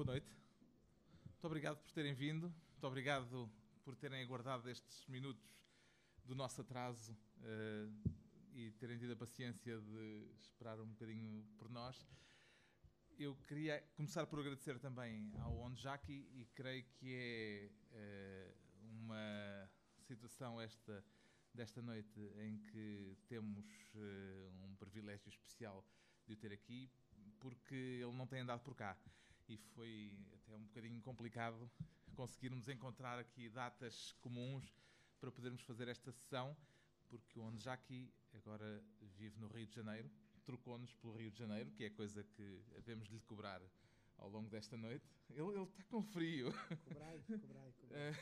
Boa noite. Muito obrigado por terem vindo. Muito obrigado por terem aguardado estes minutos do nosso atraso uh, e terem tido a paciência de esperar um bocadinho por nós. Eu queria começar por agradecer também ao Onjaki e creio que é uh, uma situação esta desta noite em que temos uh, um privilégio especial de o ter aqui, porque ele não tem andado por cá e foi até um bocadinho complicado conseguirmos encontrar aqui datas comuns para podermos fazer esta sessão, porque o Onjaki agora vive no Rio de Janeiro, trocou-nos pelo Rio de Janeiro, que é coisa que devemos lhe cobrar ao longo desta noite. Ele, ele está com frio. Cobrai, cobrai, cobrai.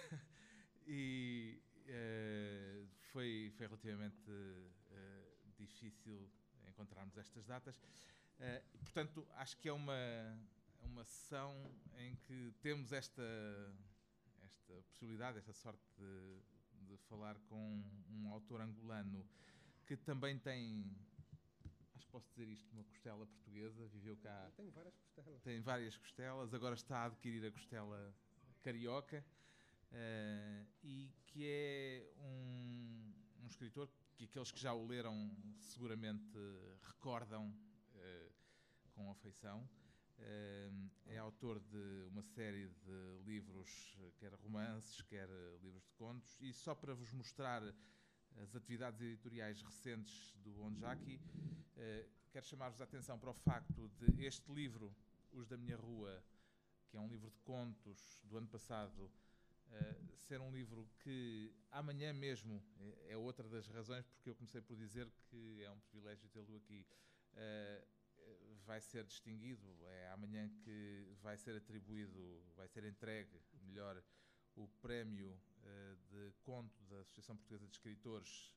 e uh, foi, foi relativamente uh, difícil encontrarmos estas datas. Uh, portanto, acho que é uma, uma sessão em que temos esta, esta possibilidade, esta sorte de, de falar com um autor angolano que também tem, acho que posso dizer isto, uma costela portuguesa, viveu cá. Tem várias costelas. Tem várias costelas, agora está a adquirir a costela carioca. Uh, e que é um, um, escritor que aqueles que já o leram seguramente recordam uh, com afeição. Uh, é autor de uma série de livros, quer romances, quer livros de contos, e só para vos mostrar as atividades editoriais recentes do Onjaki, quero chamar-vos a atenção para o facto de este livro, Os da Minha Rua, que é um livro de contos do ano passado, Uh, ser um livro que amanhã mesmo é, outra das razões porque eu comecei por dizer que é um privilégio tê-lo aqui. Vai ser distinguido, é amanhã que vai ser atribuído, vai ser entregue, melhor, o prémio uh, de conto da Associação Portuguesa de Escritores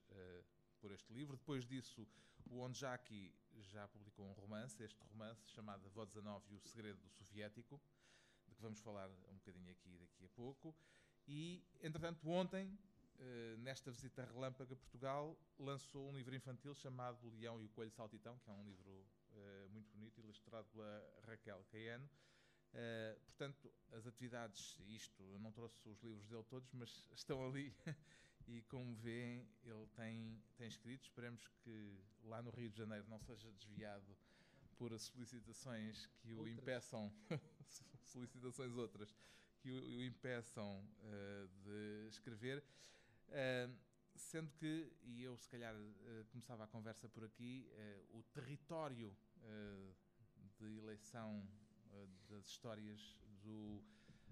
por este livro. Depois disso, o Onjaki já publicou um romance, este romance chamado Vó 19 e o Segredo do Soviético, de que vamos falar um bocadinho aqui daqui a pouco. E, entretanto, ontem, eh, nesta visita relâmpago a Portugal, lançou um livro infantil chamado O Leão e o Coelho Saltitão, que é um livro eh, muito bonito, ilustrado pela Raquel Caiano. Uh, portanto, as atividades, isto, eu não trouxe os livros dele todos, mas estão ali e, como veem, ele tem, tem escrito. Esperemos que lá no Rio de Janeiro não seja desviado por solicitações que o impeçam, solicitações outras, que o, o impeçam uh, de escrever. Uh, sendo que, e eu se calhar começava a conversa por aqui, o território de eleição das histórias do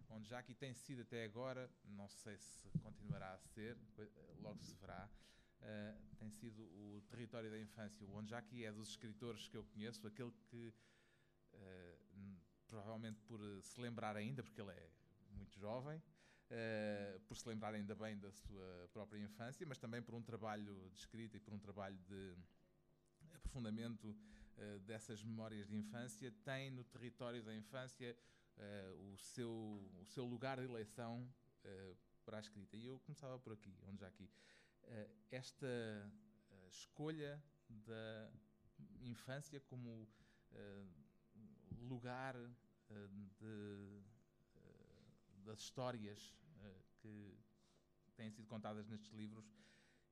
onde já aqui tem sido até agora, não sei se continuará a ser, logo se verá, uh, tem sido o território da infância. O aqui é dos escritores que eu conheço, aquele que, uh, provavelmente por se lembrar ainda, porque ele é muito jovem, uh, por se lembrar ainda bem da sua própria infância, mas também por um trabalho de escrita e por um trabalho de aprofundamento dessas memórias de infância, tem no território da infância uh, o, seu, o seu lugar de eleição para a escrita. E eu começava por aqui, onde já aqui. esta escolha da infância como lugar de das histórias que têm sido contadas nestes livros,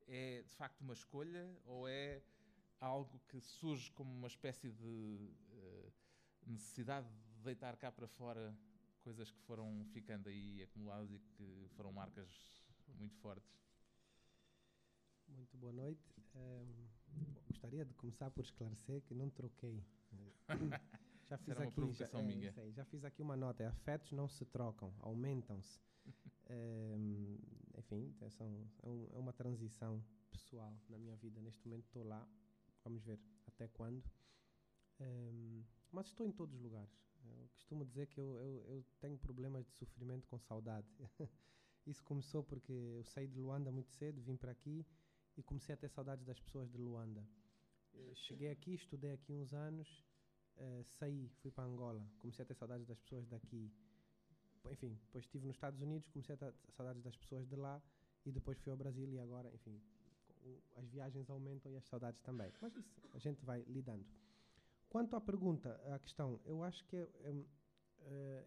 é de facto uma escolha ou é algo que surge como uma espécie de uh, necessidade de deitar cá para fora coisas que foram ficando aí acumuladas e que foram marcas muito fortes? Muito boa noite. Um, gostaria de começar por esclarecer que não troquei. Já fiz aqui, já, é, sei, já, fiz aqui uma nota. Afetos não se trocam, aumentam-se. é, enfim, é, são, é, um, é, uma transição pessoal na minha vida. Neste momento estou lá. Vamos ver até quando. mas estou em todos os lugares. Eu costumo dizer que eu, eu, eu tenho problemas de sofrimento com saudade. Isso começou porque eu saí de Luanda muito cedo, vim para aqui e comecei a ter saudades das pessoas de Luanda. Eu cheguei aqui, estudei aqui uns anos uh, saí, fui para Angola, comecei a ter saudades das pessoas daqui. Enfim, depois estive nos Estados Unidos, comecei a ter saudades das pessoas de lá e depois fui ao Brasil e agora, enfim, as viagens aumentam e as saudades também. Mas isso a gente vai lidando. Quanto à pergunta, à questão, eu acho que é, é,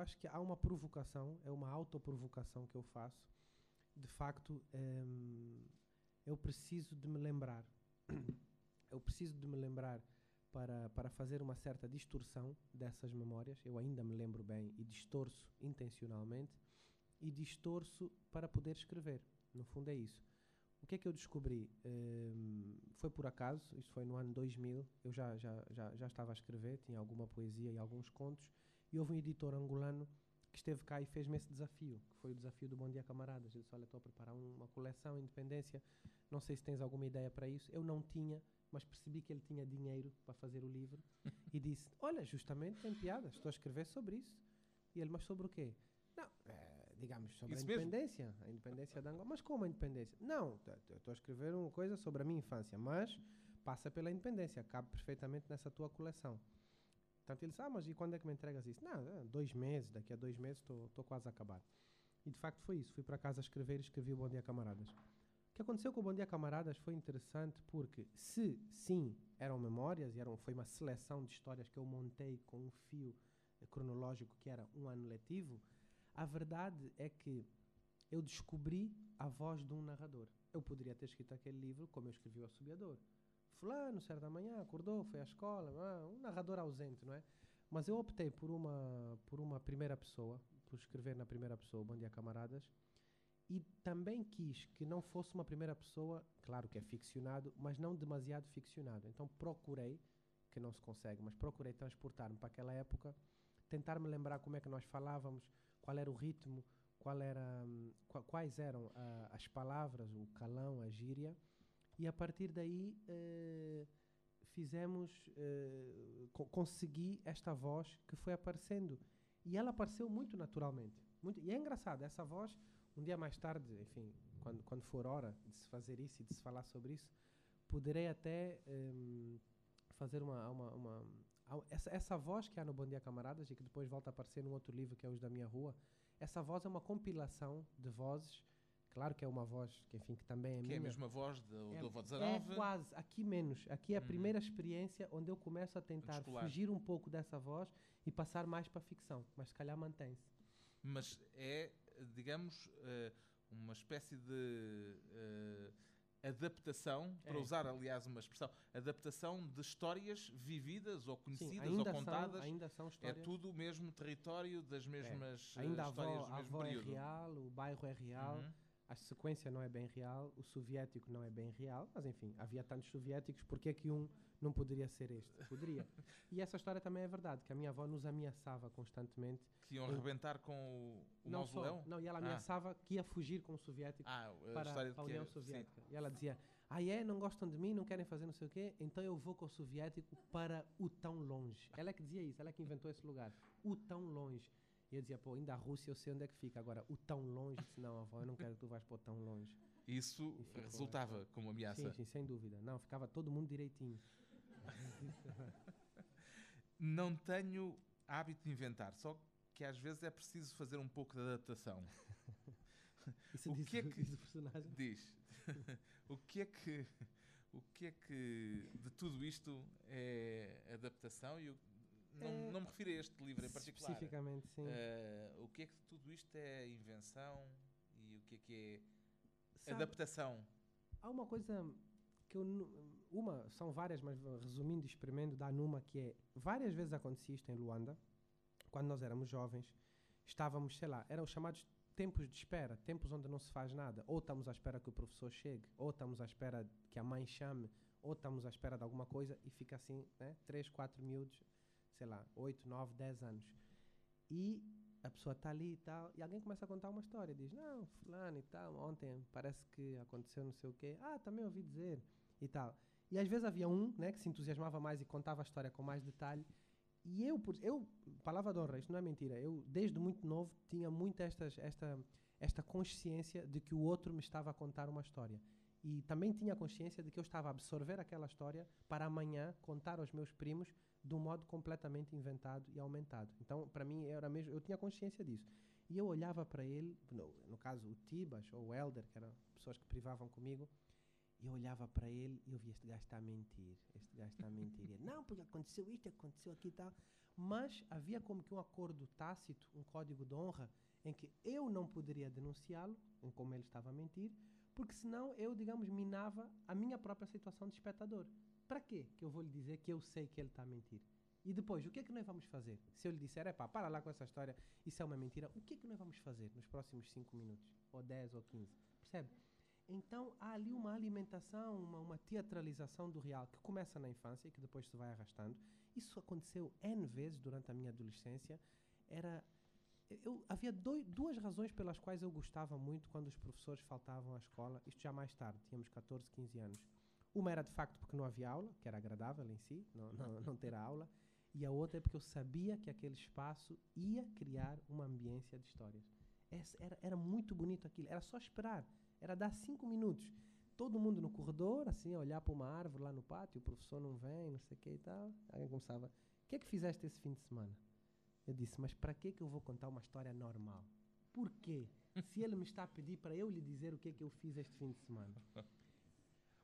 acho que há uma provocação, é uma autoprovocação que eu faço. De facto, hum, eu preciso de me lembrar. eu preciso de me lembrar para, para fazer uma certa distorção dessas memórias. Eu ainda me lembro bem e distorço intencionalmente e distorço para poder escrever. No fundo é isso. O que é que eu descobri? Um, foi por acaso, isso foi no ano 2000, eu já, já, já, já estava a escrever, tinha alguma poesia e alguns contos, e houve um editor angolano que esteve cá e fez-me esse desafio, que foi o desafio do Bom Dia Camaradas. Ele disse, olha, estou a preparar uma coleção, Independência, não sei se tens alguma ideia para isso. Eu não tinha, mas percebi que ele tinha dinheiro para fazer o livro e disse, olha, justamente tem piadas, estou a escrever sobre isso. E ele, mas sobre o quê? Não, digamos, sobre Isso a mesmo? independência, a independência da Angola. Mas como a independência? Não, eu estou a escrever uma coisa sobre a minha infância, mas passa pela independência, cabe perfeitamente nessa tua coleção. Portanto, ele disse, ah, mas e quando é que me entregas isso? Não, é, dois meses, daqui a dois meses estou quase a acabar. E de facto foi isso, fui para casa escrever e escrevi o Bom Dia Camaradas. O que aconteceu com o Bom Dia Camaradas foi interessante porque, se sim, eram memórias, e eram, foi uma seleção de histórias que eu montei com um fio eh, cronológico que era um ano letivo, a verdade é que eu descobri a voz de um narrador. Eu poderia ter escrito aquele livro como eu escrevi o Assobiador. Fulano, certa manhã, acordou, foi à escola, ah, um narrador ausente, não é? Mas eu optei por uma, por uma primeira pessoa, por escrever na primeira pessoa, Bom Dia Camaradas, e também quis que não fosse uma primeira pessoa, claro que é ficcionado, mas não demasiado ficcionado. Então procurei, que não se consegue, mas procurei transportar-me para aquela época, tentar me lembrar como é que nós falávamos, qual era o ritmo, qual era, hum, qua- quais eram ah, as palavras, o calão, a gíria, e a partir daí eh, fizemos, eh, co- consegui esta voz que foi aparecendo. E ela apareceu muito naturalmente. Muito, e é engraçado, essa voz, um dia mais tarde, enfim, quando, quando for hora de se fazer isso e de se falar sobre isso, poderei até hum, fazer uma, uma, uma- essa, essa voz que há no Bom Dia Camaradas e que depois volta a aparecer num outro livro que é Os da Minha Rua, essa voz é uma compilação de vozes, claro que é uma voz que, enfim, que também é Que é minha. a mesma voz do, É- do Avó É 19. quase, aqui menos. Aqui é a Uhum. primeira experiência onde eu começo a tentar descolar. fugir um pouco dessa voz e passar mais para a ficção, mas se calhar mantém-se. mas é, digamos, eh, uma espécie de eh, adaptação, para É. usar, aliás, uma expressão, adaptação de histórias vividas ou Sim, conhecidas ou ainda são, contadas. ainda são É histórias. tudo o mesmo território das mesmas eh, ainda a histórias avó, do a mesmo avó é período. real, o bairro é real, Uhum. a sequência não é bem real, o soviético não é bem real, mas enfim, havia tantos soviéticos, por que é que um não poderia ser este? Poderia. e essa história também é verdade, que a minha avó nos ameaçava constantemente. Que iam arrebentar com o, o não mausoléu? só, não, e ela Ah. ameaçava que ia fugir com os soviéticos Ah, para a que União sim. Soviética. E ela dizia: Ah, é? Não gostam de mim, não querem fazer não sei o quê, então eu vou com o soviético para o tão longe. Ela é que dizia isso, ela é que inventou esse lugar. O tão longe. E eu dizia: Pô, ainda a Rússia eu sei onde é que fica. Agora, o tão longe, disse, não, avó, eu não quero que tu vás para o tão longe. Isso ficou resultava como ameaça. Sim, sim, sem dúvida. Não, ficava todo mundo direitinho. Não tenho hábito de inventar, só que às vezes é preciso fazer um pouco de adaptação. Isso O diz, que é que- diz o personagem. Diz, o que é que o que é que de tudo isto é adaptação e o- não, É- não me refiro a este livro em particular. Especificamente, sim. Eh, o que é que de tudo isto é invenção e o que é que é Sabe, adaptação? Há uma coisa que eu. Uma, são várias, mas resumindo e experimento, dá numa que é. Várias vezes acontecia isto em Luanda, quando nós éramos jovens, estávamos, sei lá, eram os chamados tempos de espera, tempos onde não se faz nada. Ou estamos à espera que o professor chegue, ou estamos à espera que a mãe chame, ou estamos à espera de alguma coisa e fica assim, né? Três, quatro miúdos, sei lá, oito, nove, dez anos. E a pessoa está ali e tal, e alguém começa a contar uma história, diz, não, fulano e tal, ontem parece que aconteceu não sei o quê, ah, também ouvi dizer, e tal. E às vezes havia um, né, que se entusiasmava mais e contava a história com mais detalhe, e eu, eu palavra de honra, isto não é mentira, eu desde muito novo tinha muito estas, esta, esta consciência de que o outro me estava a contar uma história. E também tinha consciência de que eu estava a absorver aquela história para amanhã contar aos meus primos de um modo completamente inventado e aumentado. Então, para mim, era mesmo, eu tinha consciência disso. E eu olhava para ele, no, no caso o Tibas ou o Elder, que eram pessoas que privavam comigo, e eu olhava para ele e eu via este gajo está a mentir, este gajo está a mentir. Ele, não, porque aconteceu isto, aconteceu aqui e tal. mas havia como que um acordo tácito, um código de honra, em que eu não poderia denunciá-lo, em como ele estava a mentir, porque senão eu, digamos, minava a minha própria situação de espectador. Para quê que eu vou lhe dizer que eu sei que ele está a mentir? E depois, o que é que nós vamos fazer? Se eu lhe disser, é pá, para lá com essa história, isso é uma mentira, o que é que nós vamos fazer nos próximos 5 minutos? Ou 10 ou 15? Percebe? Então há ali uma alimentação, uma, uma, teatralização do real que começa na infância e que depois se vai arrastando. Isso aconteceu N vezes durante a minha adolescência. Era. Eu, havia dois, duas razões pelas quais eu gostava muito quando os professores faltavam à escola, isto já mais tarde, tínhamos 14, 15 anos. Uma era de facto porque não havia aula, que era agradável em si, não, não, não ter aula, e a outra é porque eu sabia que aquele espaço ia criar uma ambiência de histórias. Era, era muito bonito aquilo, era só esperar. Era dar cinco minutos. Todo mundo no corredor, assim, a olhar para uma árvore lá no pátio, o professor não vem, não sei o que e tal. Alguém começava, o que é que fizeste esse fim de semana? Eu disse, mas para que que eu vou contar uma história normal? Por quê? Se ele me está a pedir para eu lhe dizer o que é que eu fiz este fim de semana.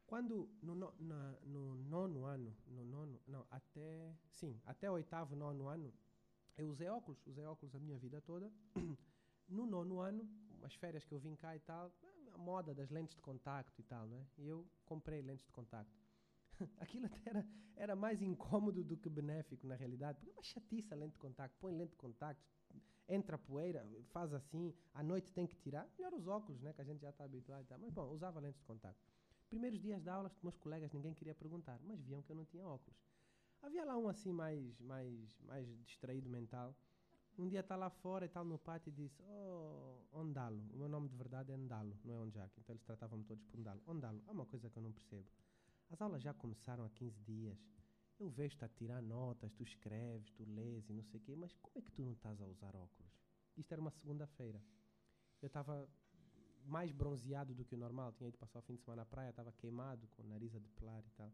Quando, no, no, na, no nono ano, no nono, não, até, sim, até oitavo, nono ano, eu usei óculos, usei óculos a minha vida toda. No nono ano, umas férias que eu vim cá e tal, moda das lentes de contacto e tal, né? E eu comprei lentes de contacto. Aquilo até era, era mais incômodo do que benéfico, na realidade, porque é uma chatice a lente de contacto. Põe lente de contacto, entra poeira, faz assim, à noite tem que tirar. Melhor os óculos, né? Que a gente já está habituado e tal. Mas, bom, usava lentes de contacto. Primeiros dias da aula, meus colegas, ninguém queria perguntar, mas viam que eu não tinha óculos. Havia lá um assim mais, mais, mais distraído mental um dia está lá fora e tal no pátio e disse: Oh, Ondalo. O meu nome de verdade é Ondalo, não é Onjak. Então eles tratavam-me todos por Ondalo. Ondalo, há uma coisa que eu não percebo. As aulas já começaram há 15 dias. Eu vejo-te a tirar notas, tu escreves, tu lês e não sei o quê, mas como é que tu não estás a usar óculos? Isto era uma segunda-feira. Eu estava mais bronzeado do que o normal, tinha ido passar o fim de semana na praia, estava queimado, com o nariz a depilar e tal.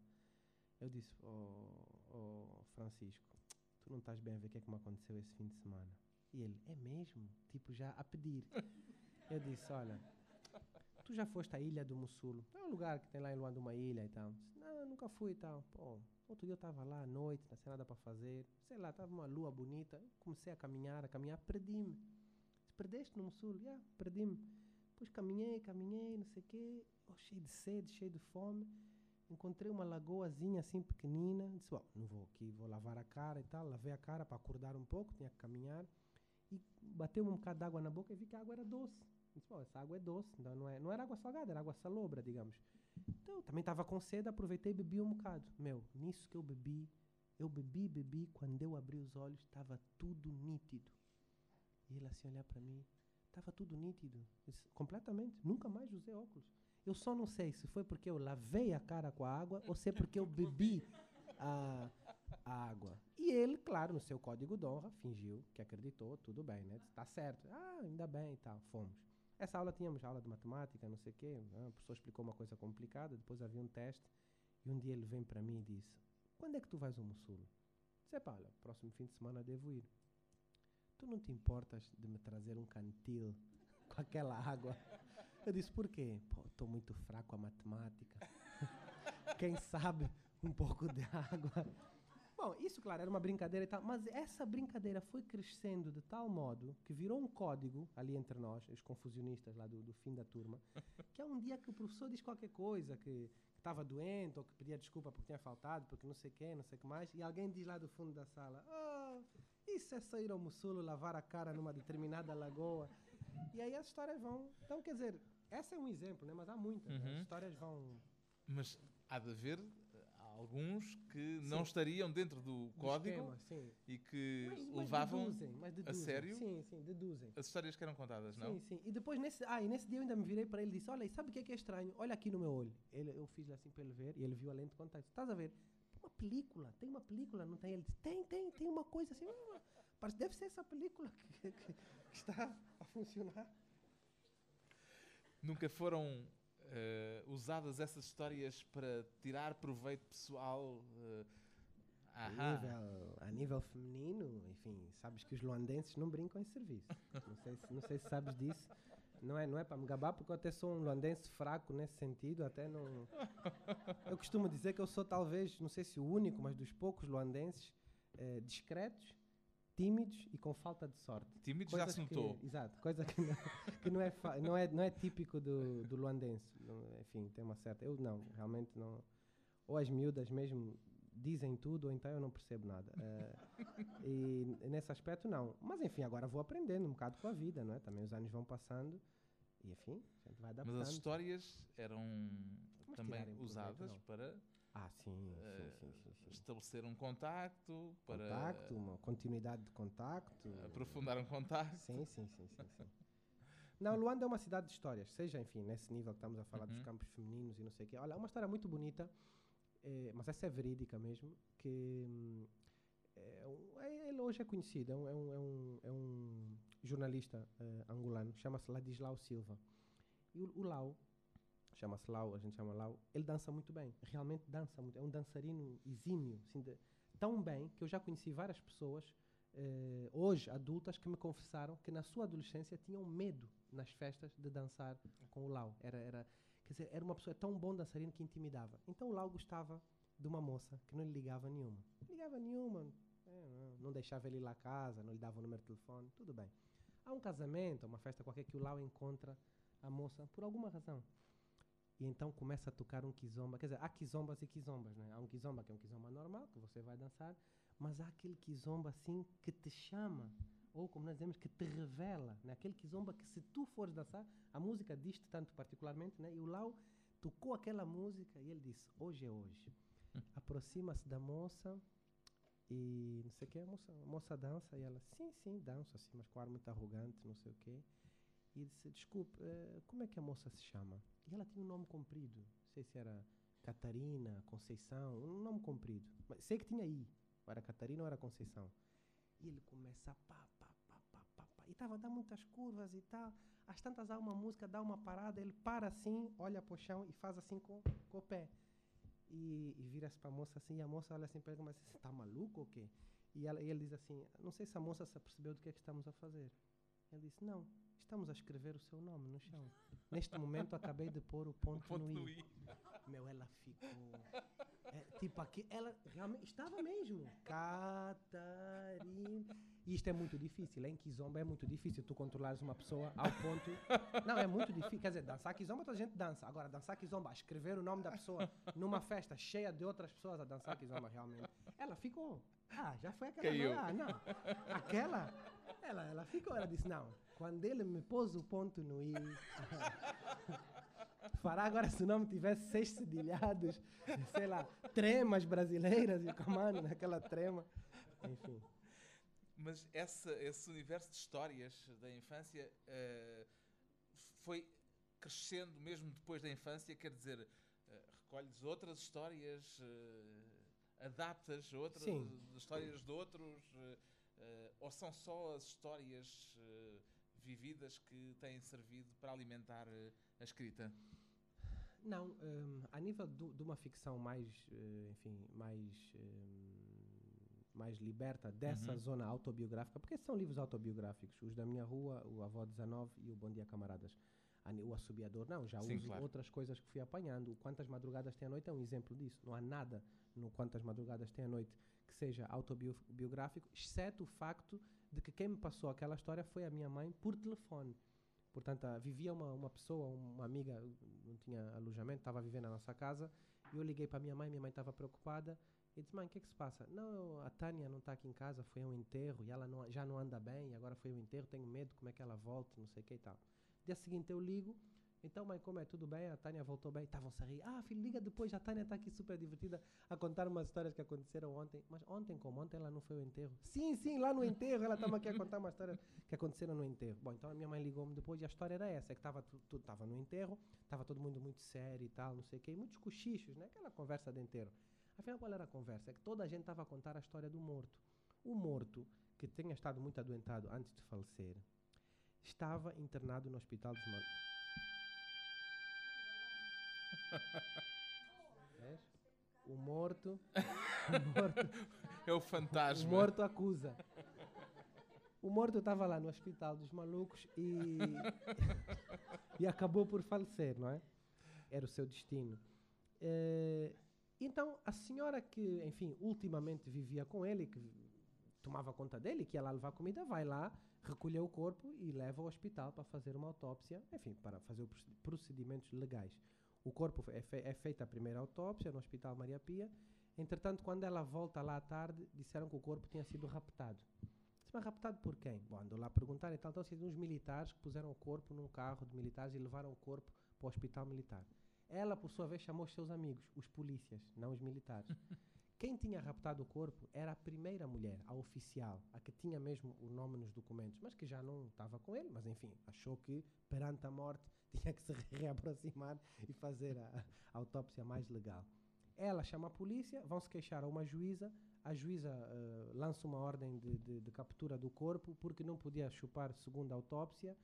Eu disse, oh, oh, Francisco, tu não estás bem a ver o que é que me aconteceu esse fim de semana. E ele, é mesmo? Tipo, já a pedir. Eu disse, olha, tu já foste à Ilha do Mussulo? É um lugar que tem lá em Luanda uma ilha e tal. Disse, não, nunca fui e tal. Pô, outro dia eu estava lá à noite, não tinha nada para fazer. Sei lá, estava uma lua bonita. Comecei a caminhar, a caminhar, perdi-me. Perdeste no Mussulo? Já, yeah, perdi-me. Depois caminhei, caminhei, não sei o quê. Oh, cheio de sede, cheio de fome encontrei uma lagoazinha assim pequenina, disse, bom, não vou aqui, vou lavar a cara e tal, lavei a cara para acordar um pouco, tinha que caminhar, e bateu um bocado de água na boca e vi que a água era doce. Disse, bom, essa água é doce, então não, é, não era água salgada, era água salobra, digamos. Então, também estava com sede, aproveitei e bebi um bocado. Meu, nisso que eu bebi, eu bebi, bebi, quando eu abri os olhos, estava tudo nítido. E ele assim olhar para mim, estava tudo nítido. Disse, completamente, nunca mais usei óculos. Eu só não sei se foi porque eu lavei a cara com a água ou se é porque eu bebi a, a água. E ele, claro, no seu código de honra, fingiu que acreditou, tudo bem, né? Está certo. Ah, ainda bem e tal, fomos. Essa aula tínhamos aula de matemática, não sei o quê. Né? O professor explicou uma coisa complicada, depois havia um teste. E um dia ele vem para mim e disse: Quando é que tu vais ao Mussulo? Disse: olha, próximo fim de semana devo ir. Tu não te importas de me trazer um cantil com aquela água? Eu disse, por quê? Estou muito fraco a matemática. Quem sabe um pouco de água. Bom, isso, claro, era uma brincadeira e tal, mas essa brincadeira foi crescendo de tal modo que virou um código ali entre nós, os confusionistas lá do, do fim da turma, que é um dia que o professor diz qualquer coisa, que estava doente ou que pedia desculpa porque tinha faltado, porque não sei quem, não sei o que mais, e alguém diz lá do fundo da sala: oh, Isso é sair ao Mussulo, lavar a cara numa determinada lagoa. E aí as histórias vão. Então, quer dizer, essa é um exemplo, né? mas há muitas. Uhum. As histórias vão. Mas há de haver eh, alguns que sim. não estariam dentro do, do código esquema, e que mas, mas levavam deduzem, mas deduzem. a sério sim, sim, deduzem. as histórias que eram contadas, não? Sim, sim. E depois, nesse, ah, e nesse dia eu ainda me virei para ele e disse: Olha, sabe o que é, que é estranho? Olha aqui no meu olho. Ele, eu fiz assim para ele ver e ele viu a lente de contato. Estás a ver? Uma película, tem uma película, não tem? Ele disse: Tem, tem, tem uma coisa assim. Deve ser essa película que, que, que está a funcionar nunca foram uh, usadas essas histórias para tirar proveito pessoal? Uh, a, nível, a nível feminino, enfim, sabes que os luandenses não brincam em serviço. não, sei se, não sei se sabes disso. Não é, não é para me gabar, porque eu até sou um luandense fraco nesse sentido, até não... Eu costumo dizer que eu sou talvez, não sei se o único, mas dos poucos luandenses eh, discretos tímidos e com falta de sorte. Tímidos já Coisas se que- notou. exato, coisa que não, que não, é, não, é, não é típico do, do luandense. Não- enfim, tem uma certa. Eu não, realmente não. Ou as miúdas mesmo dizem tudo, ou então eu não percebo nada. Eh, e nesse aspecto, não. Mas enfim, agora vou aprendendo um bocado com a vida, não é? Também os anos vão passando e enfim, a gente vai Mas adaptando. as histórias eram Mas também usadas para Ah, sim, eh, sim, sim, sim, estabelecer um contacto, para Contacto, uma continuidade de contacto. aprofundar um contacto. Sim, sim, sim, sim, sim. Não, Luanda é uma cidade de histórias, seja, enfim, nesse nível que estamos a falar dos Uhum. campos femininos e não sei o quê. Olha, é uma história muito bonita, eh, mas essa é verídica mesmo, que hum, é é- ele hoje é conhecido, é um, é um, é um, é um jornalista eh, angolano, chama-se Ladislau Silva. E o, o Lau, chama-se Lau, a gente chama Lau, ele dança muito bem, realmente dança muito, é um dançarino exímio, assim, de- tão bem que eu já conheci várias pessoas eh, hoje adultas que me confessaram que na sua adolescência tinham medo nas festas de dançar com o Lau. Era, era, quer dizer, era uma pessoa tão bom dançarino que intimidava. Então o Lau gostava de uma moça que não lhe ligava nenhuma. Não ligava nenhuma, é, não, deixava ele ir lá à casa, não lhe dava o número de telefone, tudo bem. Há um casamento, uma festa qualquer que o Lau encontra a moça por alguma razão. E então começa a tocar um kizomba. Quer dizer, há kizombas e kizombas, né? Há um kizomba que é um kizomba normal, que você vai dançar, mas há aquele kizomba assim que te chama, ou como nós dizemos, que te revela, né? aquele kizomba que se tu fores dançar, a música diz-te tanto particularmente, né? e o Lau tocou aquela música e ele disse, hoje é hoje. Aproxima-se da moça e não sei o que, a moça, a moça dança e ela, sim, sim, dança assim, mas com ar muito arrogante, não sei o quê. E disse, desculpe, eh, como é que a moça se chama? E ela tinha um nome comprido, não sei se era Catarina, Conceição, um nome comprido. Mas sei que tinha I, ou era Catarina ou era Conceição. E ele começa a pá, pá, pá, pá, pá, pá. E estava a dar muitas curvas e tal. Às tantas há uma música, dá uma parada, ele para assim, olha para o chão e faz assim com, com o pé. E, e vira-se para a moça assim, e a moça olha assim para ele, mas você está maluco ou quê? E, ela, e ele diz assim, não sei se a moça se apercebeu do que é que estamos a fazer. Ele disse, não, estamos a escrever o seu nome no chão. Neste momento acabei de pôr o ponto, Ponto no, no I. i. Meu, ela ficou. é, tipo, aqui, ela realmente estava mesmo. Catarina. E isto é muito difícil. Em Kizomba é muito difícil tu controlares uma pessoa ao ponto. Não, é muito difícil. Quer dizer, dançar Kizomba toda a gente dança. Agora, dançar Kizomba, escrever o nome da pessoa numa festa cheia de outras pessoas a dançar Kizomba, realmente. Ela ficou. Ah, já foi aquela. Caiu. Não, não. Aquela. Ela, ela ficou. Ela disse: não. Quando ele me pôs o ponto no I. Fará agora se o nome tivesse seis cedilhados, sei lá, tremas brasileiras e o comando naquela trema. Enfim. Mas essa, esse universo de histórias da infância eh, foi crescendo mesmo depois da infância, quer dizer, eh, recolhes outras histórias, eh, adaptas outras Sim. histórias de outros, ou são só as histórias vividas que têm servido para alimentar eh, a escrita? Não, hum, a nível do- de uma ficção mais, eh, enfim, mais, hum, mais liberta dessa Uhum. zona autobiográfica, porque são livros autobiográficos, os da minha rua, o Avó 19 e o Bom Dia Camaradas. O Assobiador, não, já Sim, uso claro. outras coisas que fui apanhando. O Quantas Madrugadas Tem a Noite é um exemplo disso. Não há nada no Quantas Madrugadas Tem a Noite que seja autobiográfico, exceto o facto de que quem me passou aquela história foi a minha mãe por telefone. Portanto, ah, vivia uma, uma pessoa, uma amiga, não tinha alojamento, estava vivendo na nossa casa, e eu liguei para minha mãe, minha mãe estava preocupada, e disse, mãe, o que é que se passa? Não, a Tânia não está aqui em casa, foi um enterro, e ela não- já não anda bem, agora foi um enterro, tenho medo como é que ela volta, não sei o que e tal. Dia seguinte eu ligo, então mãe, como é? Tudo bem? A Tânia voltou bem? Estavam-se a rir. Ah, filho, liga depois, a Tânia está aqui super divertida a contar umas histórias que aconteceram ontem. Mas ontem como? Ontem ela não foi ao enterro. Sim, sim, lá no enterro, ela estava aqui a contar umas histórias que aconteceram no enterro. Bom, então a minha mãe ligou-me depois e a história era essa, é que estava tu, tava no enterro, estava todo mundo muito sério e tal, não sei o quê, muitos cochichos, né? Aquela conversa de enterro. Afinal, qual era a conversa? É que toda a gente estava a contar a história do morto. O morto, que tinha estado muito adoentado antes de falecer, estava internado no hospital de Mal... Vês? O morto, o morto É o o fantasma. morto acusa. O morto estava lá no hospital dos malucos e, e acabou por falecer, não é? Era o seu destino. Eh, então, a senhora que, enfim, ultimamente vivia com ele, que tomava conta dele, que ia lá levar comida, vai lá, recolher o corpo e leva ao hospital para fazer uma autópsia, enfim, para fazer os procedimentos legais. O corpo é, fe é feita a primeira autópsia no Hospital Maria Pia. Entretanto, quando ela volta lá à tarde, disseram que o corpo tinha sido raptado. Disse, mas raptado por quem? Bom, andou lá a perguntar e tal. Então, uns militares que puseram o corpo num carro de militares e levaram o corpo para o hospital militar. Ela, por sua vez, chamou os seus amigos, os polícias, não os militares. Quem tinha raptado o corpo era a primeira mulher, a oficial, a que tinha mesmo o nome nos documentos, mas que já não estava com ele, mas enfim, achou que perante a morte tinha que se reaproximar e fazer a, a autópsia mais legal. Ela chama a polícia, vão se queixar a uma juíza, a juíza uh, lança uma ordem de, de, de, captura do corpo porque não podia chupar segunda autópsia.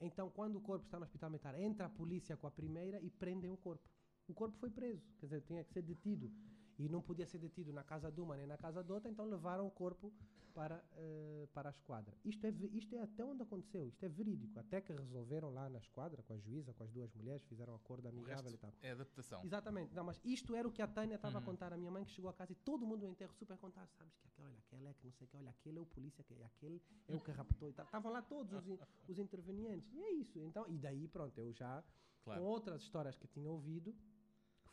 Então, quando o corpo está no hospital militar, entra a polícia com a primeira e prendem o corpo. O corpo foi preso, quer dizer, tinha que ser detido e não podia ser detido na casa de uma nem na casa de outra, então levaram o corpo para, uh, para a esquadra. Isto é, isto é até onde aconteceu, isto é verídico. Até que resolveram lá na esquadra, com a juíza, com as duas mulheres, fizeram um acordo amigável e tal. É adaptação. Exatamente. Não, mas isto era o que a Tânia estava uhum. a contar à minha mãe, que chegou a casa e todo mundo no enterro super contava, sabes que aquele, olha, aquele é que não sei o que, olha, aquele é o polícia, que aquele é o que raptou e tal. Estavam lá todos os, os intervenientes. E é isso. Então, e daí, pronto, eu já, claro. com outras histórias que tinha ouvido,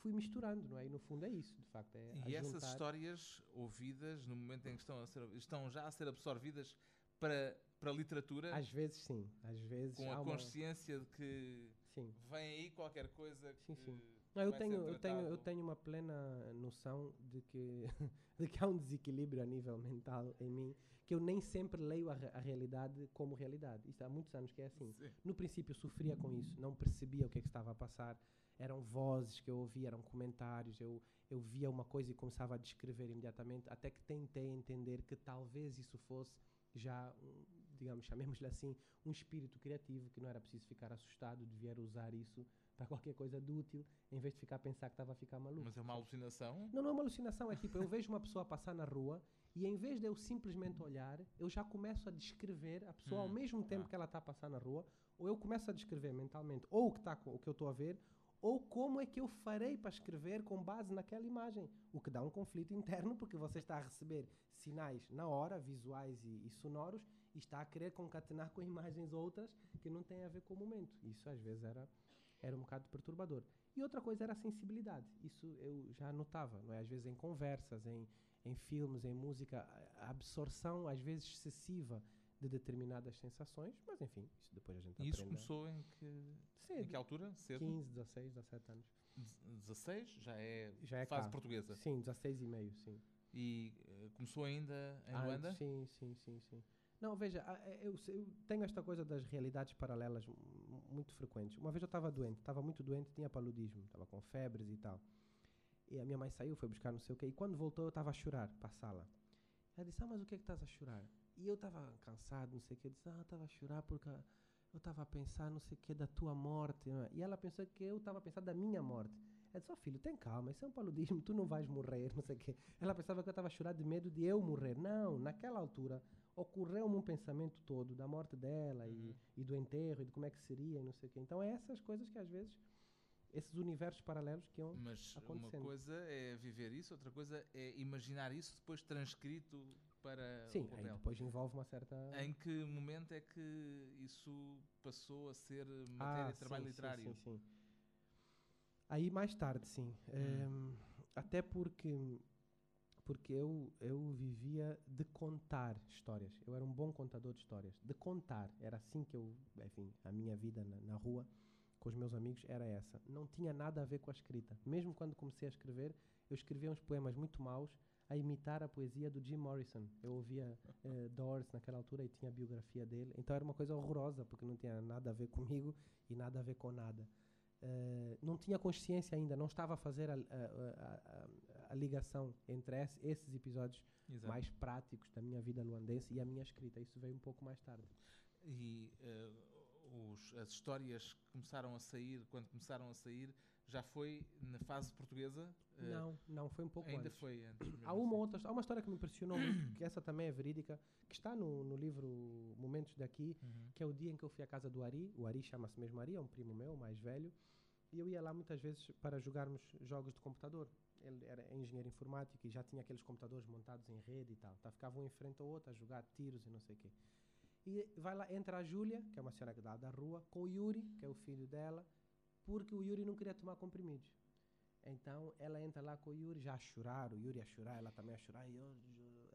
fui misturando, não é? E no fundo é isso, de facto. É e essas histórias ouvidas no momento em que estão, a ser, estão já a ser absorvidas para, para a literatura? Às vezes sim, às vezes. Com a uma... consciência de que sim. vem aí qualquer coisa que. Sim, sim. Não, eu, tenho, eu, tenho, eu tenho uma plena noção de que, de que há um desequilíbrio a nível mental em mim, que eu nem sempre leio a, a realidade como realidade. Isto há muitos anos que é assim. Sim. No princípio eu sofria com isso, não percebia o que é que estava a passar eram vozes que eu ouvia, eram comentários, eu, eu via uma coisa e começava a descrever imediatamente, até que tentei entender que talvez isso fosse já, digamos, chamemos-lhe assim, um espírito criativo, que não era preciso ficar assustado, devia usar isso para qualquer coisa de útil, em vez de ficar a pensar que estava a ficar maluco. Mas é uma alucinação? Não, não é uma alucinação, é tipo, eu vejo uma pessoa passar na rua e em vez de eu simplesmente olhar, eu já começo a descrever a pessoa hum, ao mesmo tempo ah. que ela está a passar na rua, ou eu começo a descrever mentalmente ou o que, tá, o que eu estou a ver, ou como é que eu farei para escrever com base naquela imagem. O que dá um conflito interno, porque você está a receber sinais na hora, visuais e, e sonoros, e está a querer concatenar com imagens outras que não têm a ver com o momento. Isso às vezes era, era um bocado perturbador. E outra coisa era a sensibilidade. Isso eu já notava, não é? Às vezes em conversas, em, em filmes, em música, a absorção às vezes excessiva de determinadas sensações, mas enfim, isso depois a gente aprende. E isso começou em que, Cedo. em que altura? Cedo? 15, 16, 17 anos. 16 já é, já é fase cá. portuguesa? Sim, 16 e meio, sim. E uh, começou ainda em ah, Luanda? Sim, sim, sim, sim. Não, veja, é, eu, eu, tenho esta coisa das realidades paralelas muito frequentes. Uma vez eu estava doente, estava muito doente, tinha paludismo, estava com febres e tal. E a minha mãe saiu, foi buscar não sei o quê, e quando voltou eu estava a chorar para a sala. Ela disse, ah, mas o que é que estás a chorar? E eu estava cansado, não sei o que, eu disse, ah, estava a chorar porque eu estava a pensar, não sei o que, da tua morte. E ela pensou que eu estava a pensar da minha morte. Ela disse, oh, filho, tem calma, isso é um paludismo, tu não vais morrer, não sei o quê. Ela pensava que eu estava a chorar de medo de eu morrer. Não, naquela altura ocorreu-me um pensamento todo da morte dela uhum. e, e, do enterro e de como é que seria e não sei o quê. Então é essas coisas que às vezes esses universos paralelos que iam Mas uma coisa é viver isso, outra coisa é imaginar isso depois transcrito para Sim, o papel. depois envolve uma certa... Em que momento é que isso passou a ser matéria ah, de trabalho sim, literário? Sim, sim, sim. Aí mais tarde, sim. Hum. Um, até porque porque eu, eu vivia de contar histórias. Eu era um bom contador de histórias. De contar. Era assim que eu, enfim, a minha vida na, na rua com os meus amigos era essa. Não tinha nada a ver com a escrita. Mesmo quando comecei a escrever, eu escrevia uns poemas muito maus a imitar a poesia do Jim Morrison. Eu ouvia uh, Doors naquela altura e tinha a biografia dele. Então era uma coisa horrorosa, porque não tinha nada a ver comigo e nada a ver com nada. Uh, não tinha consciência ainda, não estava a fazer a, a, a, a ligação entre esses episódios Exato. mais práticos da minha vida luandense e a minha escrita. Isso veio um pouco mais tarde. E uh, os, as histórias que começaram a sair, quando começaram a sair, já foi na fase portuguesa? Eh, não, não, foi um pouco ainda antes. foi antes. Há uma, outra, há uma história que me impressionou muito, que essa também é verídica, que está no, no livro Momentos daqui, uhum. que é o dia em que eu fui à casa do Ari. O Ari chama-se mesmo Ari, é um primo meu, mais velho. E eu ia lá muitas vezes para jogarmos jogos de computador. ele era engenheiro informático e já tinha aqueles computadores montados em rede e tal. Tá, ficava um em frente ao outro a jogar tiros e não sei o quê. E vai lá, entra a Júlia, que é uma senhora da, da rua, com o Yuri, que é o filho dela, porque o Yuri não queria tomar comprimidos. Então ela entra lá com o Yuri, já a chorar, o Yuri a chorar, ela também a chorar. E eu,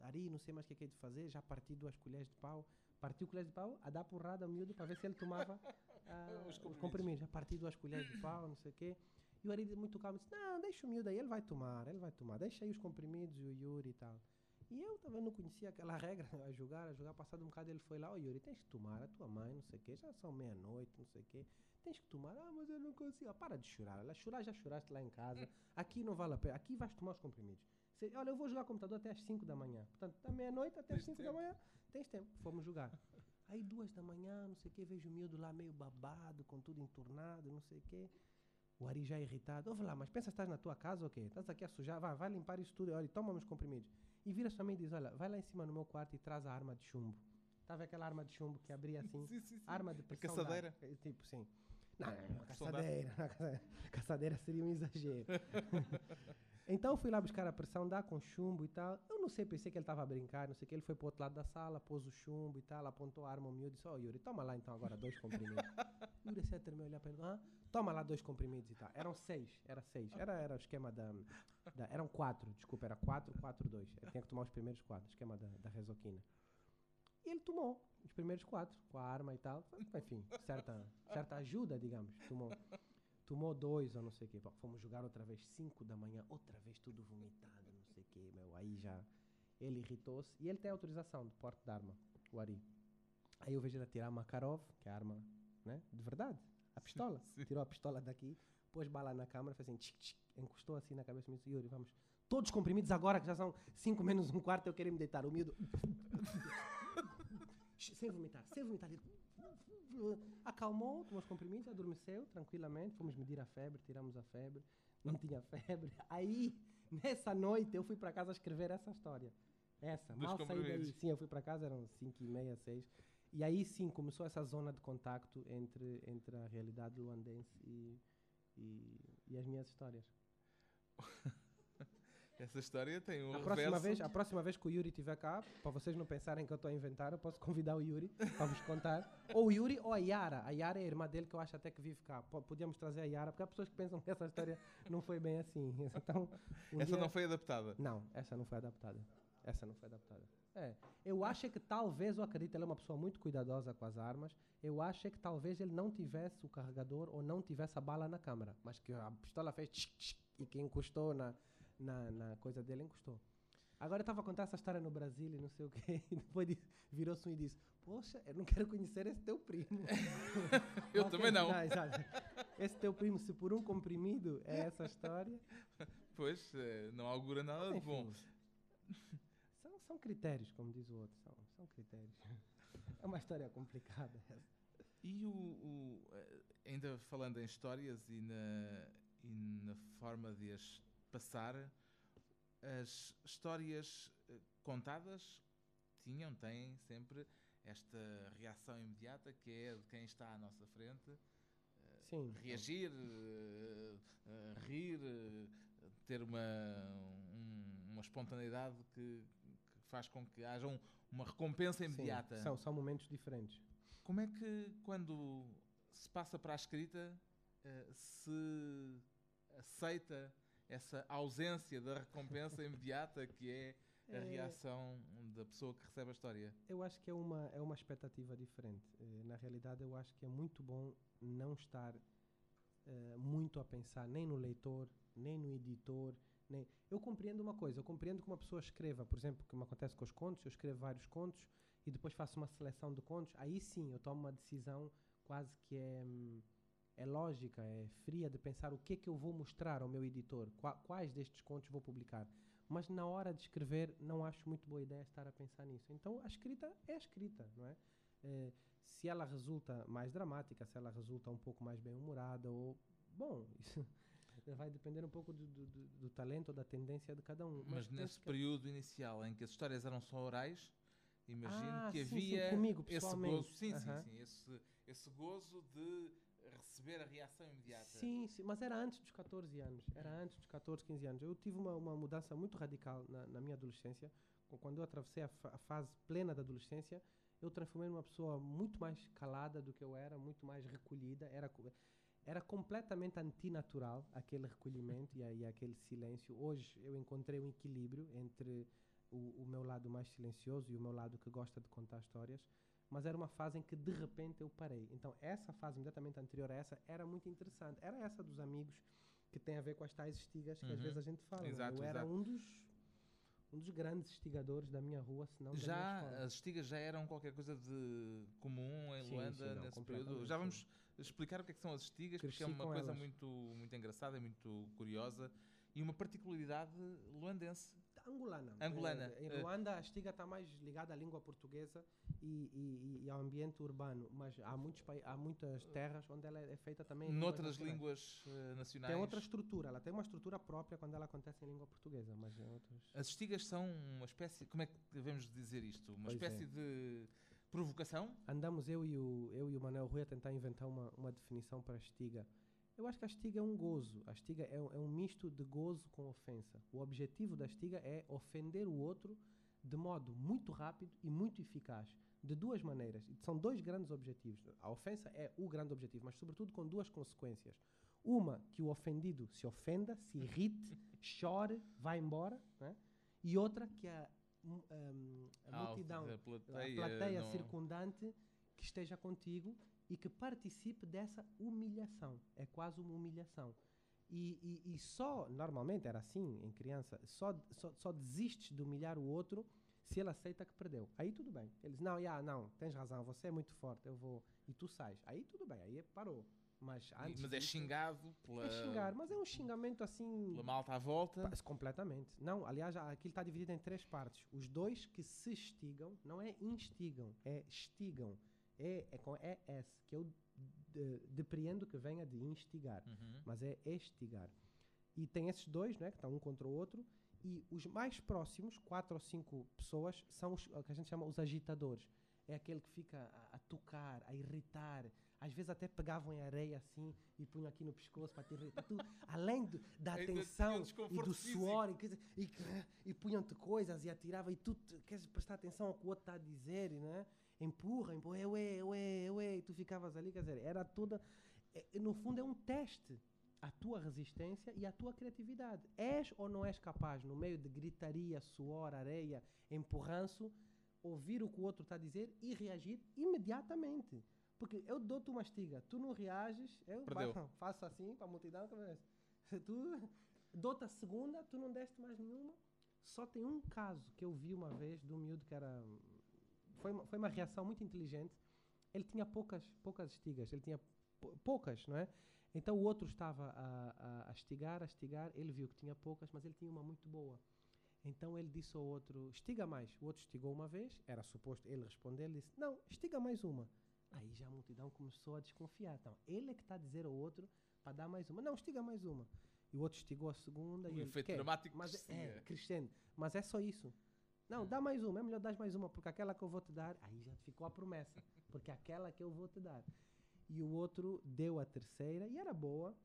Ari, não sei mais o que é que é de fazer, já parti duas colheres de pau. Partiu colheres de pau, a dar porrada ao miúdo para ver se ele tomava ah, Os os, comprimidos. comprimidos. Já parti duas colheres de pau, não sei o quê. E o Ari muito calmo disse, não, deixa o miúdo aí, ele vai tomar, ele vai tomar. Deixa aí os comprimidos e o Yuri e tal. E eu também não conhecia aquela regra, a jogar, a jogar. Passado um bocado ele foi lá, ó Yuri, tens que tomar, a tua mãe, não sei o quê, já são meia-noite, não sei o quê. Tens que tomar, ah, mas eu não consigo. Ah, para de chorar, ela chorar já choraste lá em casa. Aqui não vale a pena, aqui vais tomar os comprimidos. Olha, eu vou jogar computador até às 5 da manhã. Portanto, da meia-noite até às Tens 5 da manhã, tens tempo. Fomos jogar. Aí duas da manhã, não sei o quê, vejo o miúdo lá meio babado, com tudo entornado, não sei o quê. O Ari já irritado. Ouve lá, mas pensa que estás na tua casa ou quê? Estás aqui a sujar? Vai, vai limpar isso tudo. Olha, toma uns comprimidos. E vira sua mãe e diz, olha, vai lá em cima no meu quarto e traz a arma de chumbo. Estava aquela arma de chumbo que abria assim? Sim, sim, sim. Arma de A pressão. ar. caçadeira? É, Tipo, sim. Não, Ah, uma caçadeira. uma caça- caçadeira seria um exagero. então fui lá buscar a pressão ar com chumbo e tal. Eu não sei, pensei que ele estava a brincar, não sei o que. Ele foi para o outro lado da sala, pôs o chumbo e tal, apontou a arma ao miúdo e disse, ó Yuri, toma lá então agora dois comprimidos. Yuri assim, terminou olhar para ele, ah, toma lá dois comprimidos e tal. Eram seis, era seis. Era, era o esquema da, da- Eram quatro, desculpa, era quatro, quatro, dois. Eu tinha que tomar os primeiros quatro, esquema da, da resoquina. E ele tomou os primeiros quatro, com a arma e tal. Enfim, certa, certa ajuda, digamos. Tomou, tomou dois ou não sei o quê. Pá, Fomos jogar outra vez, cinco da manhã, outra vez tudo vomitado, não sei o quê, meu. Aí já ele irritou-se. E ele tem autorização de porte de arma, o Ari. Aí eu vejo ele tirar a Makarov, que é a arma, né? De verdade. A pistola. sim. Tirou a pistola daqui, pôs bala na câmera, fez assim, tchic, tchic, encostou assim na cabeça e disse, Yuri, vamos. Todos comprimidos agora, que já são cinco menos um quarto, eu quero me deitar. O miúdo. sem vomitar, sem vomitar. Ele acalmou, tomou os comprimidos, adormeceu tranquilamente. Fomos medir a febre, tiramos a febre. Não tinha febre. Aí, nessa noite, eu fui para casa escrever essa história. Essa, Dos mal saí daí. Sim, eu fui para casa, eram 5 e meia, 6. E aí sim começou essa zona de contacto entre, entre a realidade luandense e, e, e as minhas histórias. Essa história tem um A próxima, reverso. vez, a próxima vez que o Yuri estiver cá, para vocês não pensarem que eu estou a inventar, eu posso convidar o Yuri para vos contar. Ou o Yuri ou a Yara. A Yara é a irmã dele que eu acho até que vive cá. Po- Podíamos trazer a Yara, porque há pessoas que pensam que essa história não foi bem assim. Então, um Essa dia- não foi adaptada. Não, essa não foi adaptada. Essa não foi adaptada. É, eu acho é que talvez, eu acredito, ele é uma pessoa muito cuidadosa com as armas. Eu acho é que talvez ele não tivesse o carregador ou não tivesse a bala na câmara, mas que a pistola fez tchic, tchic, e que encostou na, na, na coisa dele, encostou. Agora eu estava a contar essa história no Brasil e não sei o quê, e depois virou-se um e disse: Poxa, eu não quero conhecer esse teu primo. Eu também não. Esse teu primo, se por um comprimido é essa história. Pois, eh, não augura nada de bom. São, são critérios, como diz o outro. São, são critérios. É uma história complicada. essa. E o, o, eh, ainda falando em histórias e na, e na forma de as passar, as histórias eh, contadas tinham, têm sempre esta reação imediata que é de quem está à nossa frente, Sim. reagir, eh, eh, rir, eh, ter uma, um- uma espontaneidade que, que faz com que haja um- uma recompensa Sim, imediata. São, são momentos diferentes. Como é que, quando se passa para a escrita, eh, se aceita essa ausência da recompensa imediata que é a É, reação da pessoa que recebe a história? Eu acho que é uma, é uma expectativa diferente. Eh, Na realidade, eu acho que é muito bom não estar eh, muito a pensar nem no leitor, nem no editor. Nem... Eu compreendo uma coisa, eu compreendo que uma pessoa escreva, por exemplo, como acontece com os contos, eu escrevo vários contos e depois faço uma seleção de contos, aí sim eu tomo uma decisão quase que é, hum, é lógica, é fria de pensar o que é que eu vou mostrar ao meu editor, qua- quais destes contos vou publicar. Mas na hora de escrever, não acho muito boa ideia estar a pensar nisso. Então a escrita é a escrita, não é? Eh, se ela resulta mais dramática, se ela resulta um pouco mais bem-humorada, ou. Bom, isso vai depender um pouco do, do, do- talento ou da tendência de cada um. Mas, penso nesse que- período inicial em que as histórias eram só orais, imagino Ah, que sim, sim, havia comigo, esse gozo, sim, sim, sim, esse, esse gozo de receber a reação imediata. Sim, sim, mas era antes dos 14 anos. Era antes dos 14, 15 anos. Eu tive uma, uma mudança muito radical na, na minha adolescência. Quando eu atravessei a, fa- a fase plena da adolescência, eu transformei numa pessoa muito mais calada do que eu era, muito mais recolhida. Era, era completamente antinatural aquele recolhimento e, e aquele silêncio. Hoje eu encontrei um equilíbrio entre o, o meu lado mais silencioso e o meu lado que gosta de contar histórias. Mas era uma fase em que de repente eu parei. Então, essa fase imediatamente anterior a essa era muito interessante. Era essa dos amigos que tem a ver com as tais estigas que às Uhum. vezes a gente fala. né? Exato, eu era exato. um dos um dos grandes estigadores da minha rua, se não Já as estigas já eram qualquer coisa de comum em Sim, Luanda sim, não, nesse período. Já vamos explicar o que é que são as estigas, porque é Cresci uma coisa elas. muito, muito engraçada e muito curiosa e uma particularidade luandense. Angolana. Angolana, Eh, Em eh. Ruanda, a estiga está mais ligada à língua portuguesa e, e- e ao ambiente urbano, mas há, muitos, há muitas terras onde ela é feita também em línguas Noutras nacionais. línguas eh, nacionais. Tem outra estrutura, ela tem uma estrutura própria quando ela acontece em língua portuguesa, mas em outras... As estigas são uma espécie, como é que devemos dizer isto? Uma Pois espécie é. de provocação? Andamos eu e o, eu e o Manuel Rui a tentar inventar uma, uma definição para a estiga. Eu acho que a estiga é um gozo. A estiga é um, é um misto de gozo com ofensa. O objetivo da estiga é ofender o outro de modo muito rápido e muito eficaz. De duas maneiras. São dois grandes objetivos. A ofensa é o grande objetivo, mas sobretudo com duas consequências. Uma, que o ofendido se ofenda, se irrite, chore, vá embora. Né? E outra, que a, hum, a multidão a plateia, plateia não- circundante que esteja contigo e que participe dessa humilhação. É quase uma humilhação. E, e- e só, normalmente era assim em criança, só, só, só desistes de humilhar o outro se ele aceita que perdeu. Aí tudo bem. Ele diz, não, já, não, tens razão, você é muito forte, eu vou. E tu sais. Aí tudo bem, aí parou. Mas antes. mas é xingado pela, É xingar, mas é um xingamento assim. pela malta à volta. Completamente. Não, aliás, aquilo está dividido em três partes. Os dois que se estigam, não é instigam, é estigam. É, é com ES, que eu de- depreendo que venha de instigar, Uhum. mas é estigar. E tem esses dois, né, que estão um contra o outro, e os mais próximos, quatro ou cinco pessoas, são os que a gente chama os agitadores. É aquele que fica a, a tocar, a irritar. Às vezes até pegavam em areia assim e punham aqui no pescoço para te irritar. Tu, além do- da atenção e do físico. suor e, e, e punham-te coisas e atiravam e tu te- queres prestar atenção ao que o outro está a dizer, né? Empurra, empurra, eu é, eu é, eu é, e tu ficavas ali, quer dizer, era toda. é- no fundo, é um teste a tua resistência e a tua criatividade. És ou não és capaz, no meio de gritaria, suor, areia, empurranço, ouvir o que o outro está a dizer e reagir imediatamente? Porque eu dou-te uma estiga, tu não reages, eu Perdeu. faço assim para a multidão, que tu dou-te a segunda, tu não deste mais nenhuma. Só tem um caso que eu vi uma vez de um miúdo que era. Foi uma, foi uma reação muito inteligente. Ele tinha poucas, poucas estigas, ele tinha pou- poucas, não é? Então o outro estava a, a, a estigar, a estigar, ele viu que tinha poucas, mas ele tinha uma muito boa. Então ele disse ao outro: estiga mais. O outro estigou uma vez, era suposto ele responder, ele disse: não, estiga mais uma. Aí já a multidão começou a desconfiar. Então ele é que está a dizer ao outro para dar mais uma. Não, estiga mais uma. E o outro estigou a segunda. O e ele, efeito "Quê?" dramático Mas é, crescia. é, crescendo. Mas é só isso. Não, dá mais uma, é melhor dar mais uma, porque aquela que eu vou te dar, aí já ficou a promessa, porque aquela que eu vou te dar. E o outro deu a terceira, e era boa,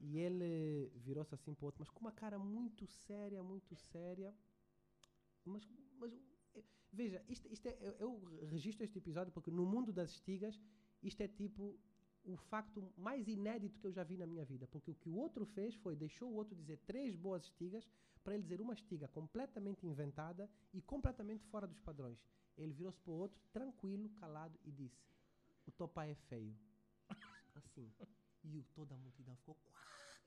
e ele virou-se assim para o outro, mas com uma cara muito séria, muito séria. Mas, mas eh, veja, isto, isto é, eu, eu registro este episódio porque no mundo das estigas, isto é tipo o facto mais inédito que eu já vi na minha vida. Porque o que o outro fez foi deixou o outro dizer três boas estigas para ele dizer uma estiga completamente inventada e completamente fora dos padrões. Ele virou-se para o outro, tranquilo, calado, e disse: O teu pai é feio. Assim. E toda a multidão ficou.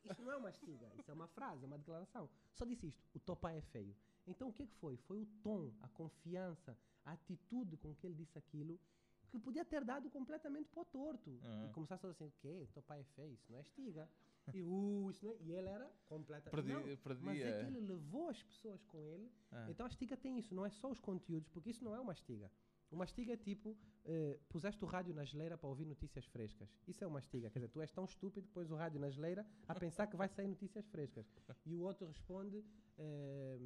Isso não é uma estiga, isso é uma frase, é uma declaração. Só disse isto: O teu pai é feio. Então o que, é que foi? Foi o tom, a confiança, a atitude com que ele disse aquilo, que podia ter dado completamente para o torto. Aham. E começasse a dizer assim: O quê? Teu pai é feio, isso não é estiga. E, uh, isso não é... e ele era completamente. Perdi- Não, mas é que ele levou as pessoas com ele. Ah. Então a estiga tem isso, não é só os conteúdos, porque isso não é uma estiga. Uma estiga é tipo, eh, puseste o rádio na geleira para ouvir notícias frescas. Isso é uma estiga. Quer dizer, tu és tão estúpido que pões o rádio na geleira a pensar que vai sair notícias frescas. E o outro responde, eh,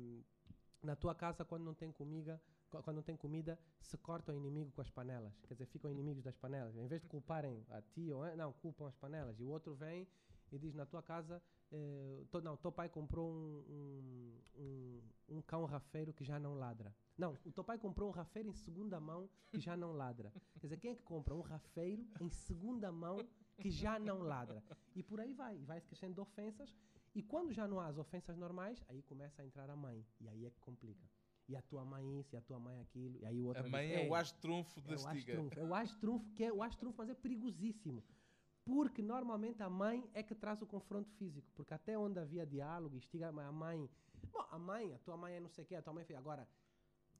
na tua casa, quando não tem comida, quando não tem comida, se corta o inimigo com as panelas. Quer dizer, ficam inimigos das panelas. Em vez de culparem a ti, ou, não, culpam as panelas. E o outro vem e diz: Na tua casa, eh, to- não, teu pai comprou um, um, um, um cão rafeiro que já não ladra. Não, o teu pai comprou um rafeiro em segunda mão que já não ladra. Quer dizer, quem é que compra um rafeiro em segunda mão que já não ladra? E por aí vai. E vai crescendo de ofensas. E quando já não há as ofensas normais, aí começa a entrar a mãe. E aí é que complica. E a tua mãe isso, e a tua mãe aquilo. E aí o outro A diz, mãe é "Ei, o as trunfo da é o estiga. astrunfo. É o astrunfo, que é o astrunfo, mas é perigosíssimo. Porque normalmente a mãe é que traz o confronto físico. Porque até onde havia diálogo, estiga a mãe. Bom, a mãe, a tua mãe é não sei o quê, a tua mãe fez. Agora,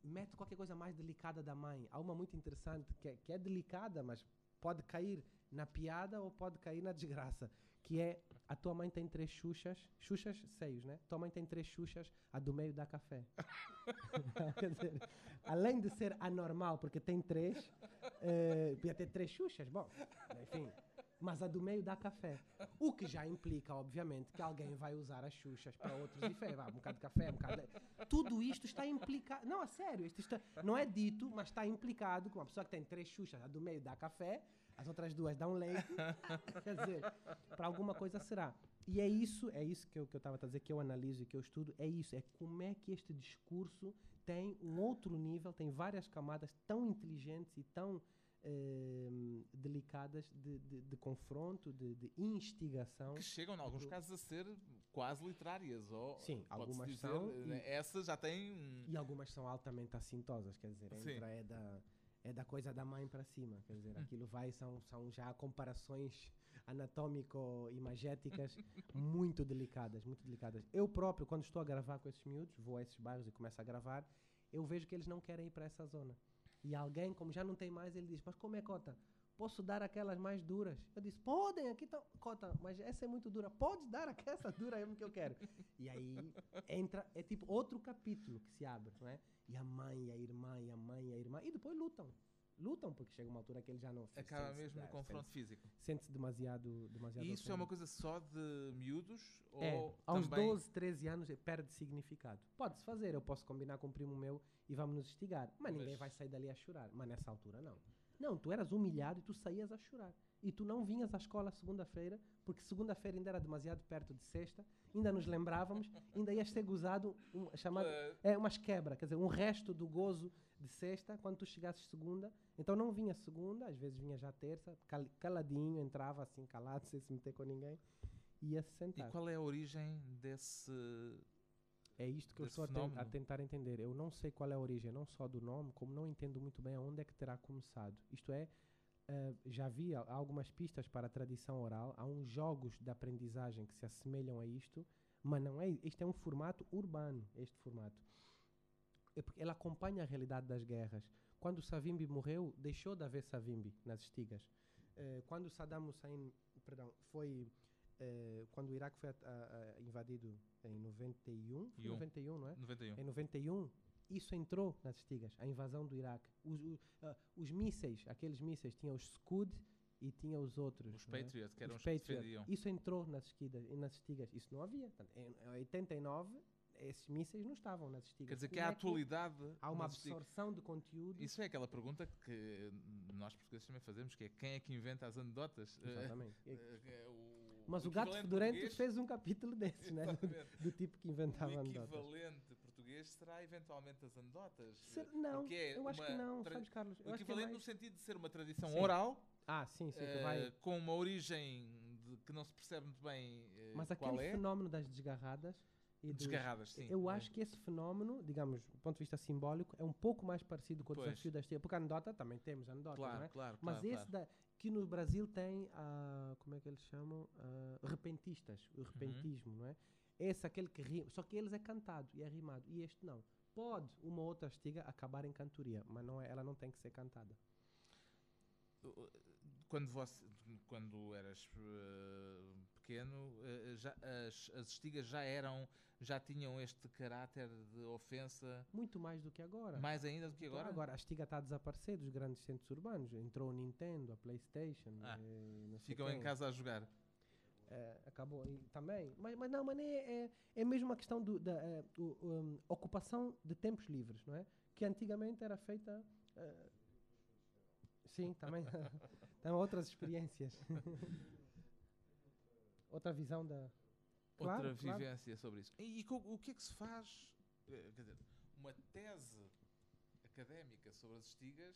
mete qualquer coisa mais delicada da mãe. Há uma muito interessante que é, que é delicada, mas pode cair na piada ou pode cair na desgraça. Que é a tua mãe tem três xuxas, xuxas seios, né? Tua mãe tem três xuxas, a do meio dá café. Quer dizer, além de ser anormal, porque tem três, eh, podia ter três xuxas, bom, enfim. Mas a do meio dá café. O que já implica, obviamente, que alguém vai usar as xuxas para outros efeitos. Vai, um bocado de café, um bocado de... Tudo isto está implicado. Não, a sério, isto está... não é dito, mas está implicado que uma pessoa que tem três xuxas, a do meio dá café, as outras duas dão leite. Quer dizer, para alguma coisa será. E é isso, é isso que eu que eu estava a dizer, que eu analiso e que eu estudo, é isso, é como é que este discurso tem um outro nível, tem várias camadas tão inteligentes e tão eh, delicadas de, de- de confronto, de, de instigação. Que chegam, em alguns do- casos, a ser quase literárias. Ou, Sim, algumas dizer, são, eh, Essa já tem. um- E algumas são altamente assintosas, quer dizer, Sim. entra é da, é da coisa da mãe para cima, quer dizer, Hum. aquilo vai, são, são já comparações anatômico-imagéticas muito delicadas, muito delicadas. Eu próprio, quando estou a gravar com esses miúdos, vou a esses bairros e começo a gravar, eu vejo que eles não querem ir para essa zona. E alguém, como já não tem mais, ele diz, mas como é, Cota? Posso dar aquelas mais duras? Eu disse, podem, aqui estão. Cota, mas essa é muito dura. Pode dar aquela dura mesmo que eu quero. E aí entra, é tipo outro capítulo que se abre, não é? E a mãe, e a irmã, e a mãe, e a irmã. E depois lutam. Lutam, porque chega uma altura que ele já não Acaba mesmo no confronto sente-se- físico. Sente-se demasiado, demasiado. E isso é uma ofendido. coisa só de miúdos? É, ou aos também... 12, 13 anos eh, perde significado. Pode-se fazer, eu posso combinar com um primo meu e vamos nos estigar. Mas ninguém Mas- vai sair dali a chorar. Mas nessa altura não. Não, tu eras humilhado e tu saías a chorar. E tu não vinhas à escola segunda-feira, porque segunda-feira ainda era demasiado perto de sexta, ainda nos lembrávamos, ainda ias ser gozado, um, chamado, é umas quebra, quer dizer, um resto do gozo de sexta quando tu chegasses segunda. Então não vinha segunda, às vezes vinha já terça, cal- caladinho, entrava assim calado, sem se meter com ninguém, ia se E sentar. qual é a origem desse. É isto que eu estou a, a tentar entender. Eu não sei qual é a origem, não só do nome, como não entendo muito bem aonde é que terá começado. Isto é, eh, já vi al- algumas pistas para a tradição oral, há uns jogos de aprendizagem que se assemelham a isto, mas não é. Isto é um formato urbano, este formato. É ele acompanha a realidade das guerras. Quando Savimbi morreu, deixou de haver Savimbi nas estigas. Eh, quando Saddam Hussein, perdão, foi eh, quando o Iraque foi a- a- invadido em 91, foi E um. 91, não é? 91. Em 91, isso entrou nas estigas, a invasão do Iraque. Os, o- ah, os mísseis, aqueles mísseis, tinham os Scud e tinha os outros. Os não é? Que eram Os os que Patriot. defendiam. Isso entrou nas estigas, nas estigas. Isso não havia. Portanto, em, em 89, esses mísseis não estavam nas estigas. Quer dizer que a é atualidade. Há uma absorção de conteúdo. Isso é aquela pergunta que nós portugueses também fazemos, que é quem é que inventa as anedotas? Eh, Exatamente. Eh, o- Mas o, gato fedorento fez um capítulo desses, né? Do, do tipo que inventava O anedotas. equivalente português será eventualmente as anedotas. Ser- não, é eu acho que não, tra- sabes, Carlos? O é equivalente no mais... sentido de ser uma tradição Sim. oral, Ah, sim, sim, que eh, vai... com uma origem de- que não se percebe muito bem eh, Mas aquele é. fenómeno das desgarradas e dos- Desgarradas, sim. Eu é. acho que esse fenómeno, digamos, do ponto de vista simbólico, é um pouco mais parecido com o Pois. desafio da estiga. Porque a anedota também temos anedota, Claro, não é? claro, Mas claro, esse claro. da, que no Brasil tem, a, como é que eles chamam? Ah, repentistas, Uhum. o repentismo, não é? Esse, aquele que rima, só que eles é cantado e é rimado, e este não. Pode uma outra estiga acabar em cantoria, mas não é, ela não tem que ser cantada. Quando, você, quando eras eh, pequeno, eh, já, as, as estigas já eram, já tinham este caráter de ofensa Muito mais do que agora. mais ainda do que Então, agora? Agora, a estiga está a desaparecer dos grandes centros urbanos. Entrou o Nintendo, a Playstation, Ah, eh, não sei Ficam em casa a jogar. Acabou e também mas, mas não mas é, é, é mesmo uma questão do, da eh, um, ocupação de tempos livres não é que antigamente era feita. eh, sim, também. Tem outras experiências. Outra visão da. Claro, outra claro. vivência sobre isso. E, e o que é que se faz? eh, Quer dizer, uma tese académica sobre as estigas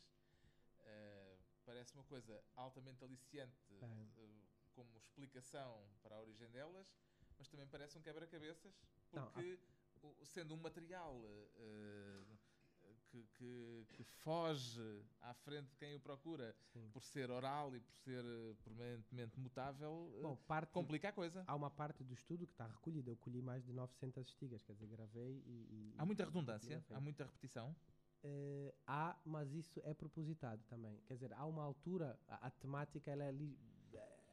eh, parece uma coisa altamente aliciante eh, como explicação para a origem delas, mas também parece um quebra-cabeças, Não, porque o- sendo um material eh, que, que- que foge à frente de quem o procura Sim. por ser oral e por ser eh, permanentemente mutável, eh, Bom, parte, complica a coisa. há uma parte do estudo que está recolhida. Eu colhi mais de 900 estigas, quer dizer, gravei e. e- Há muita redundância, e- há muita repetição. Eh, há, mas isso é propositado também. Quer dizer, há uma altura, a, a temática ela é, li-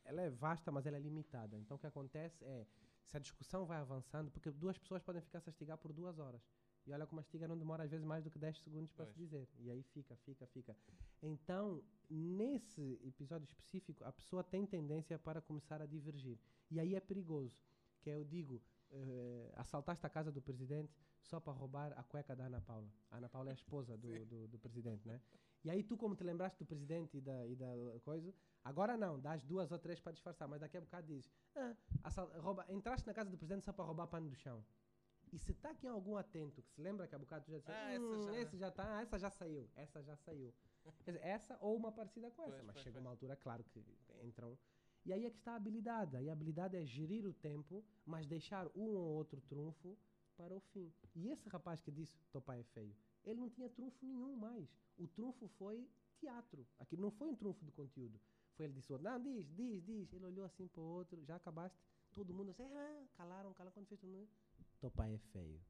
ela é vasta, mas ela é limitada. Então o que acontece é, se a discussão vai avançando, porque duas pessoas podem ficar a se astigar por duas horas. E olha como a estiga não demora às vezes mais do que 10 segundos para se dizer. E aí fica, fica, fica. Então, nesse episódio específico, a pessoa tem tendência para começar a divergir. E aí é perigoso. Que eu digo, eh, assaltaste a casa do presidente só para roubar a cueca da Ana Paula. A Ana Paula é a esposa do, do, do presidente, né? E aí tu, como te lembraste do presidente e da, e da coisa, agora não, dás duas ou três para disfarçar, mas daqui a bocado dizes, ah, rouba, entraste na casa do presidente só para roubar pano do chão. E se está aqui algum atento que se lembra que há bocado já disse, Ah, essa "Hum, já- esse já está, essa já saiu, essa já saiu. Dizer, essa ou uma parecida com essa, Pois, mas pois, chega pois. uma altura, claro, que entram. E aí é que está a habilidade. Aí a habilidade é gerir o tempo, mas deixar um ou outro trunfo para o fim. E esse rapaz que disse teu pai é feio, ele não tinha trunfo nenhum mais. O trunfo foi teatro. Aquilo não foi um trunfo de conteúdo. Foi ele disse, não, diz, diz, diz. Ele olhou assim para o outro, já acabaste? Todo mundo assim, ah, calaram, calaram quando fez mundo. Teu pai é feio.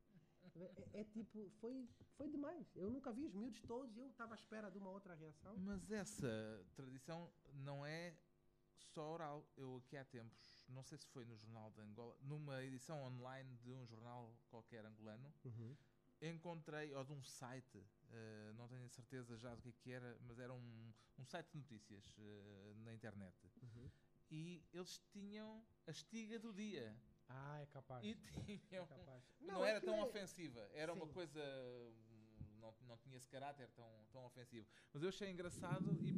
É, é tipo, foi, foi demais. Eu nunca vi os miúdos todos e eu estava à espera de uma outra reação. Mas essa tradição não é só oral. Eu aqui há tempos, não sei se foi no Jornal de Angola, numa edição online de um jornal qualquer angolano, Uhum. encontrei, ou de um site, eh, não tenho a certeza já do que, é que era, mas era um, um site de notícias eh, na internet. Uhum. E eles tinham a estiga do dia. Ah, é capaz. E tinham. É capaz. Não, era aquilo tão é- ofensiva, era uma Sim. coisa. hum, Não, não tinha esse caráter tão, tão ofensivo. Mas eu achei engraçado e.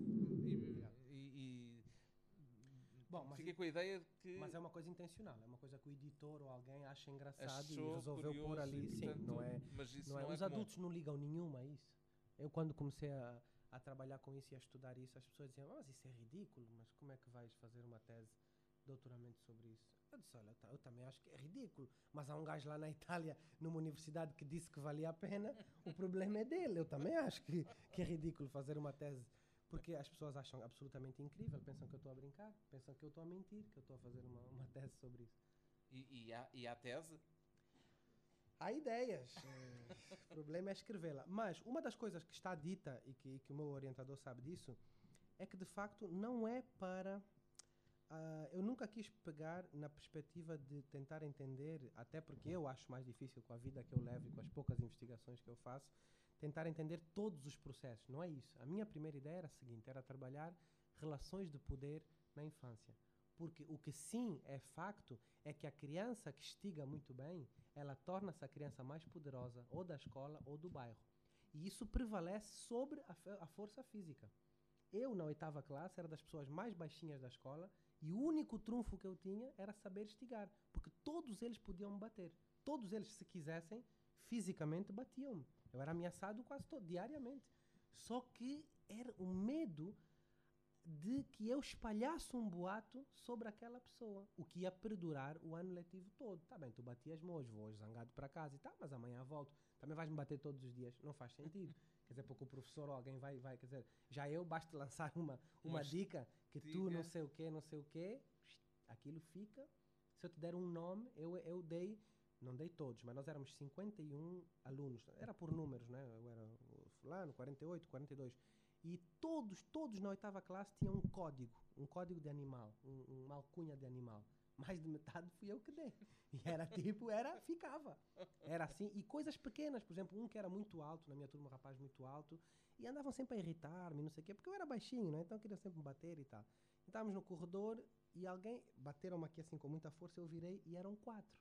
e, e- e Bom, mas- fiquei com a ideia de que. Mas é uma coisa intencional, é uma coisa que o editor ou alguém acha engraçado achou e resolveu pôr ali. e, Sim, portanto, não é, Mas isso não não é. é Os comum. adultos não ligam nenhuma a isso. Eu, quando comecei a, a trabalhar com isso e a estudar isso, as pessoas diziam: "Ah, Mas isso é ridículo, mas como é que vais fazer uma tese de doutoramento sobre isso? Eu disse: Olha, tá- eu também acho que é ridículo, mas há um gajo lá na Itália, numa universidade, que disse que valia a pena, o problema é dele. Eu também acho que, que é ridículo fazer uma tese. Porque as pessoas acham absolutamente incrível, pensam que eu estou a brincar, pensam que eu estou a mentir, que eu estou a fazer uma, uma tese sobre isso. E, e, há, e há tese? Há ideias. o problema é escrevê-la. Mas uma das coisas que está dita e que, que o meu orientador sabe disso é que de facto não é para. Ah, eu nunca quis pegar na perspectiva de tentar entender, até porque eu acho mais difícil com a vida que eu levo e com as poucas investigações que eu faço, tentar entender todos os processos. Não é isso. A minha primeira ideia era a seguinte: era trabalhar relações de poder na infância. Porque o que sim é facto é que a criança que estiga muito bem, ela torna-se a criança mais poderosa ou da escola ou do bairro. E isso prevalece sobre a, a força física. Eu, na oitava classe, era das pessoas mais baixinhas da escola e o único trunfo que eu tinha era saber estigar. Porque todos eles podiam me bater. Todos eles, se quisessem, fisicamente batiam-me. Eu era ameaçado quase todo, diariamente. Só que era o medo de que eu espalhasse um boato sobre aquela pessoa, o que ia perdurar o ano letivo todo. Tá bem, tu batias-me hoje, vou hoje zangado para casa e tá, mas amanhã volto. Também vais me bater todos os dias. Não faz sentido. quer dizer, porque o professor ou alguém vai, vai, quer dizer, já eu basta lançar uma, uma Uma dica que tu não sei o quê, não sei o quê, aquilo fica. Se eu te der um nome, eu, eu dei, não dei todos, mas nós éramos 51 alunos. Era por números, né? Eu era fulano, 48, 42. E todos, todos na oitava classe tinham um código, um código de animal, um, uma alcunha de animal. Mais de metade fui eu que dei. E era tipo, era, ficava. Era assim. E coisas pequenas, por exemplo, um que era muito alto, na minha turma, um rapaz muito alto, e andavam sempre a irritar-me, não sei o quê, porque eu era baixinho, né? Então queriam sempre me bater e tal. Estávamos no corredor e alguém, bateram-me aqui assim com muita força, eu virei e eram quatro.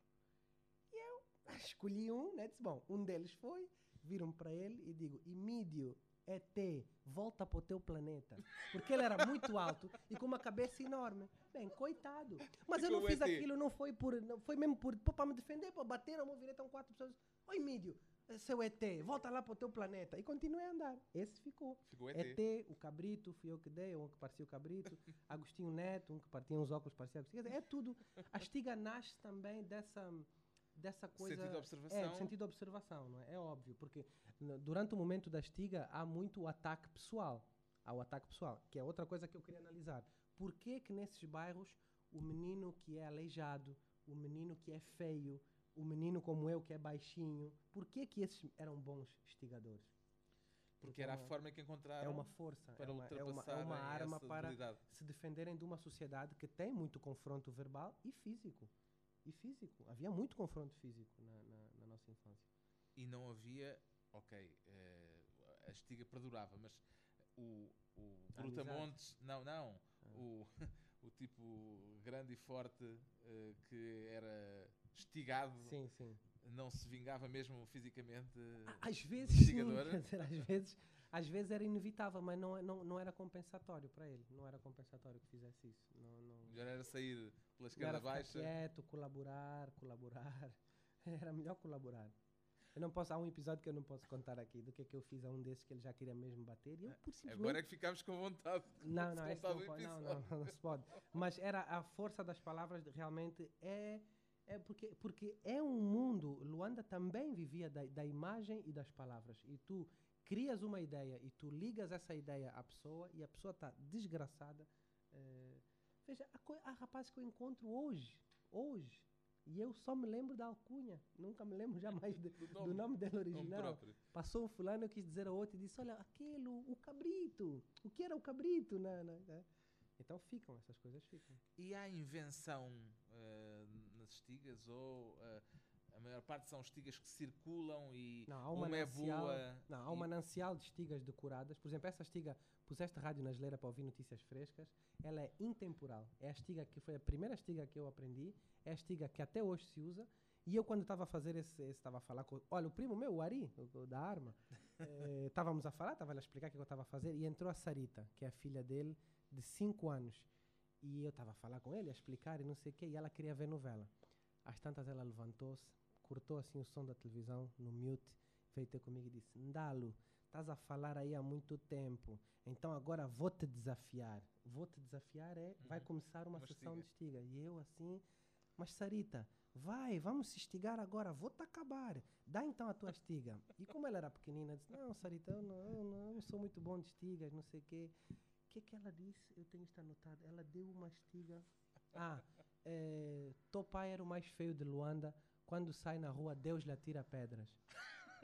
E eu escolhi um, né? Disse, bom, um deles foi, viram para ele e digo, Emídio, ET, volta para o teu planeta. Porque ele era muito alto e com uma cabeça enorme. Bem, coitado. Mas eu não fiz ET. aquilo, não foi por. Não, foi mesmo por, para me defender, para bater mão virei, estão quatro pessoas. Oi, Emídio, seu ET, volta lá para o teu planeta. E continuei a andar. Esse ficou. Ficou ET. ET, o cabrito, fui eu que dei, um que parecia o cabrito, Agostinho Neto, um que partia uns óculos, parecia Agostinho. É tudo. A estiga nasce também dessa, dessa coisa. Sentido de É, observação. de sentido de observação, não é? É óbvio, porque durante o momento da estiga há muito o ataque pessoal. Há o ataque pessoal, que é outra coisa que eu queria analisar. Por que que nesses bairros o menino que é aleijado, o menino que é feio, o menino como eu que é baixinho, por que que esses eram bons estigadores? Porque era a é uma- forma que encontraram é uma força, para é uma, é uma, ultrapassar é uma arma essa para debilidade. se defenderem de uma sociedade que tem muito confronto verbal e físico. E físico. Havia muito confronto físico na, na- na nossa infância. E não havia, ok, eh, a estiga perdurava, mas o, o Brutamontes, não, não, Ah. o, o tipo grande e forte eh, que era estigado, Sim, sim. não se vingava mesmo fisicamente. Às vezes, sim, quer dizer, às vezes, às vezes era inevitável, mas não, não, não era compensatório para ele. Não era compensatório que fizesse isso. Não, não, Melhor era sair pela não esquerda era ficar baixa. quieto, colaborar, colaborar. Era melhor colaborar. Eu não posso, há um episódio que eu não posso contar aqui do que é que eu fiz a um desses que ele já queria mesmo bater e eu por simplesmente Agora é que ficámos com vontade. Não, não, contar não, não, não, não se pode. Mas era a força das palavras realmente é é porque porque é um mundo. Luanda também vivia da, da imagem e das palavras. E tu crias uma ideia e tu ligas essa ideia à pessoa e a pessoa está desgraçada. eh, veja, há, há rapazes que eu encontro hoje, hoje. E eu só me lembro da alcunha. Nunca me lembro jamais de- Do do nome, nome dele nome original. próprio. Passou um fulano, eu quis dizer ao outro e disse: Olha, aquele, o, cabrito. O que era o cabrito? Na, na- né? Então ficam, essas coisas ficam. E há invenção eh, nas estigas ou eh, a maior parte são estigas que circulam e Não, um uma é boa. não, há um e- manancial de estigas decoradas. Por exemplo, essa estiga, puseste rádio na geleira para ouvir notícias frescas, ela é intemporal. É a estiga que foi a primeira estiga que eu aprendi, é a estiga que até hoje se usa. E eu, quando estava a fazer esse, estava a falar com. Olha, o primo meu, o Ari, o- da arma, eh, estávamos a falar, estava a explicar o que eu estava a fazer, e entrou a Sarita, que é a filha dele, de 5 anos. E eu estava a falar com ele, a explicar e não sei o quê, e ela queria ver novela. Às tantas ela levantou-se, cortou assim o som da televisão no mute, veio ter comigo e disse: Ndalo, estás a falar aí há muito tempo, então agora vou te desafiar. Vou te desafiar é, vai Uhum. começar uma, Uma sessão de estiga. E eu assim, mas Sarita, vai, vamos se estigar agora, vou te acabar. Dá então a tua estiga. E como ela era pequenina, disse: Não, Sarita, eu não, eu não sou muito bom de estigas, não sei o quê. O que que ela disse? Eu tenho isto anotado. Ela deu uma estiga. Ah, é, teu pai era o mais feio de Luanda. Quando sai na rua, Deus lhe atira pedras.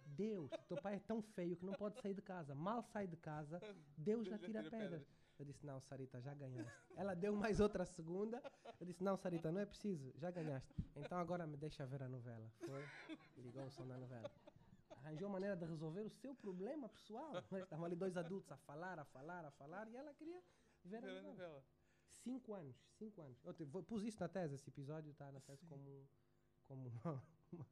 Deus, teu pai é tão feio que não pode sair de casa. Mal sai de casa, Deus lhe atira pedras. Eu disse, não, Sarita, já ganhaste. Ela deu mais outra segunda. Eu disse, não, Sarita, não é preciso, já ganhaste. Então agora me deixa ver a novela. Foi, ligou o som da novela. Arranjou maneira de resolver o seu problema pessoal. Estavam ali dois adultos a falar, a falar, a falar, e ela queria ver a Ver a novela. Cinco anos, cinco anos. Eu te- vou- pus isso na tese, esse episódio está na tese como, como uma, uma-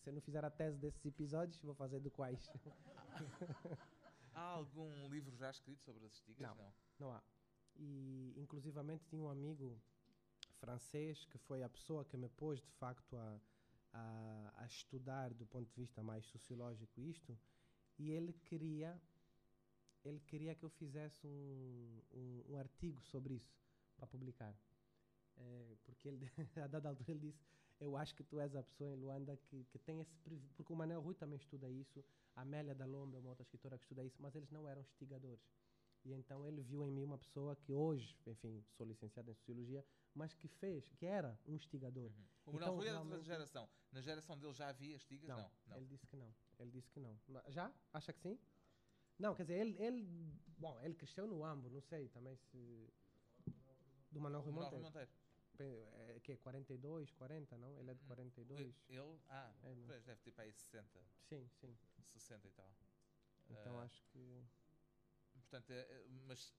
Se eu não fizer a tese desses episódios, vou fazer do quais. Há algum livro já escrito sobre as estigas? Não. Não. Não há. E, inclusivamente, tinha um amigo francês que foi a pessoa que me pôs, de facto, a, a, a estudar do ponto de vista mais sociológico isto. E ele queria, ele queria que eu fizesse um, um, um artigo sobre isso, para publicar. Eh, porque ele, a dada altura ele disse, eu acho que tu és a pessoa em Luanda que, que tem esse porque o Manel Rui também estuda isso, a Amélia da Lomba é uma outra escritora que estuda isso, mas eles não eram estigadores. E então ele viu em mim uma pessoa que hoje, enfim, sou licenciado em Sociologia, mas que fez, que era um estigador. Uhum. O Manuel Então, Rui é da outra realmente- geração. Na geração dele já havia estigas? Não. não. Ele disse que não. Ele disse que não. Já? Acha que sim? Não, quer dizer, ele, ele bom, ele cresceu no Ambo, não sei também se do Manuel Rui Monteiro. Monteiro. É, que é 42, 40, não? Ele é de Hum. 42. Ele, ah, É, não. pois, deve ter para aí 60, Sim, sim. 60 e tal. Então Ah, acho que Portanto, é- é- mas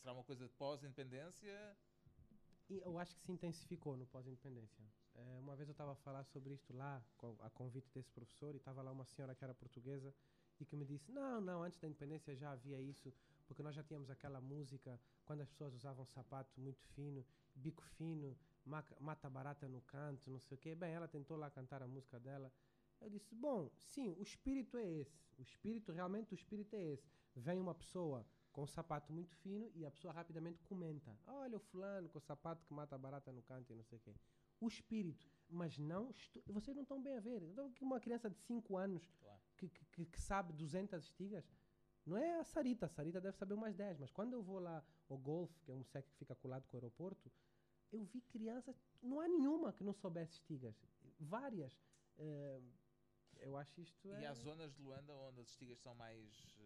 será uma coisa de pós-independência? Eu acho que se intensificou no pós-independência. É, uma vez eu estava a falar sobre isto lá, a convite desse professor, e estava lá uma senhora que era portuguesa e que me disse: Não, não, antes da independência já havia isso, porque nós já tínhamos aquela música quando as pessoas usavam sapato muito fino, bico fino, mata barata no canto, não sei o quê. Bem, ela tentou lá cantar a música dela. Eu disse: Bom, sim, o espírito é esse. O espírito, realmente, o espírito é esse. Vem uma pessoa com um sapato muito fino e a pessoa rapidamente comenta: Olha o fulano com o sapato que mata barata no canto e não sei o quê. O espírito, mas não. Vocês não estão bem a ver. Então, uma criança de 5 anos claro. que, que, que, sabe 200 estigas, não é a Sarita. A Sarita deve saber umas 10, mas quando eu vou lá ao Golf, que é um SEC que fica colado com o aeroporto, eu vi crianças. Não há nenhuma que não soubesse estigas. Várias. Uh, eu acho isto. E é... há zonas de Luanda onde as estigas são mais.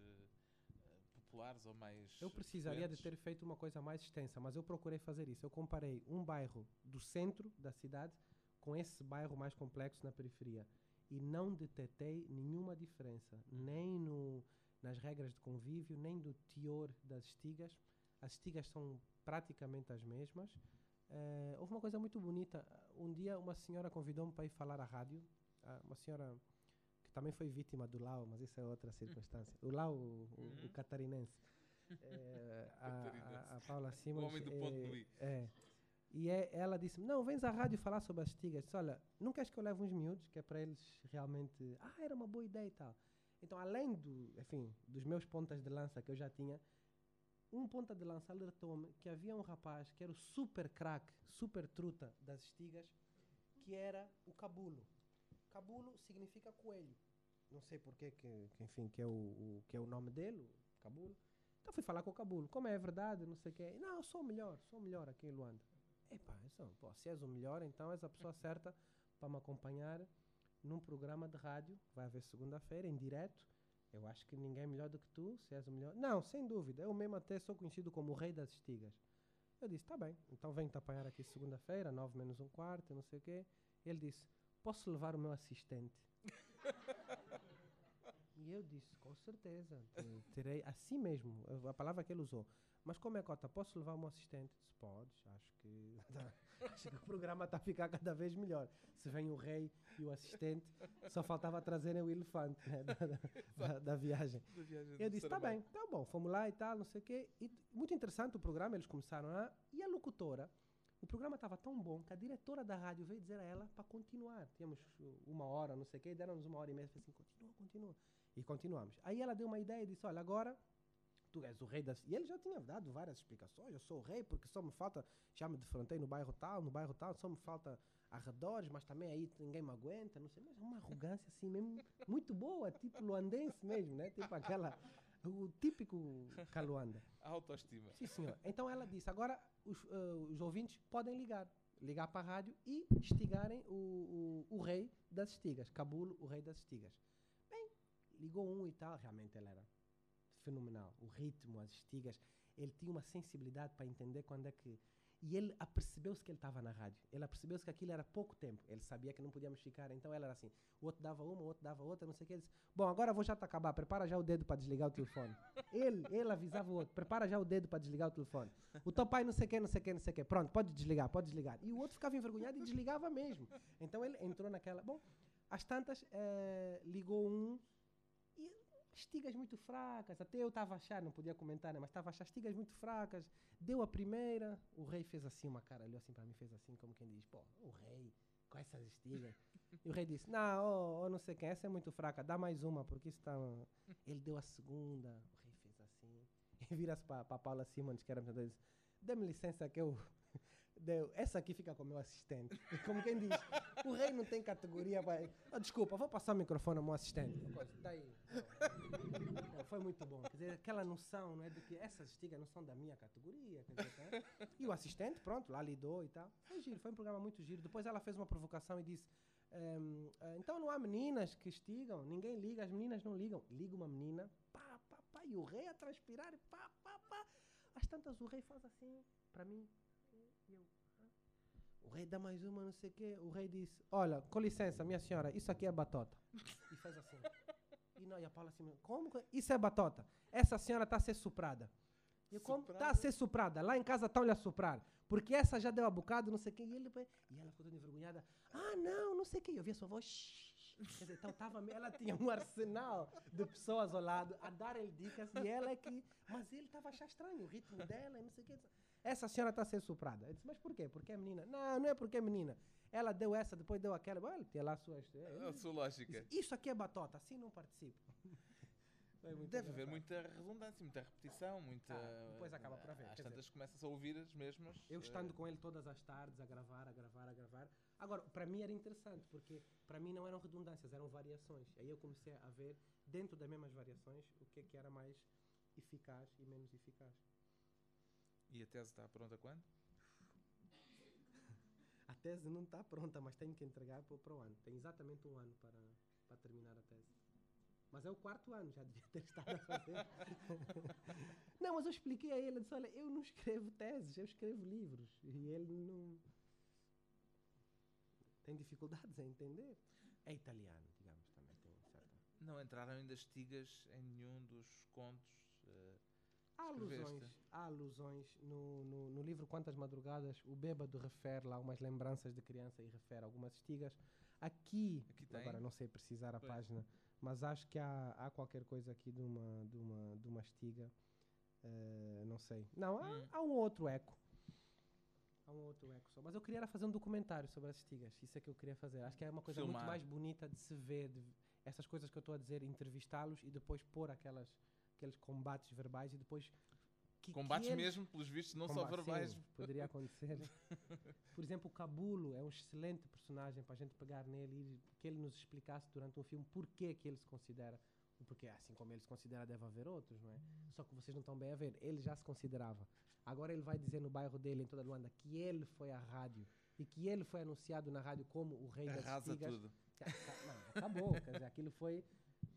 Populares ou mais. Eu precisaria de ter feito uma coisa mais extensa, mas eu procurei fazer isso. Eu comparei um bairro do centro da cidade com esse bairro mais complexo na periferia e não detetei nenhuma diferença, uhum. nem no, nas regras de convívio, nem do teor das estigas. As estigas são praticamente as mesmas. Uh, houve uma coisa muito bonita. Um dia uma senhora convidou-me para ir falar à rádio. Uh, uma senhora também foi vítima do Lau, mas isso é outra circunstância. O Lau, o, o, o uhum. catarinense. É, a, a, a, Paula Simons. O homem do ponto é, é, e é, ela disse não, vens à rádio falar sobre as estigas. Disse, olha, não queres que eu leve uns miúdos, que é para eles realmente... Ah, era uma boa ideia e tal. Então, além do, enfim, dos meus pontas de lança que eu já tinha, um ponta de lança alertou-me que havia um rapaz que era o super crack, super truta das estigas, que era o Cabulo. Cabulo significa coelho não sei porque que, que, enfim, que é o, o, que é o nome dele, Cabulo. Então fui falar com o Cabulo, como é verdade, não sei o quê. Não, eu sou o melhor, sou o melhor aqui em Luanda. Epá, então, pô, se és o melhor, então és a pessoa certa para me acompanhar num programa de rádio, vai haver segunda-feira, em direto. Eu acho que ninguém é melhor do que tu, se és o melhor. Não, sem dúvida, eu mesmo até sou conhecido como o rei das estigas. Eu disse, tá bem, então venho te apanhar aqui segunda-feira, nove menos um quarto, não sei o quê. Ele disse, posso levar o meu assistente? E eu disse, com certeza, terei, assim mesmo, a palavra que ele usou. Mas como é, Cota, posso levar um assistente? Disse, podes, acho que, acho que o programa está a ficar cada vez melhor. Se vem o rei e o assistente, só faltava trazerem o elefante né, da, da, da, viagem. Da viagem eu disse, tá bem, tá bom, fomos lá e tal, não sei o quê. E, muito interessante o programa, eles começaram a... E a locutora, o programa estava tão bom que a diretora da rádio veio dizer a ela para continuar. Tínhamos uma hora, não sei o quê, deram-nos uma hora e meia. Falei assim, continua, continua. E continuamos. Aí ela deu uma ideia e disse: Olha, agora tu és o rei das. E ele já tinha dado várias explicações. Eu sou o rei porque só me falta. Já me defrontei no bairro tal, no bairro tal, só me falta arredores, mas também aí ninguém me aguenta, não sei. Mas uma arrogância assim mesmo, muito boa, tipo luandense mesmo, né? Tipo aquela. O típico Caluanda. A autoestima. Sim, senhor. Então ela disse: agora os, uh, os ouvintes podem ligar. Ligar para a rádio e estigarem o, o, o rei das estigas. Cabulo, o rei das estigas ligou um e tal, realmente ele era fenomenal. O ritmo, as estigas, ele tinha uma sensibilidade para entender quando é que. E ele apercebeu-se que ele estava na rádio. Ele apercebeu-se que aquilo era pouco tempo. Ele sabia que não podíamos ficar. Então ele era assim: o outro dava uma, o outro dava outra, não sei o que. Ele disse: Bom, agora vou já te acabar. Prepara já o dedo para desligar o telefone. ele, ele avisava o outro: Prepara já o dedo para desligar o telefone. O teu pai não sei o que, não sei o que, não sei o que. Pronto, pode desligar, pode desligar. E o outro ficava envergonhado e desligava mesmo. Então ele entrou naquela. Bom, às tantas, eh, ligou um estigas muito fracas. Até eu estava a achar, não podia comentar, né, mas estava a achar estigas muito fracas. Deu a primeira, o rei fez assim uma cara, olhou assim para mim, fez assim, como quem diz: pô, o rei, com essas estigas. e o rei disse: não, oh, oh, não sei quem, essa é muito fraca, dá mais uma, porque isso está. Ele deu a segunda, o rei fez assim. E vira-se para Paula Simons, que era apresentadora, disse: dê-me licença que eu deu, essa aqui fica com o meu assistente. Como quem diz, o rei não tem categoria para. Oh, desculpa, vou passar o microfone ao meu assistente. Daí. Não, foi muito bom. Quer dizer, aquela noção não é, de que essas estigas não são da minha categoria. Dizer, né? E o assistente, pronto, lá lidou e tal. Foi giro, foi um programa muito giro. Depois ela fez uma provocação e disse. Um, ah, então não há meninas que estigam, ninguém liga, as meninas não ligam. Liga uma menina, pá, pá, pá, e o rei a transpirar, pá, pá, pá. Às tantas o rei faz assim, para mim, o rei dá mais uma, não sei o quê. O rei disse: Olha, com licença, minha senhora, isso aqui é batota. E faz assim. E, não, e a Paula assim: Como? Isso é batota. Essa senhora está a ser suprada. E como está a ser soprada? Lá em casa estão-lhe a soprar. Porque essa já deu a bocado, não sei o quê. E, ele, e ela ficou toda envergonhada. Ah, não, não sei o quê. Eu ouvi a sua voz. Quer dizer, então tava, ela tinha um arsenal de pessoas ao lado a dar-lhe dicas e ela é que. Mas ele estava a achar estranho o ritmo dela e não sei o quê. Essa senhora está a ser soprada. Eu disse, mas por quê? Porque é menina? Não, não é porque é menina. Ela deu essa, depois deu aquela. Olha, tinha lá a sua. A sua lógica. Disse, Isso aqui é batota, assim não participo. Deve haver muita redundância, muita repetição, muita. Ah, depois acaba por haver, Às tantas começas a ouvir as mesmas. Eu eh, estando com ele todas as tardes, a gravar, a gravar, a gravar. Agora, para mim era interessante, porque para mim não eram redundâncias, eram variações. Aí eu comecei a ver, dentro das mesmas variações, o que é que era mais eficaz e menos eficaz. E a tese está pronta quando? A tese não está pronta, mas tenho que entregar para, o- para o ano. Tem exatamente um ano para, para terminar a tese. Mas é o quarto ano, já devia ter estado a fazer. não, mas eu expliquei a ele, disse, olha, eu não escrevo teses, eu escrevo livros. E ele não... Tem dificuldades em entender. É italiano, digamos, também tem certa... Não entraram ainda estigas em nenhum dos contos. Há alusões, há alusões no, no, no livro Quantas Madrugadas, o bêbado refere lá umas lembranças de criança e refere algumas estigas. Aqui, Aqui agora não sei precisar a Pois. página, mas acho que há, há qualquer coisa aqui de uma, de uma, de uma estiga. eh, não sei. Não, há, Hum. há um outro eco. Há um outro eco só. Mas eu queria fazer um documentário sobre as estigas. Isso é que eu queria fazer. Acho que é uma coisa Filmar. muito mais bonita de se ver. de- essas coisas que eu estou a dizer, entrevistá-los e depois pôr aquelas, aqueles combates verbais e depois. Que, combates que eles- mesmo, pelos vistos, não só Combate, verbais. sim, poderia acontecer. Por exemplo, o Cabulo é um excelente personagem para a gente pegar nele e que ele nos explicasse durante um filme porquê que ele se considera. Porque assim como ele se considera, deve haver outros, não é? Só que vocês não estão bem a ver. Ele já se considerava. Agora ele vai dizer no bairro dele, em toda Luanda, que ele foi à rádio e que ele foi anunciado na rádio como o rei das Arrasa espigas. tudo. Não, acabou. Quer dizer, aquilo foi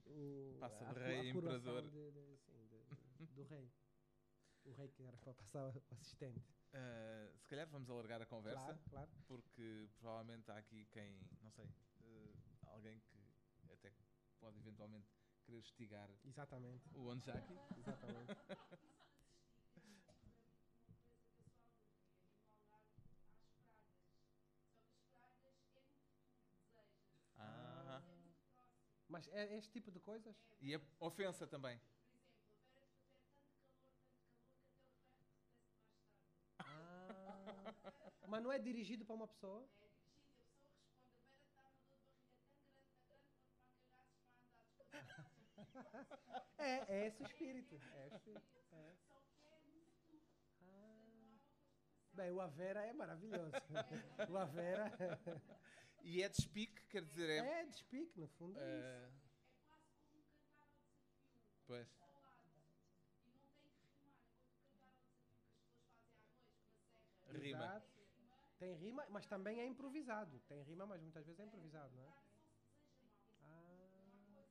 o, Passa a, rei a a coroação imperador. de- de- sim, de- do rei. O rei que era para passar o assistente. Eh, se calhar vamos alargar a conversa, Claro, claro. porque provavelmente há aqui quem, não sei, eh, alguém que até pode eventualmente querer estigar Exatamente. o Onjaki. Exatamente. Ah, Mas é este tipo de coisas? e a ofensa também. Mas não é dirigido para uma pessoa? É, é esse o espírito. É esse o espírito. É. Ah. Bem, o Avera é maravilhoso. O Avera E é de speak, quer dizer, é. é despique, no fundo. É isso. eh, pois. Rima. Tem rima, mas também é improvisado. Tem rima, mas muitas vezes é improvisado, não é? Ah.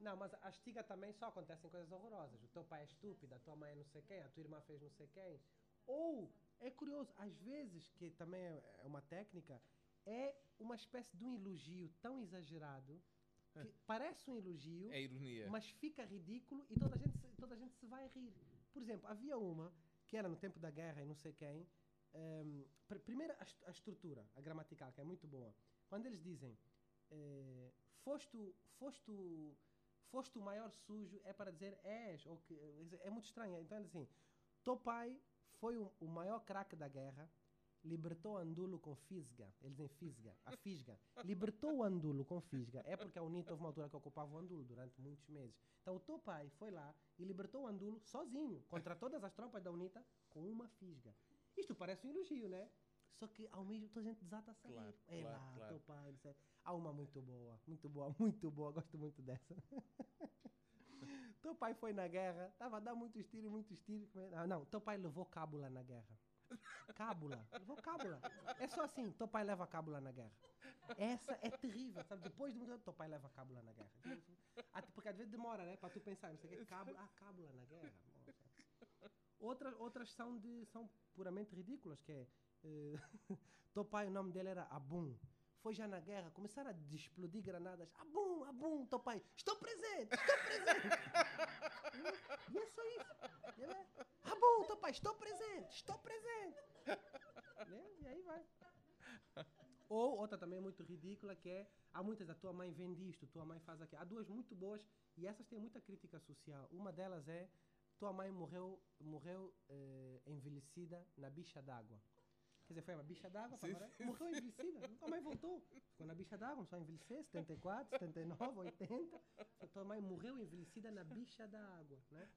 Não, mas a estiga também só acontecem coisas horrorosas. O teu pai é estúpido, a tua mãe é não sei quem, a tua irmã fez não sei quem. Ou, é curioso, às vezes, que também é é uma técnica, é uma espécie de um elogio tão exagerado que parece um elogio, É ironia. mas fica ridículo e toda a gente, toda a gente se vai rir. Por exemplo, havia uma que era no tempo da guerra e não sei quem. Ehm, pr- primeiro, a, a estrutura, a gramatical, que é muito boa. Quando eles dizem eh, foste, foste, foste o maior sujo, é para dizer és. Ou que, é muito estranho. Então, assim: teu pai foi o, o maior craque da guerra, libertou Andulo com fisga. Eles dizem fisga, a fisga. Libertou o Andulo com fisga. É porque a UNITA houve uma altura que ocupava o Andulo durante muitos meses. Então o teu pai foi lá e libertou o Andulo sozinho, contra todas as tropas da UNITA, com uma fisga. Isto parece um elogio, né? Só que ao mesmo toda a gente desata a sair. Claro, é claro, lá, claro. teu pai, não sei. Há uma muito boa, muito boa, muito boa, gosto muito dessa. teu pai foi na guerra, estava a dar muitos tiros, muitos tiros. Ah, não, teu pai levou cábula na guerra. Cábula, levou cábula. É só assim, teu pai leva cábula na guerra. Essa é terrível, sabe? Depois de muito tempo, teu pai leva cábula na guerra. Até porque às vezes demora, né? Para tu pensar, não sei o que, cábula, ah, cábula na guerra. Outras, outras são, de, são puramente ridículas, que é... eh, teu pai, o nome dele era Abum. Foi já na guerra, começaram a explodir granadas. Abum, Abum, teu pai, estou presente, estou presente. E é só isso. É, bom, então, pai, estou presente, estou presente. Né? E aí vai. Ou outra também muito ridícula que é, há muitas, a tua mãe vende isto, tua mãe faz aquilo. Há duas muito boas e essas têm muita crítica social. Uma delas é, tua mãe morreu, morreu eh, envelhecida na bicha d'água. Quer dizer, foi uma bicha d'água, Sim, morreu envelhecida, nunca mais voltou. Ficou na bicha d'água, só envelhecer, 74, 79, 80. A tua mãe morreu envelhecida na bicha d'água, né?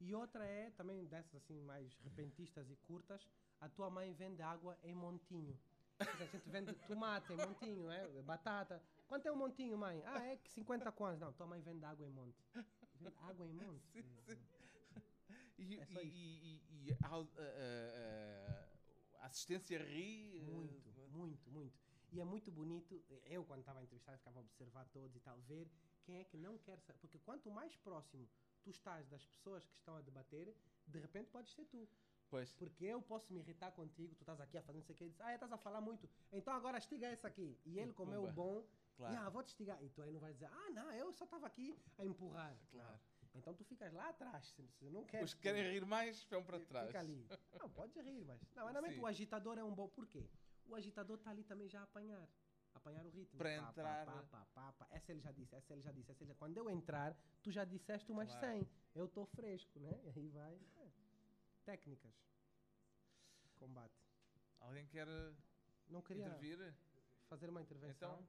E outra é, também dessas assim, mais repentistas e curtas, a tua mãe vende água em montinho. A gente vende tomate em montinho, é? batata. Quanto é um montinho, mãe? Ah, é que 50 quantos? Não, tua mãe vende água em monte. Vende água em monte? Sim, sim. E, É e- e- e- a, a- a- assistência ri. eh, Muito, muito, muito. E é muito bonito, eu quando estava a entrevistar, ficava a observar todos e tal, ver quem é que não quer saber. Porque quanto mais próximo tu estás das pessoas que estão a debater, de repente podes ser tu. Pois. Porque eu posso me irritar contigo, tu estás aqui a fazer não sei o que, e diz, ah, estás a falar muito, então agora estiga esse aqui. E ele, como é o bom, Claro. ah, vou te estigar. E tu aí não vais dizer, ah, não, eu só estava aqui a empurrar. Claro. Não. Então tu ficas lá atrás, se não queres. Os que querem rir mais vão para Fica trás. ali. Não, pode rir, mas. Não, normalmente Sim. o agitador é um bom. Por quê? O agitador está ali também já a apanhar. Apanhar o ritmo. Para Pá, pá, entrar- Pá, pá, pá, pá. Essa ele já disse, essa ele já disse, essa ele já... Quando eu entrar, tu já disseste umas Claro. 100. Eu estou fresco, né? E aí vai. é. Técnicas. Combate. Alguém quer Não queria intervir? fazer uma intervenção. Então.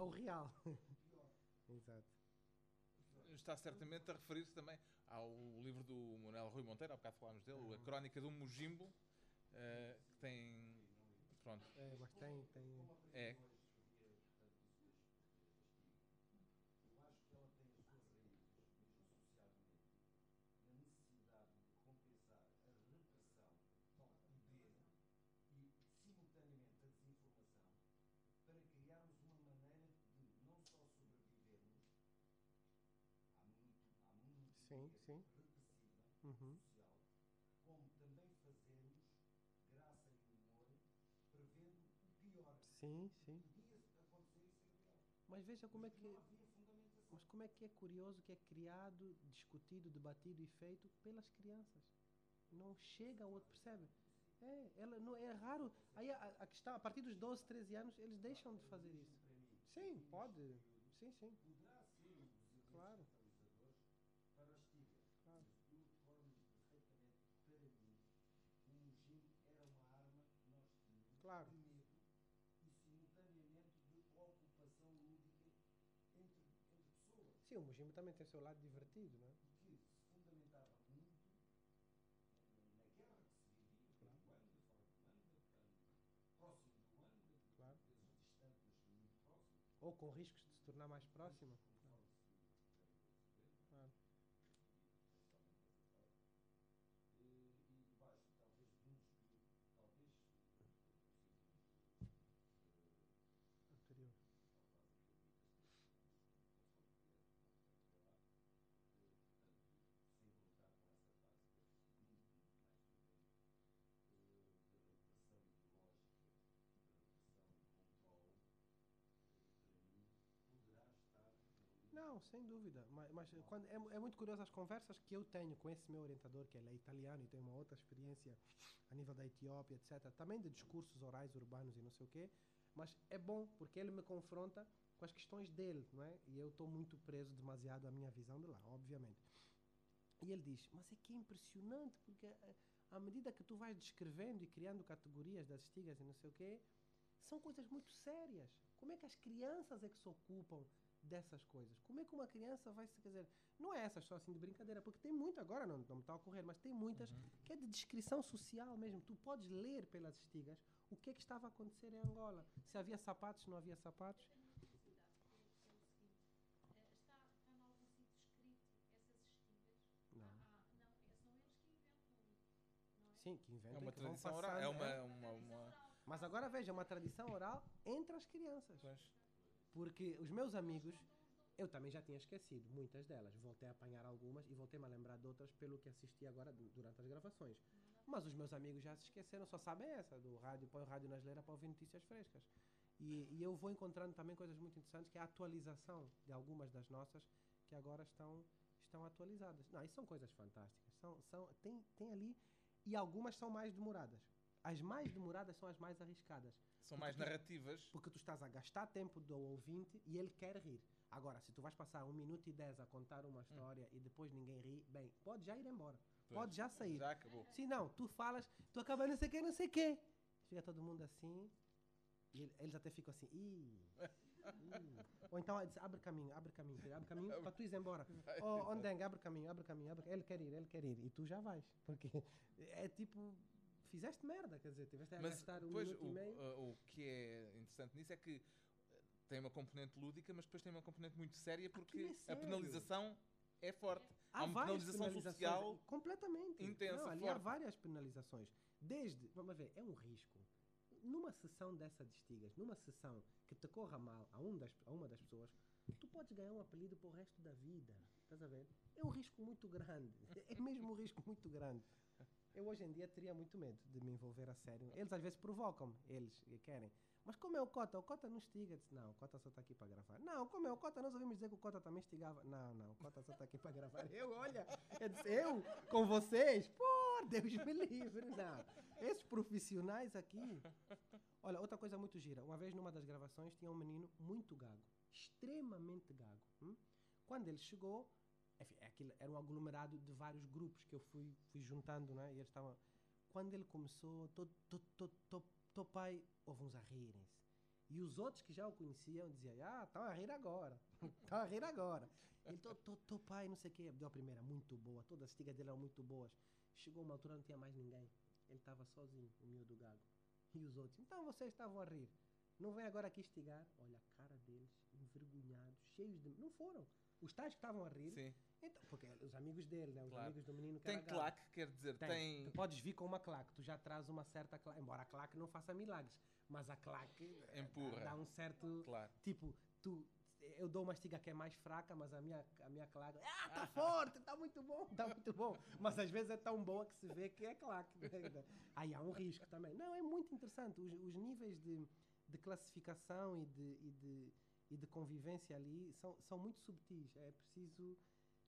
Ao real. Exato. Está certamente a referir-se também ao livro do Manuel Rui Monteiro, há bocado falámos dele, A Crónica do Mujimbo, eh, que tem. Pronto, É, mas tem. tem... é. Sim, sim. Uhum. Sim, sim. Mas veja como é que. Mas como é que é curioso que é criado, discutido, debatido e feito pelas crianças. Não chega ao outro, percebe? É, ela não é raro. Aí a, a questão, a partir dos 12, 13 anos, eles deixam de fazer isso. Sim, pode. Sim, sim. O Mujimbo também tem seu lado divertido, né? Claro. Ou com riscos de se tornar mais próxima. Sem dúvida. Mas, mas quando, é, é, muito curioso as conversas que eu tenho com esse meu orientador, que ele é italiano e tem uma outra experiência a nível da Etiópia, etc. Também de discursos orais urbanos e não sei o quê. Mas é bom, porque ele me confronta com as questões dele, não é? E eu estou muito preso demasiado à minha visão de lá, obviamente. E ele diz, mas é que é impressionante, porque eh, à medida que tu vais descrevendo e criando categorias das estigas e não sei o quê, são coisas muito sérias. Como é que as crianças é que se ocupam dessas coisas? Como é que uma criança vai se. Quer dizer, não é essa só assim de brincadeira, porque tem muito, agora não, não está a ocorrer, mas tem muitas uhum. que é de descrição social mesmo. Tu podes ler pelas estigas o que é que estava a acontecer em Angola. Se havia sapatos, se não havia sapatos. Sim, que inventam. É uma tradição oral. É uma, é uma, uma, Mas agora veja, é uma tradição oral entre as crianças. Pois. Porque os meus amigos, eu também já tinha esquecido muitas delas. Voltei a apanhar algumas e voltei-me a lembrar de outras pelo que assisti agora durante as gravações. Mas os meus amigos já se esqueceram, só sabem essa, do rádio, põe o rádio na geleira para ouvir notícias frescas. E, e, eu vou encontrando também coisas muito interessantes, que é a atualização de algumas das nossas, que agora estão, estão atualizadas. Não, isso são coisas fantásticas. São, são, tem, tem ali e algumas são mais demoradas. As mais demoradas são as mais arriscadas. São mais narrativas. Porque tu estás a gastar tempo do ouvinte e ele quer rir. Agora, se tu vais passar um minuto e dez a contar uma história hum. e depois ninguém ri, bem, pode já ir embora. Pois, pode já sair. Já acabou. Se não, tu falas, tu acaba não sei o que, não sei o que. Fica todo mundo assim. E eles até ficam assim, ih. Ou então abre caminho, abre caminho, abre caminho para tu ir embora. Oh, Ondeng, abre caminho, abre caminho, abre... ele quer ir, ele quer ir. E tu já vais. Porque é tipo, fizeste merda, quer dizer, tiveste a Mas, gastar um minuto o, e meio. O, o que é interessante nisso é que eh, tem uma componente lúdica, mas depois tem uma componente muito séria porque é a penalização é forte. Há, há uma penalização social completamente intensa. Não, ali forte. há várias penalizações. Desde, vamos ver, é um risco. Numa sessão dessa de estigas, numa sessão que te corra mal a, um das, a uma das pessoas, tu podes ganhar um apelido para o resto da vida. Estás a ver? É um risco muito grande. É mesmo um risco muito grande. Eu hoje em dia teria muito medo de me envolver a sério. Eles às vezes provocam, eles querem. Mas como é o Cota? O Cota não estiga. Não, o Cota só está aqui para gravar. Não, como é o Cota? Nós ouvimos dizer que o Cota também estigava. Não, não, o Cota só está aqui para gravar. Eu, olha, eu, disse, eu com vocês? Por Deus me livre. Não. Esses profissionais aqui. Olha, outra coisa muito gira. Uma vez numa das gravações tinha um menino muito gago. Extremamente gago. Hum? Quando ele chegou, enfim, é aquilo, era um aglomerado de vários grupos que eu fui, fui juntando, né? E eles estavam. Quando ele começou, tô, pai, houve uns a rirem-se. E os outros que já o conheciam diziam, ah, estão a rir agora, estão a rir agora. Ele, tô, pai, não sei o quê. Deu a primeira, muito boa, todas as tigas dele eram muito boas. Chegou uma altura, não tinha mais ninguém. Ele estava sozinho, o miúdo gago. E os outros, então vocês estavam a rir. Não vem agora aqui estigar. Olha a cara deles, cheios de. Não foram. Os tais que estavam a rir. Sim. Então, porque os amigos dele, né? Os claro. amigos do menino que Tem claque, quer dizer, tem. tem. Tu podes vir com uma claque, tu já traz uma certa claque. Embora a claque não faça milagres, mas a claque eh, empurra. Dá um certo. Claro. Tipo, tu. Eu dou uma estiga que é mais fraca, mas a minha, a minha claque. Ah, tá forte, tá muito bom, tá muito bom. Mas às vezes é tão boa que se vê que é claque. Né? Aí há um risco também. Não, é muito interessante. Os, os níveis de, de classificação e de, e de e de convivência ali são, são muito subtis. É preciso.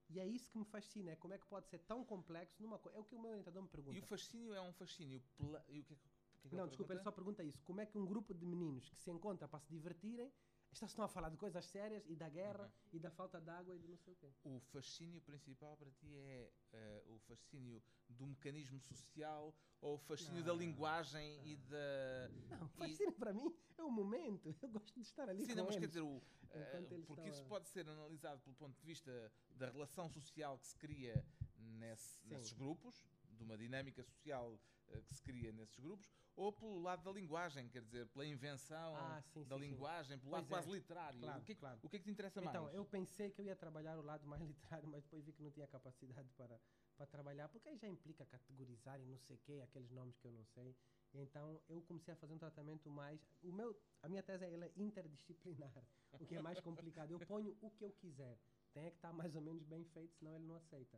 E é isso que me fascina, é como é que pode ser tão complexo numa coisa. É o que o meu orientador me pergunta. E o fascínio é um fascínio. E o que, é que, que Não, desculpa, ele só pergunta isso. Como é que um grupo de meninos que se encontra para se divertirem estão a falar de coisas sérias e da guerra uhum. e da falta de água e de não sei o quê. O fascínio principal para ti é uh, o fascínio do mecanismo social ou o fascínio não, da linguagem não. e da. Não, o fascínio e... para mim é o momento. Eu gosto de estar ali Sim, com não, mas eles, quer dizer, o, uh, porque isso a... pode ser analisado pelo ponto de vista da relação social que se cria nesse, nesses grupos, de uma dinâmica social uh, que se cria nesses grupos, ou pelo lado da linguagem, quer dizer, pela invenção ah, sim, da sim, linguagem, pelo lado pois quase é. literário. Claro, o, que, é claro. o que é que te interessa então, mais? Então, eu pensei que eu ia trabalhar o lado mais literário, mas depois vi que não tinha capacidade para, para trabalhar, porque aí já implica categorizar e não sei o quê, aqueles nomes que eu não sei. Então, eu comecei a fazer um tratamento mais... O meu, a minha tese ela é interdisciplinar, o que é mais complicado. Eu ponho o que eu quiser. Tem que estar mais ou menos bem feito, senão ele não aceita.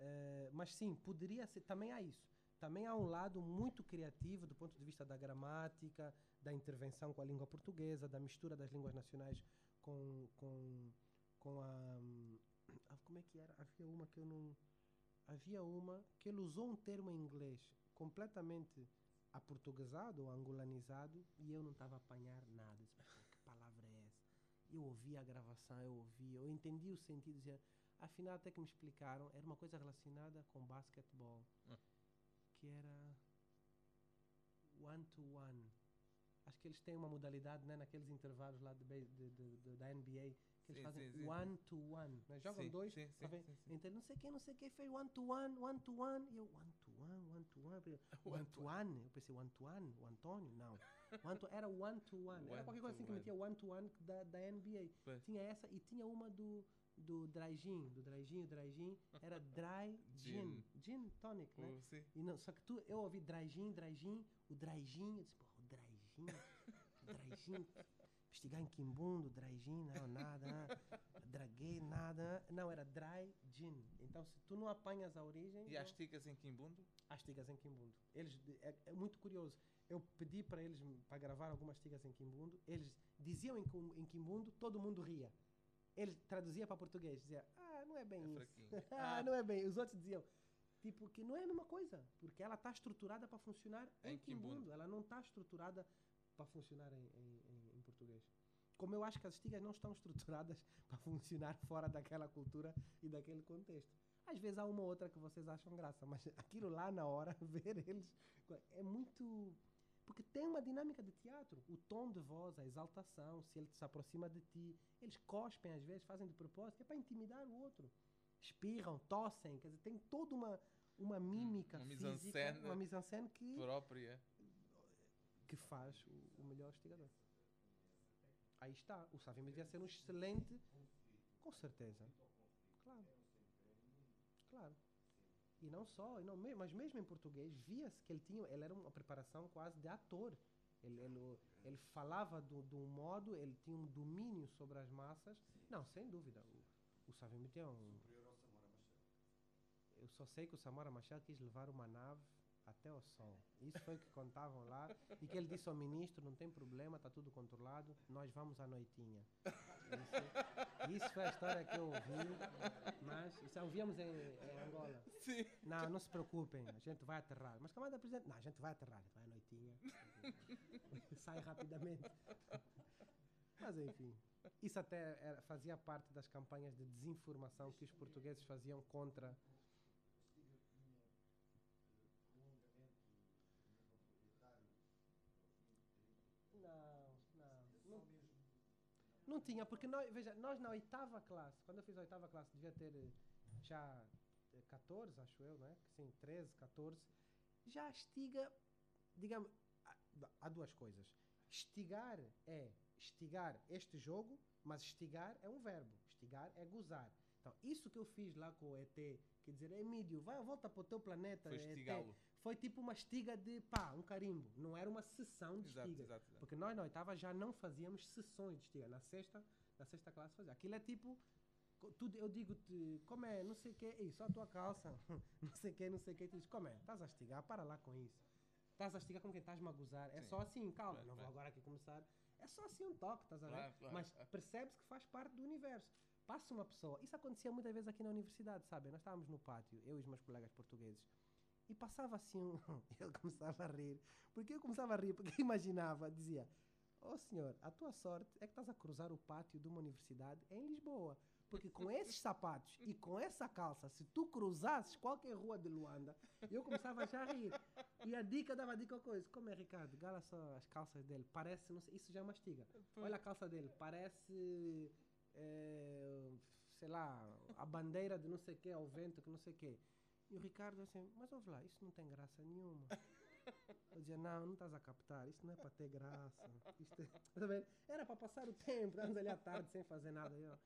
Uh, mas sim, poderia ser... Também há isso também há um lado muito criativo do ponto de vista da gramática, da intervenção com a língua portuguesa, da mistura das línguas nacionais com, com, com a, hum, ah, Como é que era? Havia uma que eu não. Havia uma que ele usou um termo em inglês completamente aportuguesado ou angolanizado e eu não estava a apanhar nada. Disse, "Pô, que palavra é essa? Eu ouvi a gravação, eu ouvi, eu entendi o sentido. Dizia, afinal, até que me explicaram, era uma coisa relacionada com basquetebol, Hum. Que era one-to-one. Acho que eles têm uma modalidade né, naqueles intervalos lá de, de- de- da NBA que eles Sim, fazem sim, sim. one-to-one. né? Jogam dois, sim. Então, não sei quem, não sei quem fez one to one, one to one. E eu, one to one, one to one. One to one. Eu pensei, one to one, o Antônio? Não. One to, era one to one. Era One qualquer coisa to assim que one. metia one to one da, da NBA. Tinha essa e tinha uma do, do dry gin, do dry gin, o dry gin. Era dry gin. Gin tonic, né? Sim. E não, só que tu, eu ouvi dry gin, dry gin, o dry gin, eu disse, porra, o dry gin, o dry gin, investigar em Quimbundo, dry gin, não, nada, ah, draguei, nada, não, era dry gin. Então, se tu não apanhas a origem, E não- as ticas em Quimbundo? as tigas em Quimbundo. Eles, é, é muito curioso. Eu pedi para eles para gravar algumas tigas em Quimbundo. Eles diziam em, em Quimbundo, todo mundo ria. Ele traduzia para português, dizia: "Ah, não é bem É isso. fraquinho. ah, Ah. não é bem". Os outros diziam: Tipo, que não é a mesma coisa, porque ela está estruturada para funcionar em, Em Quimbundo. Ela não está estruturada para funcionar em, em- em- em português. Como eu acho que as estigas não estão estruturadas para funcionar fora daquela cultura e daquele contexto. Às vezes há uma ou outra que vocês acham graça, mas aquilo lá na hora, ver eles, é muito. Porque tem uma dinâmica de teatro. O tom de voz, a exaltação, se ele se aproxima de ti. Eles cospem às vezes, fazem de propósito, é para intimidar o outro. Espirram, tossem, quer dizer, tem toda uma, uma mímica uma física, uma mise-en-scène que, Própria. que faz o, o melhor estigador. Aí está. O Savimbi devia ser um excelente. Com certeza. Claro. Claro. E não só, e não, mas mesmo em português, via-se que ele tinha. Ele era uma preparação quase de ator. Ele, ele, ele falava do- de um modo, ele tinha um domínio sobre as massas. Não, sem dúvida. O, o Savimbi tem um. Eu só sei que o Samora Machado quis levar uma nave até o sol. Isso foi o que contavam lá. E que ele disse ao ministro: não tem problema, está tudo controlado, nós vamos à noitinha. Isso, isso foi a história que eu ouvi, mas isso ouvíamos em, em Angola. Sim. Não, não se preocupem, a gente vai aterrar. Mas camada presidente, não, a gente vai aterrar, vai à noitinha. Sai rapidamente. Mas enfim, isso até era- fazia parte das campanhas de desinformação que os portugueses faziam contra. Não, não. Não, não tinha, porque nós, veja, nós na oitava classe, quando eu fiz a oitava classe, devia ter eh, já eh, 14, acho eu, né? Sim, 13, 14. Já estiga, digamos, há, duas coisas. Estigar é estigar este jogo, mas estigar é um verbo. Estigar é gozar. Então, isso que eu fiz lá com o ET, quer dizer, Emílio, vai, volta para o teu planeta, Foi estigá-lo. Foi tipo uma estiga de pá, um carimbo. Não era uma sessão de Exato, estiga. exato, exato. Porque nós na oitava já não fazíamos sessões de estiga. Na sexta, na sexta classe fazia. Aquilo é tipo. Tudo, eu digo-te, como é, não sei o que, ei, só a tua calça, não sei o que, não sei o que, tu dizes, como é, estás a estigar, para lá com isso. Estás a estigar como quem estás-me a gozar. É Sim. só assim, calma, Claro, não vou claro. agora aqui começar. É só assim um toque, estás a ver? Claro, claro, Mas percebes que faz parte do universo. Passa uma pessoa, isso acontecia muitas vezes aqui na universidade, sabe? Nós estávamos no pátio, eu e os meus colegas portugueses, e passava assim. Ele começava a rir. Porque eu começava a rir, porque imaginava, dizia: Ó senhor, a tua sorte é que estás a cruzar o pátio de uma universidade em Lisboa. Porque com esses sapatos e com essa calça, se tu cruzasses qualquer rua de Luanda, eu começava já a rir. E a dica dava a dica coisa. Como é, Ricardo? Gala só as calças dele. Parece, não sei, isso já mastiga. Olha a calça dele. Parece, eh, sei lá, a bandeira de não sei o quê, ao vento, que não sei o quê. E o Ricardo assim, mas ouve lá, isso não tem graça nenhuma. Eu dizia, não, não estás a captar, isso não é para ter graça. Isto é... Tá? Era para passar o tempo, estávamos ali à tarde sem fazer nada. Eu,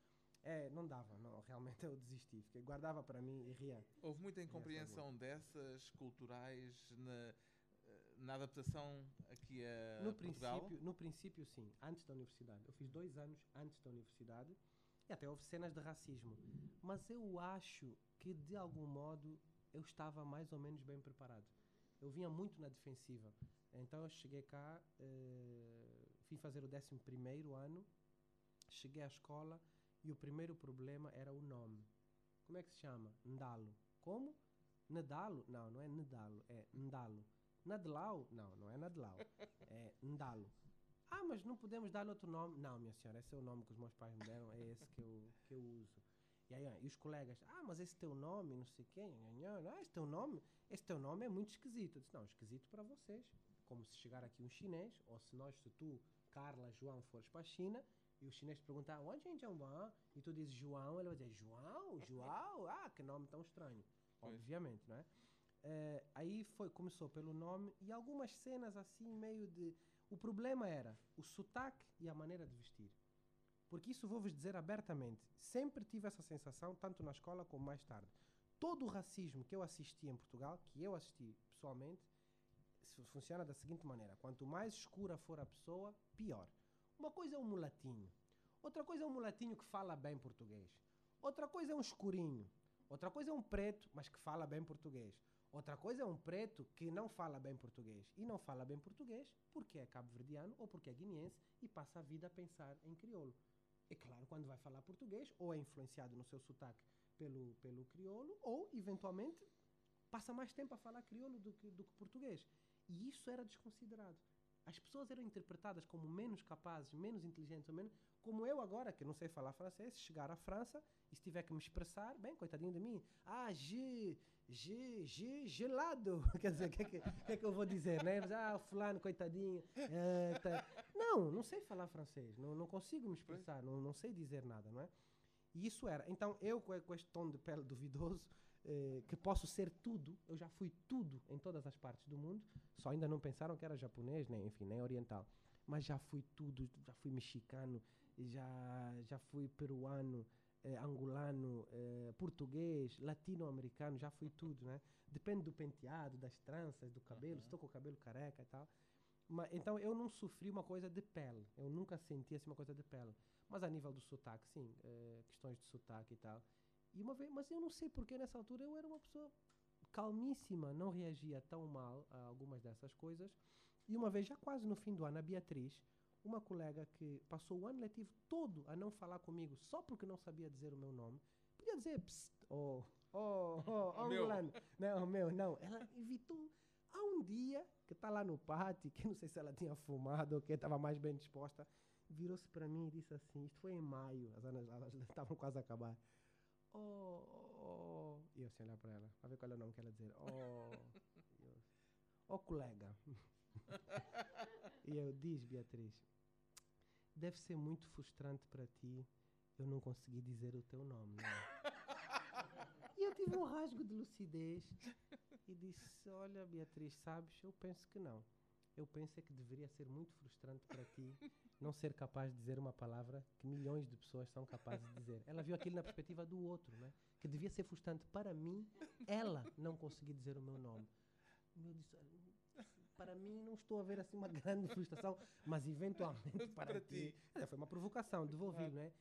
é, não dava, não, realmente eu desisti. Fiquei, guardava para mim e ria. Houve muita incompreensão dessas culturais na, na adaptação aqui a no, Portugal. princípio, no princípio, sim, antes da universidade. Eu fiz dois anos antes da universidade e até houve cenas de racismo. Mas eu acho que, de algum modo, eu estava mais ou menos bem preparado. Eu vinha muito na defensiva. Então eu cheguei cá, eh, fui fazer o 11 ano, cheguei à escola E o primeiro problema era o nome. Como é que se chama? Ndalo. Como? Nadalo? Não, não é Nadalo, é Ndalo. Nadlau? Não, não é Nadlau. É Ndalo. Ah, mas não podemos dar outro nome? Não, minha senhora, esse é o nome que os meus pais me deram, é esse que eu, que eu uso. E aí, e os colegas, ah, mas esse teu nome, não sei quem, ah, esse teu nome, esse teu nome é muito esquisito. Eu disse, não, esquisito para vocês. Como se chegar aqui um chinês, ou se nós, se tu, Carla, João, fores para a China, e o chinês te perguntar, onde é um E tu dizes João, ele vai dizer, João, João, ah, que nome tão estranho. Pois. Obviamente, não é? é? Aí foi, começou pelo nome e algumas cenas assim, meio de. O problema era o sotaque e a maneira de vestir. Porque isso vou-vos dizer abertamente. Sempre tive essa sensação, tanto na escola como mais tarde. Todo o racismo que eu assisti em Portugal, que eu assisti pessoalmente, funciona da seguinte maneira: quanto mais escura for a pessoa, pior. Uma coisa é um mulatinho, outra coisa é um mulatinho que fala bem português, outra coisa é um escurinho, outra coisa é um preto, mas que fala bem português. Outra coisa é um preto que não fala bem português. E não fala bem português porque é cabo-verdiano ou porque é guineense e passa a vida a pensar em crioulo. É claro, quando vai falar português, ou é influenciado no seu sotaque pelo, pelo crioulo, ou, eventualmente, passa mais tempo a falar crioulo do que, do que português. E isso era desconsiderado. As pessoas eram interpretadas como menos capazes, menos inteligentes, ou menos, como eu agora, que não sei falar francês, chegar à França e se tiver que me expressar, bem, coitadinho de mim, ah, je, je, je, gelado. Quer dizer, o que, que, que, é que eu vou dizer, né? Ah, fulano, coitadinho. É, tá. Não, não sei falar francês, não, não consigo me expressar, não, não sei dizer nada, não é? E isso era. Então, eu com este tom de pele duvidoso, eh, que posso ser tudo, eu já fui tudo em todas as partes do mundo, só ainda não pensaram que era japonês, nem, enfim, nem oriental. Mas já fui tudo, já fui mexicano, já, já fui peruano, eh, angolano, eh, português, latino-americano, já fui tudo, né? Depende do penteado, das tranças, do cabelo, uhum. estou com o cabelo careca e tal. Mas, então eu não sofri uma coisa de pele, eu nunca senti assim uma coisa de pele. Mas a nível do sotaque, sim, eh, questões de sotaque e tal. E uma vez, mas eu não sei porque nessa altura eu era uma pessoa calmíssima, não reagia tão mal a algumas dessas coisas. E uma vez, já quase no fim do ano, a Beatriz, uma colega que passou o ano letivo todo a não falar comigo só porque não sabia dizer o meu nome, podia dizer, psst, oh, oh, oh, oh, Milano. Não, meu, não. Ela evitou. Há um dia que está lá no pátio, que não sei se ela tinha fumado ou que estava mais bem disposta, virou-se para mim e disse assim: Isto foi em maio, as aulas estavam quase a acabar. Oh, oh, E eu assim olhar para ela, para ver qual é o nome que ela dizer. Oh, oh colega. e eu, diz Beatriz, deve ser muito frustrante para ti eu não conseguir dizer o teu nome, não é? e eu tive um rasgo de lucidez e disse: Olha, Beatriz, sabes, eu penso que não. Eu penso é que deveria ser muito frustrante para ti não ser capaz de dizer uma palavra que milhões de pessoas são capazes de dizer. Ela viu aquilo na perspectiva do outro, né? que devia ser frustrante para mim, ela não conseguir dizer o meu nome. Eu disse, para mim não estou a ver assim uma grande frustração, mas eventualmente para, para ti. ti. foi uma provocação, devolvi, ah. não é?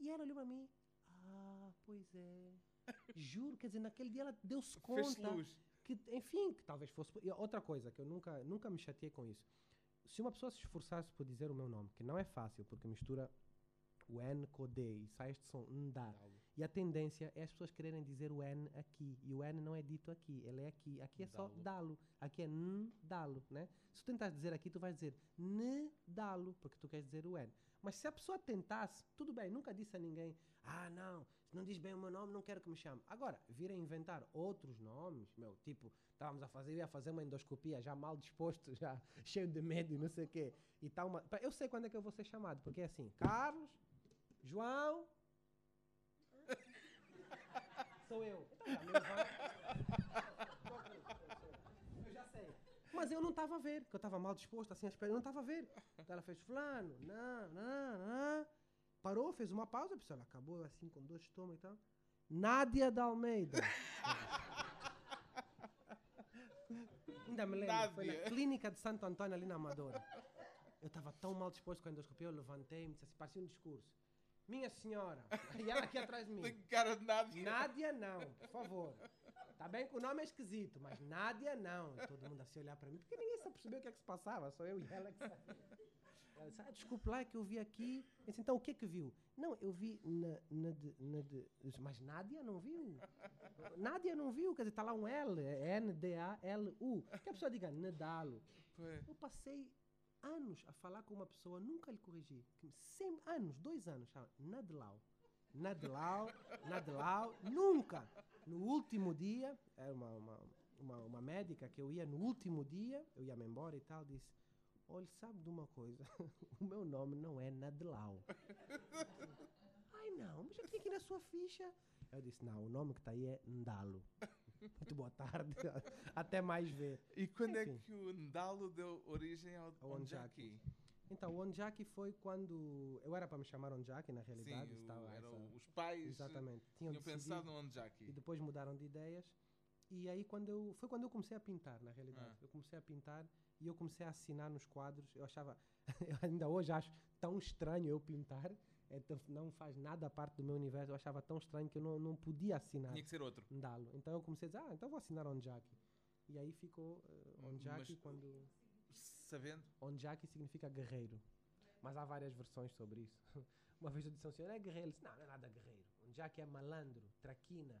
E ela olhou para mim, ah, pois é. Juro, quer dizer, naquele dia ela deu-se conta que, enfim, que talvez fosse. outra coisa que eu nunca, nunca me chateei com isso. Se uma pessoa se esforçasse por dizer o meu nome, que não é fácil, porque mistura o N com o D e sai este som Ndá. E a tendência é as pessoas quererem dizer o N aqui. E o N não é dito aqui, ele é aqui. Aqui é só dalo. Aqui é N dalo, né? Se tu tentas dizer aqui, tu vais dizer N dalo, porque tu queres dizer o N. Mas se a pessoa tentasse, tudo bem, nunca disse a ninguém, ah, não, se não diz bem o meu nome, não quero que me chame. Agora, vir a inventar outros nomes, meu, tipo, estávamos a fazer, ia fazer uma endoscopia, já mal disposto, já cheio de medo e não sei o quê. E tal, uma, eu sei quando é que eu vou ser chamado, porque é assim, Carlos, João, sou eu. Então, eu já sei. Mas eu não estava a ver, porque eu estava mal disposto, assim, a espera, eu não estava a ver. Então ela fez, fulano, não, não, não. Parou, fez uma pausa, a pessoa acabou assim, com dois estômagos e tal. Nádia da Almeida. Ainda me lembro, Nádia. foi na clínica de Santo Antônio, ali na Amadora. Eu estava tão mal disposto com a endoscopia, eu levantei-me, disse assim, parecia um discurso. Minha senhora. E ela aqui atrás de mim. Tem cara de Nádia. Nádia não, por favor. Tá bem que o nome é esquisito, mas Nádia não. Todo mundo assim olhar para mim, porque ninguém se percebeu o que é que se passava, só eu e ela que sabia. Ela disse, ah, desculpe lá, é que eu vi aqui. Eu disse, então o que é que viu? Não, eu vi na, na, de, na de, mas Nádia não viu. Nádia não viu, quer dizer, está lá um L, é N-D-A-L-U. Que a pessoa diga Nadalo. Eu passei anos a falar com uma pessoa, nunca lhe corrigi. Sempre, anos, dois anos, chama Nadlau. Nadlau, Nadlau, nunca. No último dia, era uma, uma, uma, uma médica que eu ia no último dia, eu ia-me embora e tal, disse: Olha, sabe de uma coisa? o meu nome não é Nadlau. Ai não, mas eu tinha aqui na sua ficha. Eu disse: Não, o nome que está aí é Ndalo. Muito boa tarde. Até mais ver. E quando é Enfim. que o Ndalo deu origem ao Ao Onjaki? Então, o Onjaki foi quando. Eu era para me chamar Onjaki, na Sim, realidade. o- estava eram essa- os pais Exatamente. Tinham tinham pensado no Onjaki. e depois mudaram de ideias. E aí quando eu foi quando eu comecei a pintar, na realidade. Ah. Eu comecei a pintar e eu comecei a assinar nos quadros. Eu achava, eu ainda hoje acho tão estranho eu pintar. É, não faz nada parte do meu universo. Eu achava tão estranho que eu não, não podia assinar Tinha que ser outro. Ndalo. Então eu comecei a dizer, ah, então vou assinar Onjaki. E aí ficou uh, Onjaki Mas- quando Sabendo? Onjaki significa guerreiro. Mas há várias versões sobre isso. Uma vez eu disse ao senhor, é guerreiro. Ele disse, não, não é nada guerreiro. Onjaki é malandro, traquina.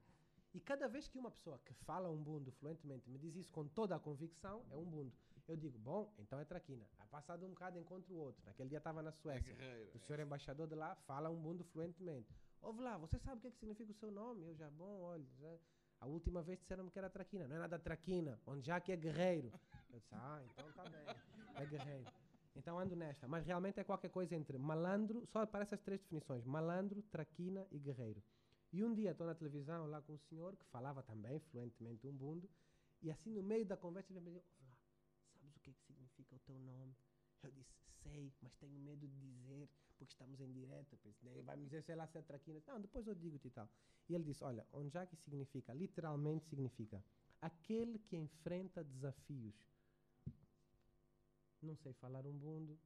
E cada vez que uma pessoa que fala um bundo fluentemente me diz isso com toda a convicção, é um bundo. Eu digo, bom, então é traquina. Aí passado um bocado encontro o outro. Naquele dia estava na É Suécia. guerreiro. O senhor embaixador de lá fala um bundo fluentemente. Ouve lá, você sabe o que, é que significa o seu nome? Eu já, bom, olha, já- a última vez disseram-me que era traquina. Não é nada traquina, onde já que é guerreiro. Eu disse, ah, então tá bem, é guerreiro. Então ando nesta. Mas realmente é qualquer coisa entre malandro, só aparecem as três definições: malandro, traquina e guerreiro. E um dia estou na televisão lá com um senhor que falava também fluentemente um bundo, e assim no meio da conversa ele me disse: lá, sabes o que, é que significa o teu nome? Eu disse, sei, mas tenho medo de dizer, porque estamos em direto. Eu Pensei, "Daí vai me dizer, sei lá, se é traquina. Não, depois eu digo-te e tal. E ele disse, olha, onjaki significa, literalmente significa, aquele que enfrenta desafios. Não sei falar um bundo,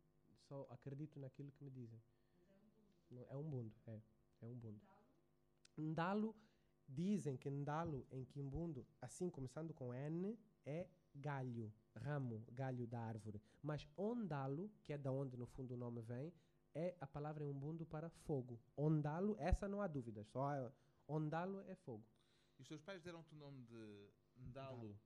só acredito naquilo que me dizem. Não, é um bundo, é. É um bundo. Ndalo, dizem que Ndalo em Quimbundo, assim começando com N, é galho, ramo, galho da árvore. Mas Ondalo, que é da onde no fundo o nome vem, é a palavra em Umbundo para fogo. Ondalo, essa não há dúvidas, só Ondalo é fogo. E os teus pais deram-te o nome de Ndalo Ndalo.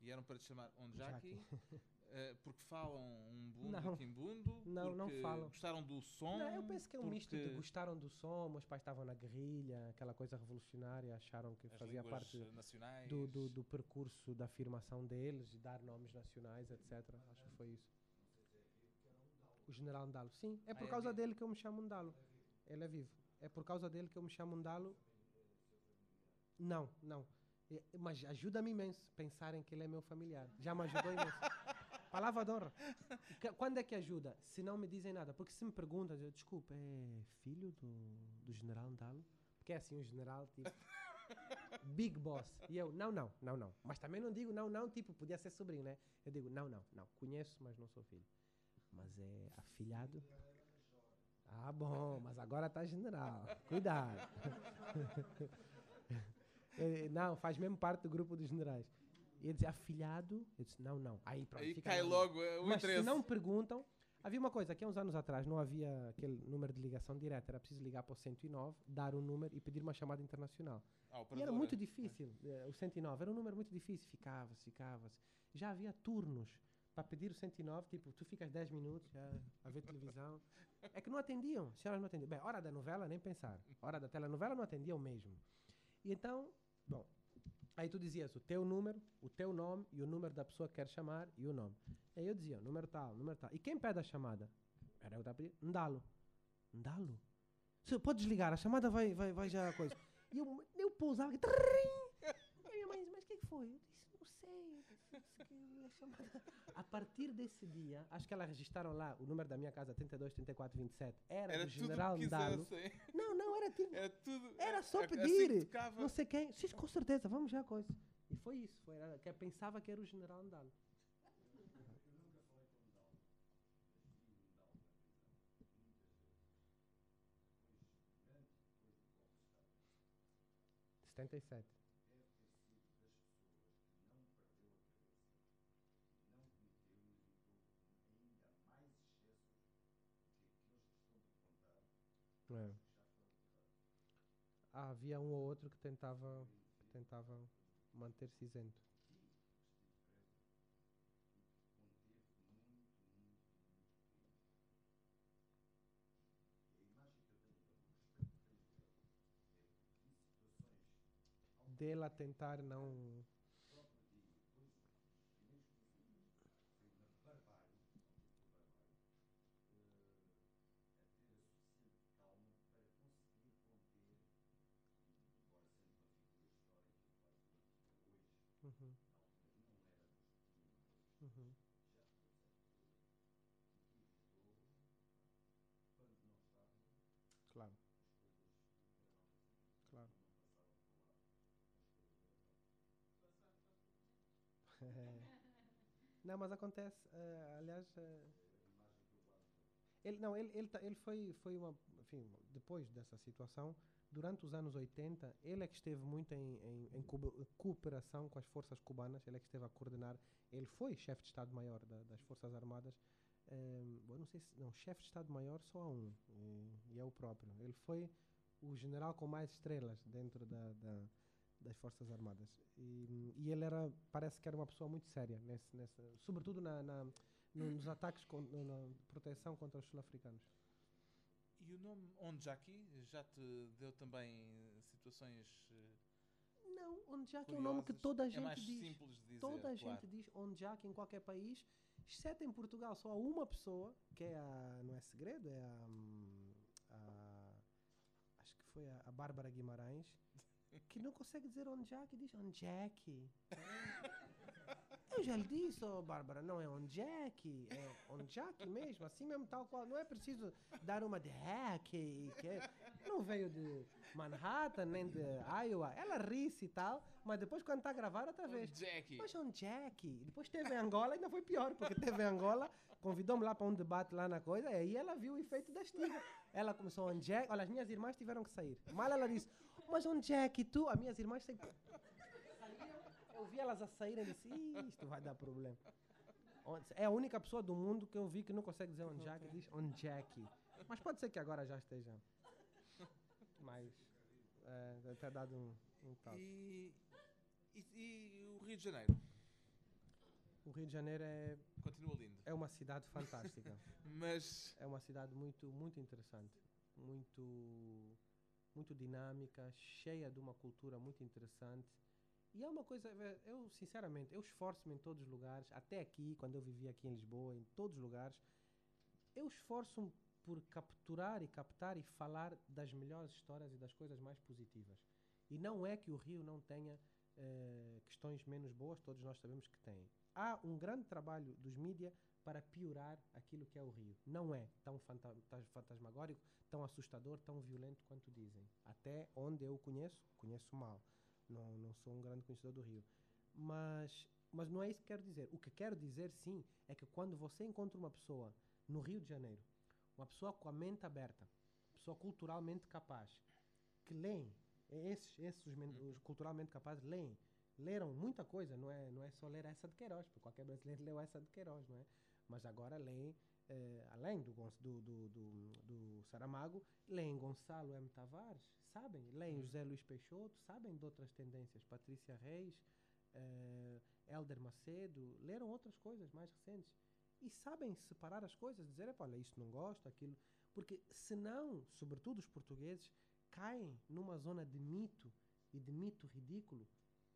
e eram para te chamar Onjaki eh, porque falam um bundo Não. quimbundo? Não, não porque falam. Gostaram do som? Não, eu penso que é um misto de porque gostaram do som, meus pais estavam na guerrilha, aquela coisa revolucionária, acharam que as fazia parte nacionais. do, do, do percurso da afirmação deles, de dar nomes nacionais, etc. Acho que foi isso. O general Ndalo. Sim, é Ah, por é causa dele que eu me chamo Ndalo. Ele é vivo. É por causa dele que eu me chamo Ndalo. Não, não. É, Mas ajuda-me imenso pensarem que ele é meu familiar. Já me ajudou imenso. Palavra de honra. Quando é que ajuda? Se não me dizem nada. Porque se me perguntam, eu, desculpa, é filho do, do general Ndalo? Porque é assim, um general, tipo... Big Boss. E eu, não, não, não, não. Mas também não digo não, não, tipo, podia ser sobrinho, né? Eu digo, não, não, não. Conheço, mas não sou filho. Mas é afilhado. Ah, bom, mas agora tá general. Cuidado. Eh, não, faz mesmo parte do grupo dos generais. E ele dizia, afilhado? Eu disse, não, não. Aí, pronto, Aí cai na- logo o mas interesse. se não perguntam. Havia uma coisa, que há uns anos atrás não havia aquele número de ligação direta, era preciso ligar para o 109, dar um número e pedir uma chamada internacional. Ah, E era muito difícil, eh, o 109, era um número muito difícil, ficava-se, ficava-se. Já havia turnos para pedir o 109, tipo, tu ficas 10 minutos já, a ver televisão. É que não atendiam, as senhoras não atendiam. Bem, hora da novela, nem pensar. Hora da telenovela não atendiam mesmo. E então, bom, aí tu dizias o teu número, o teu nome e o número da pessoa que quer chamar e o nome. Aí eu dizia, número tal, número tal. E quem pede a chamada? Era eu da Ndalo. Ndalo? Senhor, pode desligar, a chamada vai, vai, vai já coisa. E eu, eu pousava. Aí minha mãe disse, mas o que, foi? Eu disse, não sei. eu disse, "Isso que é chamada." A partir desse dia, acho que elas registraram lá o número da minha casa, 32 34 27. Era, Era do general Ndalo. Não, não, era tipo, Era tudo. era só a- assim pedir. tocava. não sei quem. Sim, com certeza, vamos já coisa. E foi isso. Foi, era, que eu pensava que era o general Ndalo. Setenta e sete. Havia um ou outro que tentava, que tentava manter-se isento. Dela tentar não Uhum. Uhum. Claro. Claro. Não, mas acontece, uh, aliás, uh, ele não, ele, ele, ele foi, foi uma, enfim, depois dessa situação, durante os anos 80, ele é que esteve muito em, em, em cooperação com as forças cubanas, ele é que esteve a coordenar. Ele foi chefe de Estado-Maior da, das Forças Armadas. Um, ehm, eu não sei se. Não, chefe de Estado-Maior só há um, e, e, é o próprio. Ele foi o general com mais estrelas dentro da, da, das Forças Armadas. E, e, ele era, parece que era uma pessoa muito séria, nesse, nessa, sobretudo na, na nos ataques, com, na proteção contra os sul-africanos. E o nome Onjaki já te deu também situações. Eh, não, Onjaki é um nome que toda a é gente é mais diz. Simples de dizer, toda a claro. gente diz Onjaki em qualquer país, exceto em Portugal. Só há uma pessoa, que é a. Não é segredo, é a. Hum, a acho que foi a, a Bárbara Guimarães, que não consegue dizer Onjaki, diz Onjaki. Eu já lhe disse, oh, Bárbara, não é on Jack, é on Jack mesmo, assim mesmo, tal qual. Não é preciso dar uma de hack, que não veio de Manhattan, nem de Iowa. Ela ri-se e tal, mas depois quando está a gravar outra vez. Jack. Mas on Jack. Depois teve em Angola, ainda foi pior, porque teve em Angola, convidou-me lá para um debate lá na coisa, e aí ela viu o efeito da estiga. Ela começou on Jack, olha, as minhas irmãs tiveram que sair. Mal ela disse, mas on Jack, tu, as minhas irmãs saíram eu vi elas a saírem e disse, isto vai dar problema. É a única pessoa do mundo que eu vi que não consegue dizer on Jack, diz on Jack. Mas pode ser que agora já esteja. Mas é, até dado um, um tal. E, e, e, o Rio de Janeiro? O Rio de Janeiro é. Continua lindo. É uma cidade fantástica. Mas. É uma cidade muito, muito interessante. Muito, muito dinâmica, cheia de uma cultura muito interessante e é uma coisa, eu sinceramente, eu esforço-me em todos os lugares, até aqui, quando eu vivia aqui em Lisboa, em todos os lugares, eu esforço-me por capturar e captar e falar das melhores histórias e das coisas mais positivas. E não é que o Rio não tenha eh, questões menos boas, todos nós sabemos que tem. Há um grande trabalho dos mídias para piorar aquilo que é o Rio. Não é tão fantasmagórico, tão assustador, tão violento quanto dizem. Até onde eu conheço, conheço mal. Não, não sou um grande conhecedor do Rio. Mas, mas não é isso que quero dizer. O que quero dizer, sim, é que quando você encontra uma pessoa no Rio de Janeiro, uma pessoa com a mente aberta, pessoa culturalmente capaz, que leem, esses, esses os, os culturalmente capazes leem, leram muita coisa, não é, não é só ler essa de Queiroz, porque qualquer brasileiro leu essa de Queiroz, não é? Mas agora leem, eh, além do, do, do, do, do Saramago, leem Gonçalo M. Tavares, sabem, leem uhum. José Luís Peixoto, sabem de outras tendências, Patrícia Reis, uh, Elder Macedo, leram outras coisas mais recentes e sabem separar as coisas, dizer, olha, isto não gosto, aquilo, porque senão, sobretudo os portugueses, caem numa zona de mito e de mito ridículo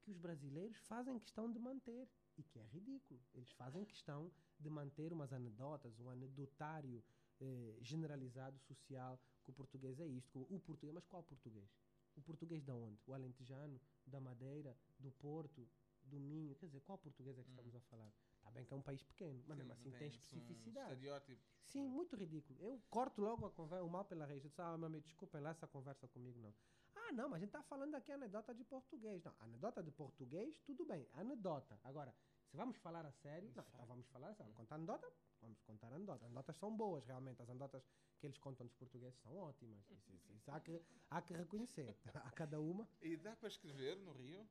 que os brasileiros fazem questão de manter e que é ridículo. Eles fazem questão de manter umas anedotas, um anedotário eh, generalizado social que o português é isto. O português, mas qual português? O português de onde? O alentejano, da Madeira, do Porto, do Minho? Quer dizer, qual português é que hum. estamos a falar? Está bem que é um país pequeno, mas mesmo assim tem, tem especificidade. Um Sim, muito ridículo. Eu corto logo a conversa, o mal pela raiz. Eu disse, ah, meu desculpem lá essa conversa comigo, não. Ah, não, mas a gente está falando aqui anedota de português. Não, anedota de português, tudo bem, anedota. Agora, se vamos falar a sério, não, então vamos falar a sério. Vamos contar anedota? Vamos contar anedotas. As anedotas são boas, realmente. As anedotas que eles contam dos portugueses são ótimas. Isso, isso, isso há, que, há que reconhecer. a cada uma. E dá para escrever no Rio?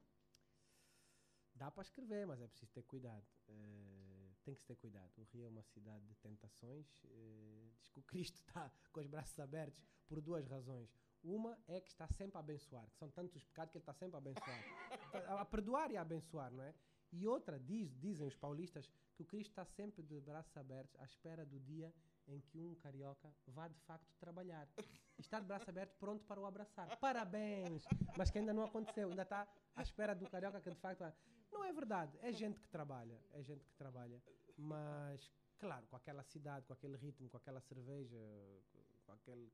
Dá para escrever, mas é preciso ter cuidado. Uh, tem que se ter cuidado. O Rio é uma cidade de tentações. Uh, diz que o Cristo está com os braços abertos por duas razões. Uma é que está sempre a abençoar, que são tantos pecados que ele está sempre a abençoar. Tá a, perdoar e a abençoar, não é? E outra, diz, dizem os paulistas, que o Cristo está sempre de braços abertos à espera do dia em que um carioca vá de facto trabalhar. Está de braço aberto pronto para o abraçar. Parabéns! Mas que ainda não aconteceu, ainda está à espera do carioca que de facto. Não é verdade, é gente que trabalha, é gente que trabalha. Mas, claro, com aquela cidade, com aquele ritmo, com aquela cerveja, com aquele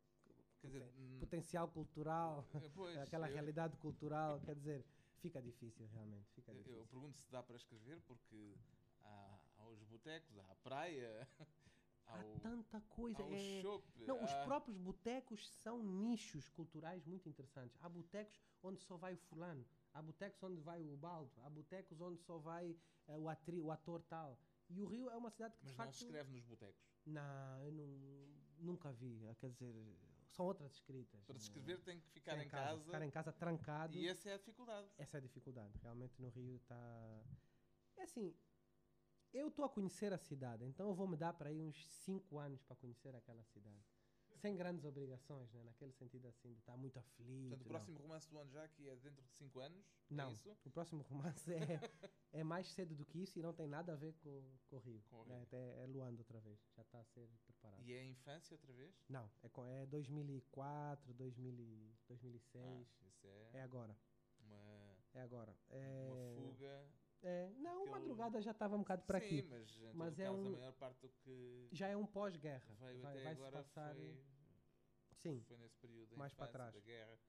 dizer, hum, potencial cultural, eh, pois, aquela eu- realidade cultural, quer dizer, fica difícil realmente. Fica Eu, difícil. eu pergunto se dá para escrever, porque há, há os botecos, há a praia, há, tanta coisa. é- chopp, Não, os há- próprios botecos são nichos culturais muito interessantes. Há botecos onde só vai o fulano, há botecos onde vai o baldo, há botecos onde só vai eh, o, atri, o ator tal. E o Rio é uma cidade que Mas de não facto... se escreve nos botecos. Não, eu não, nunca vi. eh, Quer dizer, são outras escritas. Para se eh, escrever tem que ficar em casa, Ficar em casa trancado. e essa é a dificuldade. Essa é a dificuldade. Realmente no Rio está. É assim, eu estou a conhecer a cidade, então eu vou me dar para aí uns 5 anos para conhecer aquela cidade. Sem grandes obrigações, né? naquele sentido assim, de estar muito aflito. Portanto, o não. próximo romance do ano já que é dentro de 5 anos, Não, é isso? o próximo romance é, é mais cedo do que isso e não tem nada a ver com, com o Rio. Com o né? Rio. Até é Luanda outra vez, já está a ser preparado. E é a infância outra vez? Não, é, com- é 2004, 2000, e- 2006. Ah, isso é, É agora, uma, é agora. É, uma fuga. É, não, Aquele- Madrugada já estava um bocado para Sim, aqui. mas, em todo Mas é caso, um- a maior parte do que Já é um pós-guerra. veio Vai, até vai se agora passar. foi, Sim, foi nesse período mais para trás. da guerra.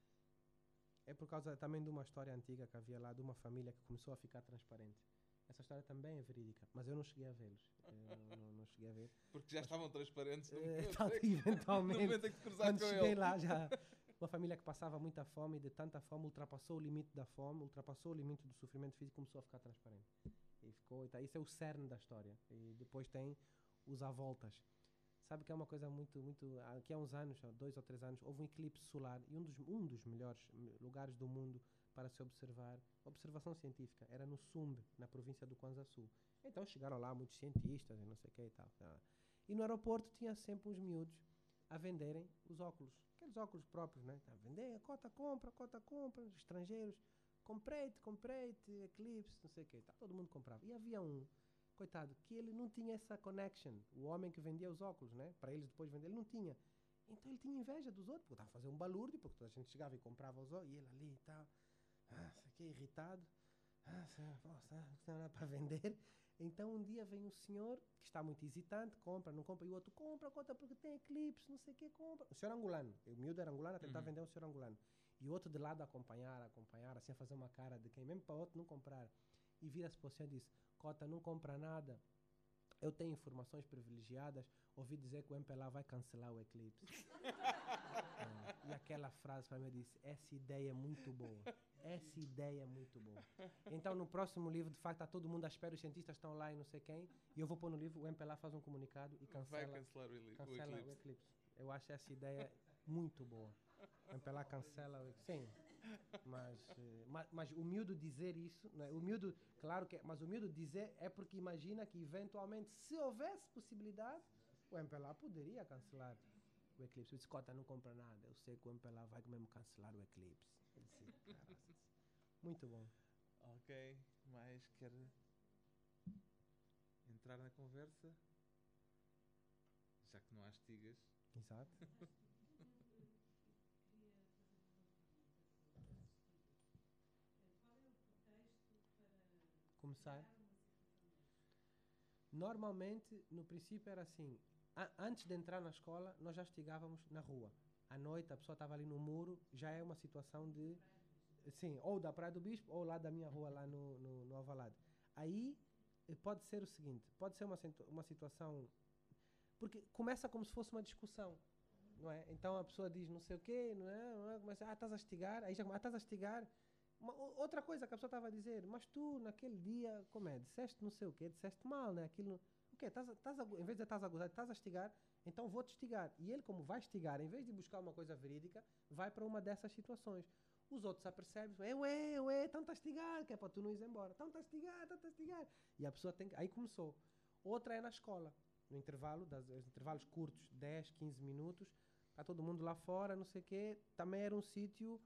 é por causa também de uma história antiga que havia lá de uma família que começou a ficar transparente. Essa história também é verídica, mas eu não cheguei a vê-los. Não, não cheguei a ver. Porque já estavam transparentes no Eh, momento, que- no eventualmente, momento em que te cruzaste com cheguei ele. lá, já uma família que passava muita fome e de tanta fome ultrapassou o limite da fome, ultrapassou o limite do sofrimento físico e começou a ficar transparente. E ficou, e tá, isso é o cerne da história. E depois tem os avoltas. Sabe que é uma coisa muito, muito. Aqui há uns anos, há dois ou três anos, houve um eclipse solar e um dos, um dos melhores lugares do mundo para se observar, observação científica, era no Sumbe, na província do Kwanza Sul. Então chegaram lá muitos cientistas e não sei o que e tal. tá. E no aeroporto tinha sempre uns miúdos a venderem os óculos. Aqueles óculos próprios, né? Tá a cota compra, cota compra, os estrangeiros. Comprei-te, comprei-te, Eclipse, não sei o que. Tá, todo mundo comprava. E havia um, coitado, que ele não tinha essa connection. O homem que vendia os óculos, né? Para eles depois vender, ele não tinha. Então ele tinha inveja dos outros, porque estava fazer um balúrdio, porque toda a gente chegava e comprava os óculos, e ele ali e tal. Ah, isso aqui irritado. Ah, nossa, não dá para vender. Então um dia vem um senhor que está muito hesitante, compra, não compra, e o outro compra, conta porque tem eclipse, não sei o que, compra. O senhor angolano, o miúdo era angolano a tentar Uhum. vender o senhor angolano. E o outro de lado a acompanhar, a acompanhar, assim a fazer uma cara de quem, mesmo para o outro não comprar. E vira-se para o senhor e diz: Cota, não compra nada. Eu tenho informações privilegiadas. Ouvi dizer que o MPLA vai cancelar o eclipse. É, e aquela frase para mim disse: Essa ideia é muito boa. Essa ideia é muito boa. Então, no próximo livro, de facto, está todo mundo à espera, os cientistas estão lá e não sei quem. E eu vou pôr no livro: o MPLA faz um comunicado e Vai cancela, cancelar o, eli- o cancela o eclipse. eclipse. Eu acho essa ideia muito boa. O MPLA cancela o eclipse. Sim. Mas, eh, ma- mas, o miúdo dizer isso, não é? o miúdo, claro que é, mas miúdo dizer é porque imagina que eventualmente, se houvesse possibilidade, o MPLA poderia cancelar o eclipse. Eu disse, Cota, não compra nada, eu sei que o MPLA vai mesmo cancelar o eclipse. Eu disse. Muito bom. Ok, mais quer entrar na conversa? Já que não há estigas. Exato. Começar. Normalmente, no princípio era assim. A- antes de entrar na escola, nós já estigávamos na rua. À noite, a pessoa estava ali no muro, já é uma situação de. Sim, ou da Praia do Bispo, ou lá da minha rua, lá no, no, no Alvalade. Aí eh, pode ser o seguinte: pode ser uma, uma situação. Porque começa como se fosse uma discussão não é? Então a pessoa diz não sei o quê, não é? Não? Começa, ah, estás a estigar, aí já começa, ah, estás a estigar. Uma, outra coisa que a pessoa estava a dizer, mas tu naquele dia, como é? Disseste não sei o quê, disseste mal, né? Aquilo, o quê? A go- em vez de estás a gozar, estás a estigar, então vou-te estigar. E ele, como vai estigar, em vez de buscar uma coisa verídica, vai para uma dessas situações. Os outros apercebem, é, ué, ué, estão a estigar, que é para tu não ir embora. Estão a estigar, estão a estigar. E a pessoa tem. Aí começou. Outra é na escola. No intervalo, das, os intervalos curtos, 10, 15 minutos, Está todo mundo lá fora, não sei o quê. Também era um sítio,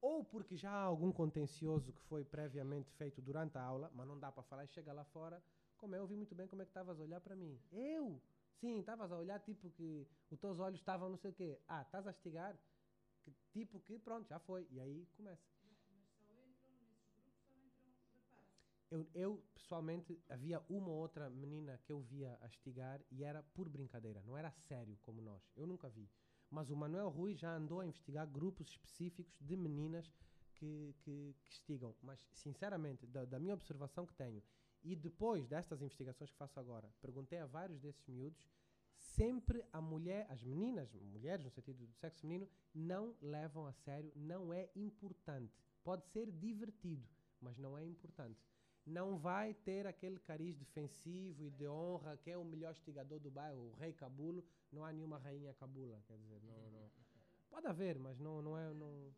ou porque já há algum contencioso que foi previamente feito durante a aula, mas não dá para falar, e chega lá fora, como é, eu vi muito bem como é que estavas a olhar para mim. Eu? Sim, estavas a olhar tipo que os teus olhos estavam não sei o quê. Ah, estás a estigar? Que, tipo que, pronto, já foi. E aí começa. Eu, eu, pessoalmente, havia uma ou outra menina que eu via a estigar e era por brincadeira, não era sério como nós. Eu nunca vi. Mas o Manuel Rui já andou a investigar grupos específicos de meninas que, que, que estigam. Mas, sinceramente, da, da, minha observação que tenho, e depois destas investigações que faço agora, perguntei a vários desses miúdos, sempre a mulher, as meninas, mulheres no sentido do sexo feminino, não levam a sério, não é importante. Pode ser divertido, mas não é importante não vai ter aquele cariz defensivo e de honra que é o melhor estigador do bairro, o rei Cabulo. Não há nenhuma rainha Cabula, quer dizer, não, não. Pode haver, mas não, não é. Não...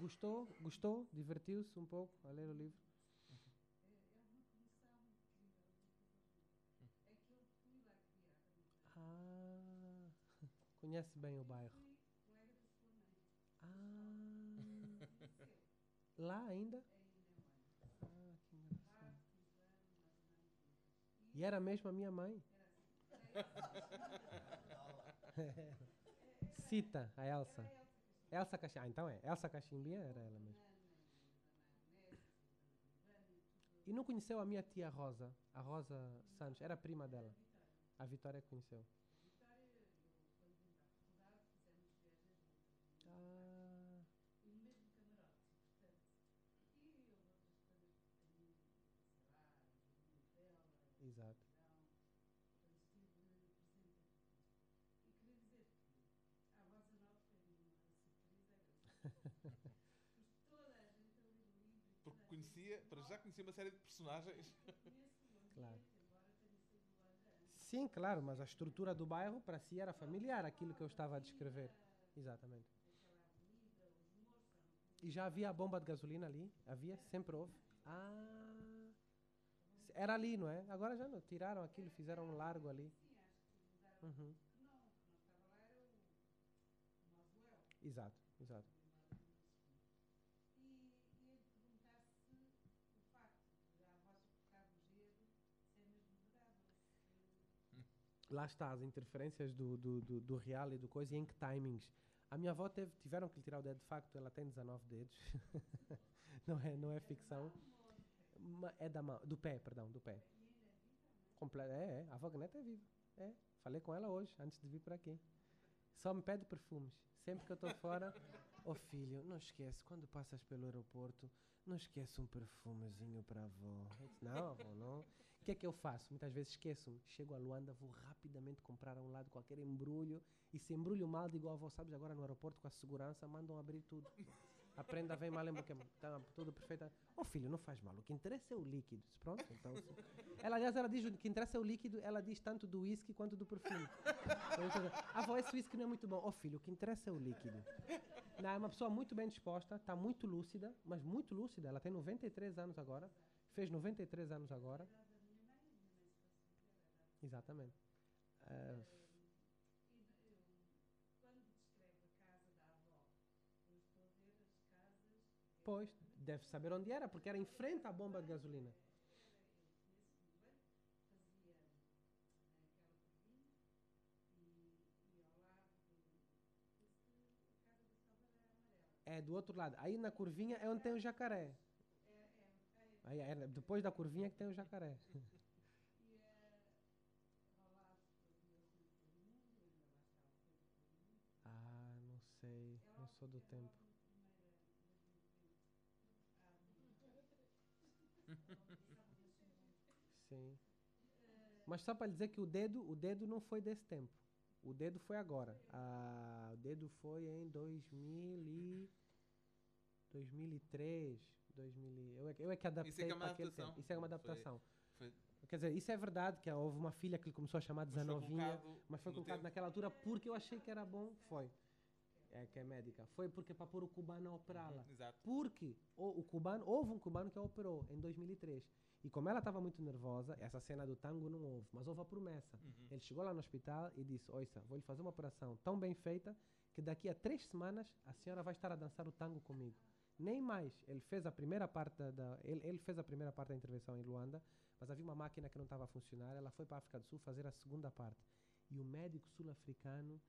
Gostou? Gostou? Divertiu-se um pouco a ler o livro? Ah, conhece bem o bairro. Lá ainda? Ah, que engraçado. E era mesmo a minha mãe? Cita a Elsa. Elsa Caximbinha. Ah, então é. Elsa Caximbinha era ela mesmo. E não conheceu a minha tia Rosa? A Rosa Santos. Era prima dela. A Vitória conheceu. Conhecia, para já conhecia uma série de personagens. Claro. Sim, claro, mas a estrutura do bairro para si era familiar, aquilo que eu estava a descrever. Exatamente. E já havia a bomba de gasolina ali? Havia? Sempre houve? Ah. Era ali, não é? Agora já não. Tiraram aquilo, fizeram um largo ali. Uhum. Exato, exato. Lá está, as interferências do, do, do, do, real e do coisa e em que timings. A minha avó teve, tiveram que lhe tirar o dedo, de facto, ela tem 19 dedos. não, é, não é ficção. É da mão, do pé, perdão, do pé. Comple é, é, a avó Gneta é viva. É, falei com ela hoje, antes de vir para aqui. Só me pede perfumes. Sempre que eu estou fora, ô oh, filho, não esquece, quando passas pelo aeroporto, não esquece um perfumezinho para a avó. Disse, não, avó, não. O que é que eu faço? Muitas vezes esqueço-me. Chego a Luanda, vou rapidamente comprar a um lado qualquer embrulho. E se embrulho mal, digo, avó, sabes, agora no aeroporto com a segurança, mandam abrir tudo. A prenda vem mal, lembra que está tudo perfeito. Ô oh, filho, não faz mal. O que interessa é o líquido. Pronto, então. Se... Ela, aliás, ela diz o que interessa é o líquido, ela diz tanto do uísque quanto do perfume. Então, avó, esse uísque não é muito bom. Ô oh, filho, o que interessa é o líquido. Não, é uma pessoa muito bem disposta, está muito lúcida, mas muito lúcida. Ela tem 93 anos agora. Fez 93 anos agora. Exatamente. Uh, Pois, deve saber onde era, porque era em frente à bomba de gasolina. É do outro lado. Aí na curvinha é onde tem o jacaré. Aí é, depois da curvinha que tem o jacaré. sei, não sou do tempo. Sim. Mas só para dizer que o dedo, o dedo não foi desse tempo. O dedo foi agora. Ah, o dedo foi em 2000 e 2003, 2000. Eu é, eu é que adaptei Isso é que é uma adaptação. Tempo. Isso é uma adaptação. Foi, foi... Quer dizer, isso é verdade que houve uma filha que ele começou a chamar de Zanovinha, mas foi colocado naquela altura porque eu achei que era bom. Foi é, que é médica, foi porque para pôr o cubano a operá-la. Exato. Porque o, o, cubano, houve um cubano que a operou em 2003. E como ela estava muito nervosa, essa cena do tango não houve, mas houve a promessa. Uhum. Ele chegou lá no hospital e disse: Oissa, vou lhe fazer uma operação tão bem feita que daqui a três semanas a senhora vai estar a dançar o tango comigo. Nem mais. Ele fez a primeira parte da, da- ele, ele fez a primeira parte da intervenção em Luanda, mas havia uma máquina que não estava a funcionar. Ela foi para a África do Sul fazer a segunda parte. E o médico sul-africano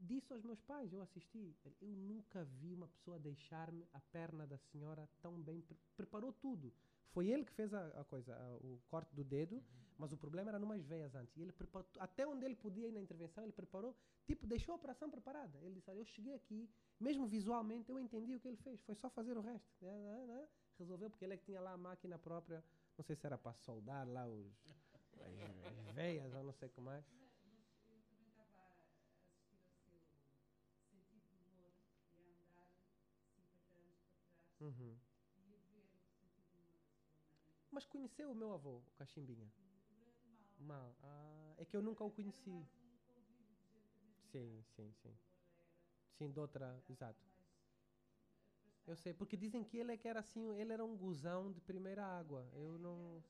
disse aos meus pais, eu assisti, eu nunca vi uma pessoa deixar-me a perna da senhora tão bem, pre- preparou tudo. Foi ele que fez a, a coisa, a- o corte do dedo, mas o problema era numas veias antes. E ele preparou, até onde ele podia ir na intervenção, ele preparou, tipo, deixou a operação preparada. Ele disse, olha, eu cheguei aqui, mesmo visualmente, eu entendi o que ele fez, foi só fazer o resto. Né, né, né. Resolveu, porque ele é que tinha lá a máquina própria, não sei se era para soldar lá os, as, as veias ou não sei o que mais. Uhum. Mas conheceu o meu avô, o Cachimbinha? Mal. Ah, é que eu nunca o conheci. Sim, sim, sim. Sim, de outra, exato. Eu sei, porque dizem que ele é que era assim, ele era um gozão de primeira água. Eu não.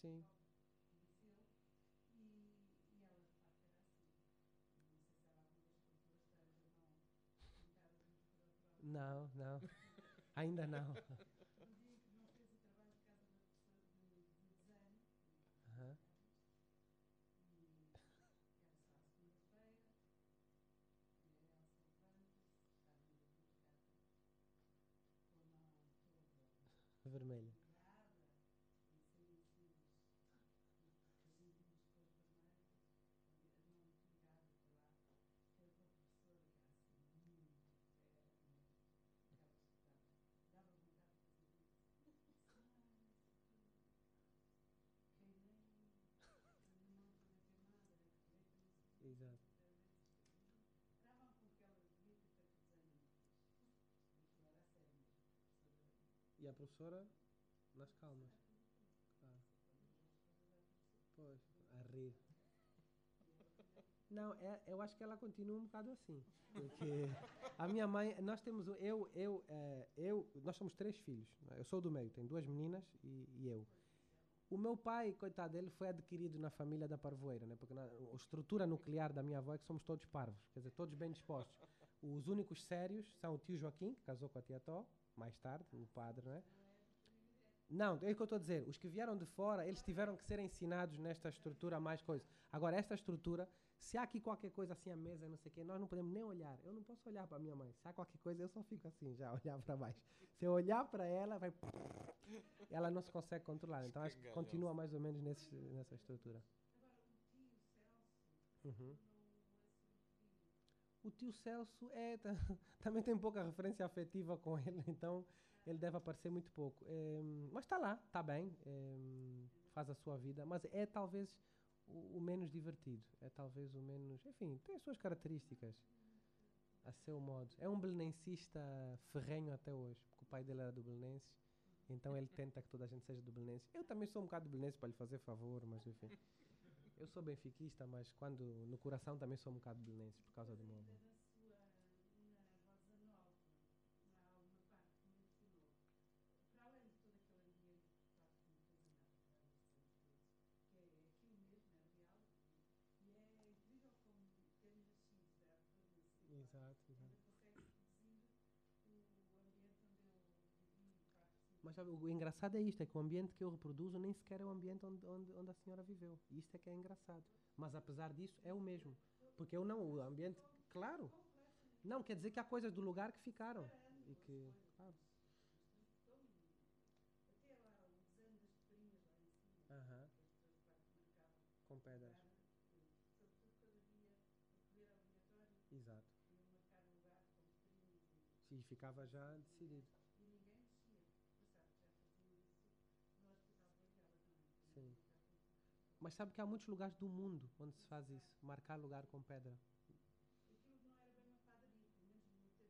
Sim. Não, não. Ainda não. Vermelha. Exato. E a professora nas calmas. Claro. Pois, a rir. Não, é, eu acho que ela continua um bocado assim. Porque a minha mãe, nós temos, eu, eu, eh, eu, nós somos três filhos. né? Eu sou do meio, tenho duas meninas e, e eu. O meu pai, coitado dele, foi adquirido na família da Parvoeira, né? Porque na, a estrutura nuclear da minha avó é que somos todos parvos, quer dizer, todos bem dispostos. Os únicos sérios são o tio Joaquim, que casou com a tia Tó, mais tarde, o padre, né? Não, é o que eu estou a dizer. Os que vieram de fora, eles tiveram que ser ensinados nesta estrutura mais coisa. Agora, esta estrutura, se há aqui qualquer coisa assim à mesa, não sei o quê, nós não podemos nem olhar. Eu não posso olhar para a minha mãe. Se há qualquer coisa, eu só fico assim, já, olhar para baixo. Se eu olhar para ela, vai. Ela não se consegue controlar. Então, acho que continua mais ou menos nesse, nessa estrutura. Uhum. O tio Celso é, ta- também tem pouca referência afetiva com ele, então ele deve aparecer muito pouco. Em, mas está lá, está bem, em, faz a sua vida, mas é talvez o, o menos divertido, é talvez o menos. Enfim, tem as suas características, a seu modo. É um belenensista ferrenho até hoje, porque o pai dele era do Belenenses, então ele tenta que toda a gente seja do Belenenses. Eu também sou um bocado do Belenenses para lhe fazer favor, mas enfim. Eu sou benfiquista, mas quando no coração também sou um bocado belenenses por causa do meu avô. Exato, exato. Mas sabe, o engraçado é isto, é que o ambiente que eu reproduzo nem sequer é o ambiente onde, onde, onde a senhora viveu. Isto é que é engraçado. Mas apesar disso, é o mesmo. Porque eu não, o ambiente, claro. Não, quer dizer que há coisas do lugar que ficaram. E que, claro. Aham. Com pedras. Exato. E ficava já decidido. Sim. Mas sabe que há muitos lugares do mundo onde se faz isso, marcar lugar com pedra.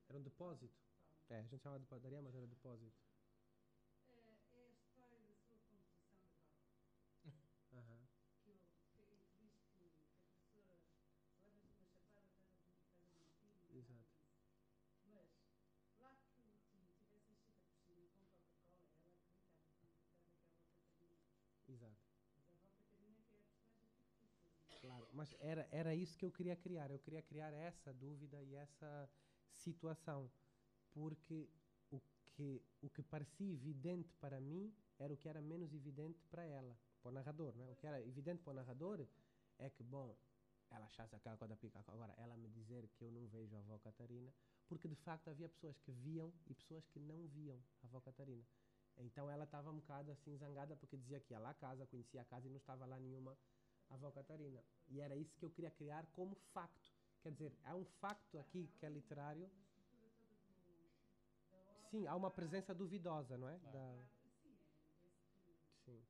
Era um depósito. É, a gente chamava de padaria, mas era depósito. Mas era, era isso que eu queria criar. Eu queria criar essa dúvida e essa situação. Porque o que, o que parecia evidente para mim era o que era menos evidente para ela, para o narrador. Né? O que era evidente para o narrador é que, bom, ela achasse aquela coisa pica. Agora, ela me dizer que eu não vejo a avó Catarina, porque de facto havia pessoas que viam e pessoas que não viam a avó Catarina. Então ela estava um bocado assim zangada porque dizia que ia lá a casa, conhecia a casa e não estava lá nenhuma avó Catarina. E era isso que eu queria criar como facto. Quer dizer, há um facto aqui que é literário. Sim, há uma presença duvidosa, não é? Da... Sim.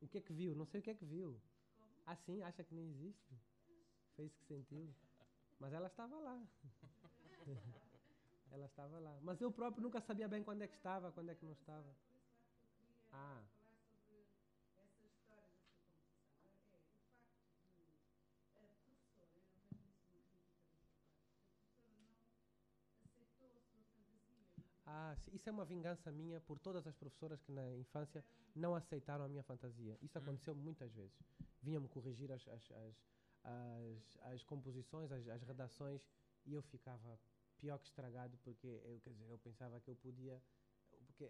O que é que viu? Não sei o que é que viu. Ah, sim? Acha que não existe? Fez que sentiu. Mas ela estava lá. ela estava lá. Mas eu próprio nunca sabia bem quando é que estava, quando é que não estava. Ah. Ah, isso é uma vingança minha por todas as professoras que na infância não aceitaram a minha fantasia. Isso hum. aconteceu muitas vezes. Vinham-me corrigir as, as, as, as, as composições, as, as redações, e eu ficava pior que estragado porque eu, quer dizer, eu pensava que eu podia. Porque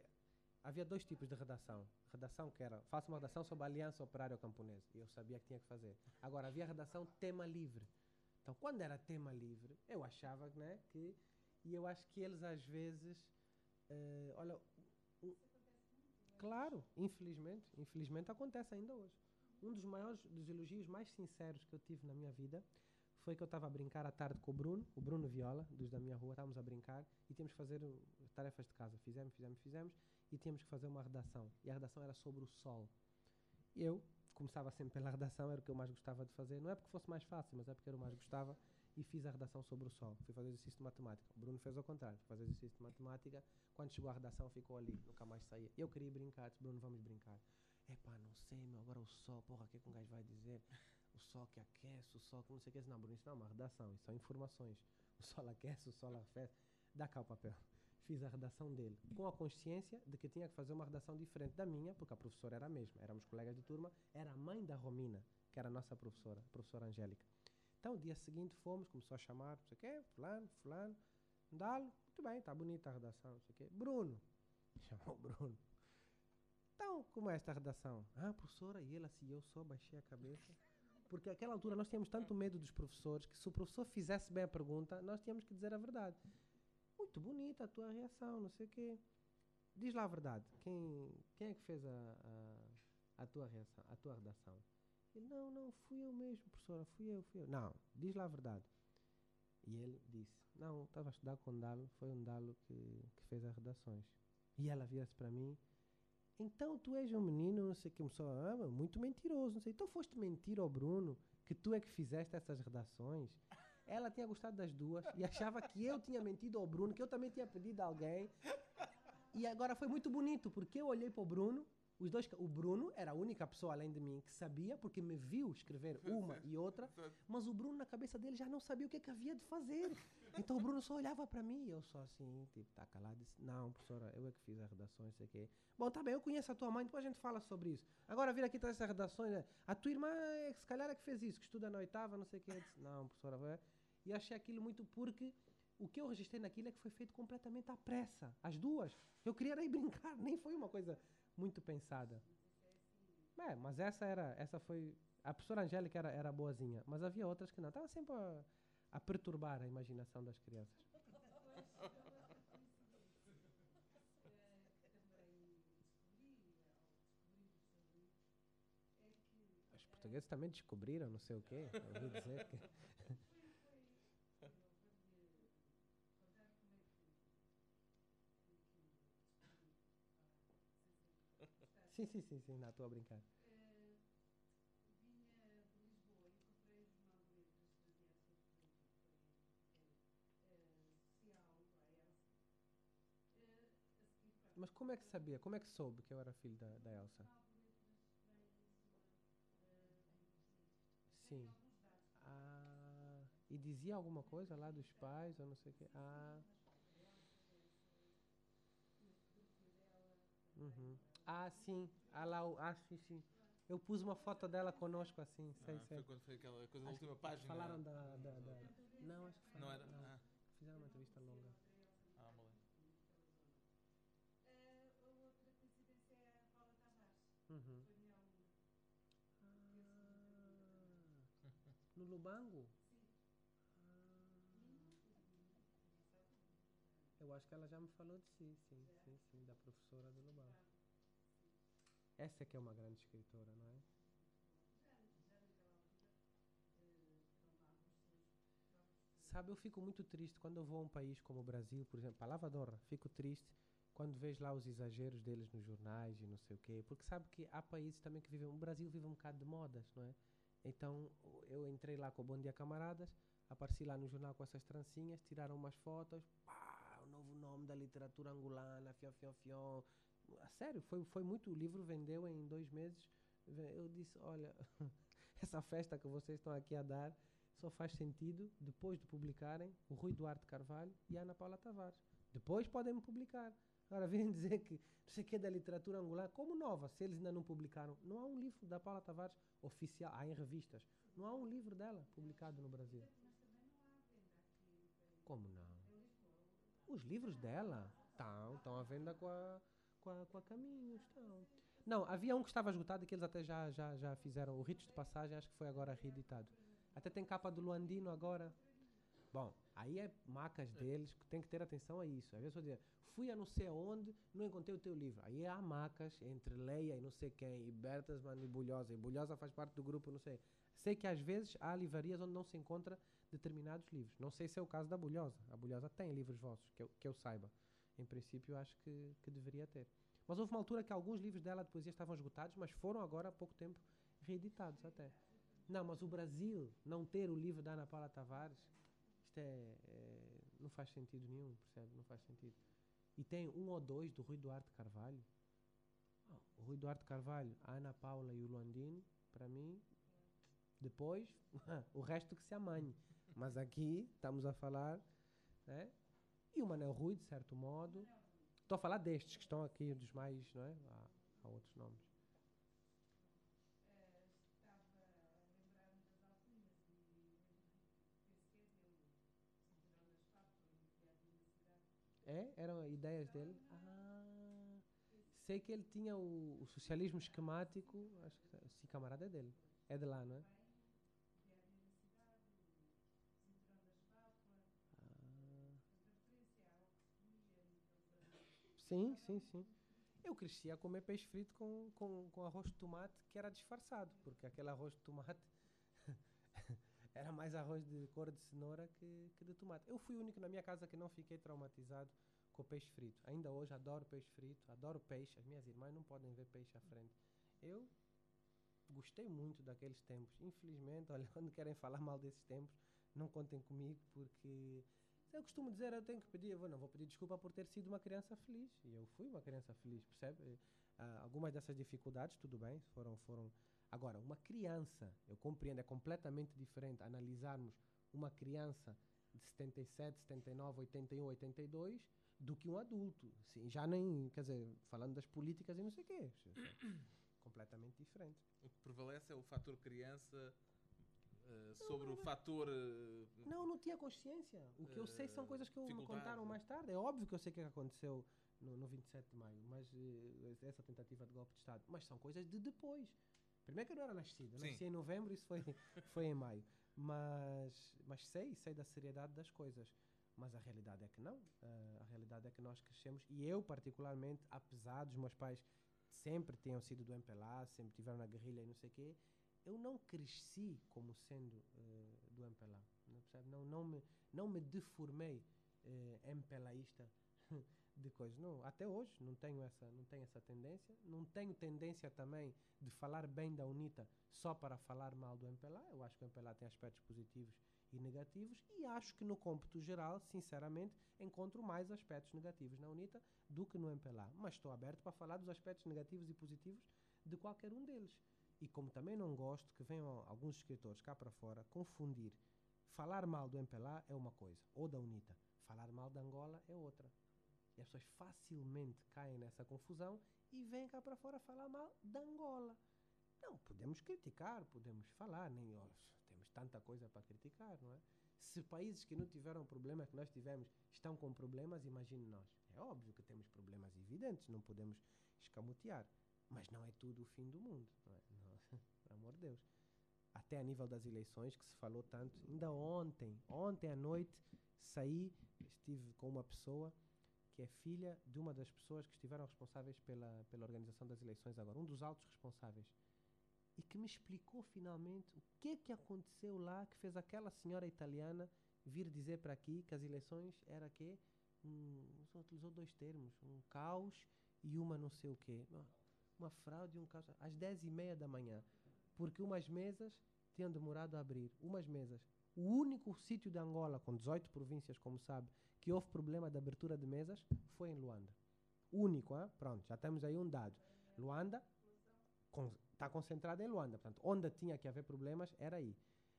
havia dois tipos de redação. Redação que era, faça uma redação sobre a aliança operária camponesa. E eu sabia que tinha que fazer. Agora, havia redação tema livre. Então, quando era tema livre, eu achava né, que. E eu acho que eles, às vezes. Uh, olha. Um, claro, infelizmente. Infelizmente acontece ainda hoje. Um dos maiores, dos elogios mais sinceros que eu tive na minha vida foi que eu estava a brincar à tarde com o Bruno, o Bruno Viola, dos da minha rua, estávamos a brincar e tínhamos que fazer tarefas de casa. Fizemos, fizemos, fizemos e tínhamos que fazer uma redação. E a redação era sobre o sol. Eu começava sempre pela redação, era o que eu mais gostava de fazer. Não é porque fosse mais fácil, mas é porque o mais gostava. E fiz a redação sobre o sol. Fui fazer exercício de matemática. O Bruno fez ao contrário. Fui fazer exercício de matemática. Quando chegou a redação, ficou ali. Nunca mais saía. Eu queria brincar. Disse, Bruno, vamos brincar. Epá, não sei, meu. Agora o sol, porra, o que é que um gajo vai dizer? O sol que aquece, o sol que não sei o que. Não, Bruno, isso não é uma redação. Isso são informações. O sol aquece, o sol arrefece. Dá cá o papel fiz a redação dele, com a consciência de que tinha que fazer uma redação diferente da minha, porque a professora era a mesma, éramos colegas de turma, era a mãe da Romina, que era a nossa professora, a professora Angélica. Então, dia seguinte fomos, começou a chamar, não sei o quê, fulano, fulano, Dalo, muito bem, está bonita a redação, não sei o quê. Bruno, chamou Bruno. Então, como é esta redação? Ah, professora, e ele assim, eu só baixei a cabeça. Porque naquela altura nós tínhamos tanto medo dos professores que se o professor fizesse bem a pergunta, nós tínhamos que dizer a verdade muito bonita a tua reação, não sei o quê. Diz lá a verdade. Quem, quem é que fez a, a, a, tua reação, a tua redação? Ele, não, não, fui eu mesmo, professora, fui eu, fui eu. Não, diz lá a verdade. E ele disse, não, estava a estudar com o Dalo, foi um Dalo que, que fez as redações. E ela vira-se para mim, então tu és um menino, não sei o que, começou, ah, muito mentiroso, não sei. Então foste mentir ao Bruno que tu é que fizeste essas redações? Ela tinha gostado das duas e achava que eu tinha mentido ao Bruno, que eu também tinha pedido a alguém. E agora foi muito bonito, porque eu olhei para o Bruno, os dois, o Bruno era a única pessoa além de mim que sabia, porque me viu escrever uma e outra, mas o Bruno na cabeça dele já não sabia o que, é que havia de fazer. Então o Bruno só olhava para mim e eu só assim, tipo, tá calado, disse, não, professora, eu é que fiz as redações, sei que. Bom, tá bem, eu conheço a tua mãe, depois a gente fala sobre isso. Agora vir aqui todas essas redações, né? a tua irmã, se calhar é que fez isso, que estuda na oitava, não sei o que. Disse, não, professora, vai e achei aquilo muito porque o que eu registrei naquilo é que foi feito completamente à pressa. As duas. Eu queria ir brincar, nem foi uma coisa muito pensada. É, mas essa era, essa foi. A professora Angélica era, era boazinha, mas havia outras que não. Estava sempre a, a perturbar a imaginação das crianças. Os portugueses também descobriram, não sei o quê. Eu ouvi dizer que. Sim, sim, sim, sim, estou a brincar. Uh, vinha de Lisboa e comprei os jornal de letras de Diação uh, Mas como é que sabia? Como é que soube que eu era filho da, da Elsa? Sim. Ah, e dizia alguma coisa lá dos pais ou não sei o quê? Ah. Uhum. Ah, sim. Ah, lá, ah, sim, sim. Eu pus uma foto dela conosco assim, sei, Ah, sei. foi quando foi aquela coisa da Acho última página. Falaram da, da, da- Não, acho que foi. Não era? Ah, Fizeram uma entrevista longa. ah, moleque. Uhum. Ah, no Lubango? Ah. Eu acho que ela já me falou de si, sim, sim, sim, da professora do Lubango. Essa é que é uma grande escritora, não é? Sabe, eu fico muito triste quando eu vou a um país como o Brasil, por exemplo, a Lavadora, fico triste quando vejo lá os exageros deles nos jornais e não sei o quê, porque sabe que há países também que vivem, o Brasil vive um bocado de modas, não é? Então eu entrei lá com o Bom Dia Camaradas, apareci lá no jornal com essas trancinhas, tiraram umas fotos, pá, o novo nome da literatura angolana, fion, fion, fion. Sério, foi, foi muito, o livro vendeu em dois meses. Eu disse, olha, essa festa que vocês estão aqui a dar só faz sentido depois de publicarem o Rui Duarte Carvalho e a Ana Paula Tavares. Depois podem me publicar. Agora vêm dizer que não sei o que da literatura angolana, como nova, se eles ainda não publicaram. Não há um livro da Paula Tavares oficial, há em revistas. Não há um livro dela publicado no Brasil. Como não? Os livros dela estão à venda com a, com a, com a. Estão. Não, havia um que estava esgotado e que eles até já, já, já fizeram. O Ritos de Passagem, acho que foi agora reeditado. Até tem capa do Luandino agora. Bom, aí é macas deles, que tem que ter atenção a isso. Às vezes eu dizer, fui a não sei aonde, não encontrei o teu livro. Aí há macas entre Leia e não sei quem, e Bertelsmann e Bulhosa. E Bulhosa faz parte do grupo, não sei. Sei que às vezes há livrarias onde não se encontra determinados livros. Não sei se é o caso da Bulhosa. A Bulhosa tem livros vossos, que eu, que eu saiba. Em princípio, acho que, que deveria ter. Mas houve uma altura que alguns livros dela de poesia estavam esgotados, mas foram agora há pouco tempo reeditados até. Não, mas o Brasil não ter o livro da Ana Paula Tavares, isto é, é- não faz sentido nenhum, percebe? Não faz sentido. E tem um ou dois do Rui Duarte Carvalho. O Rui Duarte Carvalho, a Ana Paula e o Luandino, para mim, depois, o resto que se amanhe. Mas aqui estamos a falar, né? E o Manel Rui, de certo modo. Estou a falar destes que estão aqui, dos mais, não é? Há, há outros nomes. É? Eram ideias dele? Ah, sei que ele tinha o, o socialismo esquemático, acho que esse camarada é dele. É de lá, não é? Sim, sim, sim. Eu cresci a comer peixe frito com, com, com arroz de tomate que era disfarçado, porque aquele arroz de tomate era mais arroz de cor de cenoura que, que de tomate. Eu fui o único na minha casa que não fiquei traumatizado com peixe frito. Ainda hoje adoro peixe frito, adoro peixe. As minhas irmãs não podem ver peixe à frente. Eu gostei muito daqueles tempos. Infelizmente, olha, quando querem falar mal desses tempos, não contem comigo, porque eu costumo dizer, eu tenho que pedir, eu não vou pedir desculpa por ter sido uma criança feliz. E eu fui uma criança feliz, percebe? Ah, algumas dessas dificuldades, tudo bem, foram, foram. Agora, uma criança, eu compreendo, é completamente diferente analisarmos uma criança de 77, 79, 81, 82 do que um adulto. Sim, já nem, quer dizer, falando das políticas e não sei o quê. completamente diferente. O que prevalece é o fator criança eh, sobre o fator. eh, Não, não tinha consciência. O que eu sei são Eh, coisas que me contaram mais tarde. É óbvio que eu sei o que é aconteceu no, no 27 de maio, mas essa tentativa de golpe de Estado. Mas são coisas de depois. Primeiro que eu não era nascido. Eu nasci em novembro, isso foi, foi em maio. Mas, mas sei, sei da seriedade das coisas. Mas a realidade é que não. Eh, a realidade é que nós crescemos, e eu particularmente, apesar dos meus pais sempre tenham sido do MPLA, sempre tiveram na guerrilha e não sei o quê, eu não cresci como sendo eh, do MPLA. Não, percebe? não, não, me, não me deformei eh, MPLAísta de coisas. Não, até hoje não tenho, essa, não tenho essa tendência. Não tenho tendência também de falar bem da UNITA só para falar mal do MPLA. Eu acho que o MPLA tem aspectos positivos e negativos e acho que no cômputo geral, sinceramente, encontro mais aspectos negativos na UNITA do que no MPLA. Mas estou aberto para falar dos aspectos negativos e positivos de qualquer um deles. E como também não gosto que venham alguns escritores cá para fora confundir falar mal do MPLA é uma coisa, ou da UNITA. Falar mal da Angola é outra. E as pessoas facilmente caem nessa confusão e vêm cá para fora falar mal da Angola. Não, podemos criticar, podemos falar, nem temos tanta coisa para criticar, não é? Se países que não tiveram problemas que nós tivemos estão com problemas, imagine nós. É óbvio que temos problemas evidentes, não podemos escamotear. Mas não é tudo o fim do mundo, não é? Amor de Deus. Até a nível das eleições, que se falou tanto. Ainda ontem, ontem à noite, saí, estive com uma pessoa que é filha de uma das pessoas que estiveram responsáveis pela, pela organização das eleições agora, um dos altos responsáveis. E que me explicou finalmente o que que aconteceu lá que fez aquela senhora italiana vir dizer para aqui que as eleições era que um, só utilizou dois termos, um caos e uma não sei o quê. Uma fraude e um caos. Às 10 e meia da manhã. Porque umas mesas tinham demorado a abrir. Umas mesas. O único sítio de Angola, com 18 províncias, como sabe, que houve problema de abertura de mesas foi em Luanda. Único, hein? pronto, já temos aí um dado. Luanda está con concentrada em Luanda, portanto, onde tinha que haver problemas era aí.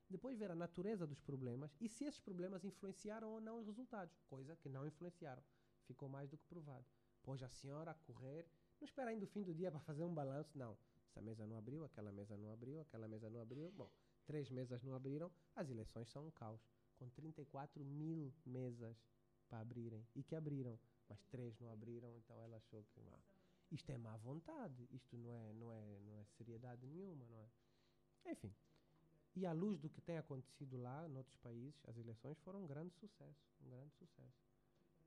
Depois ver a natureza dos problemas e se esses problemas influenciaram ou não os resultados, coisa que não influenciaram. Ficou mais do que provado. Pois a senhora a correr, não espera ainda o fim do dia para fazer um balanço, não. Essa mesa não abriu, aquela mesa não abriu, aquela mesa não abriu. Bom, três mesas não abriram, as eleições são um caos. Com 34 mil mesas para abrirem e que abriram, mas três não abriram, então ela achou que ah, isto é má vontade, isto não é, não é, não é seriedade nenhuma, não é? Enfim. E à luz do que tem acontecido lá, noutros países, as eleições foram um grande sucesso, um grande sucesso.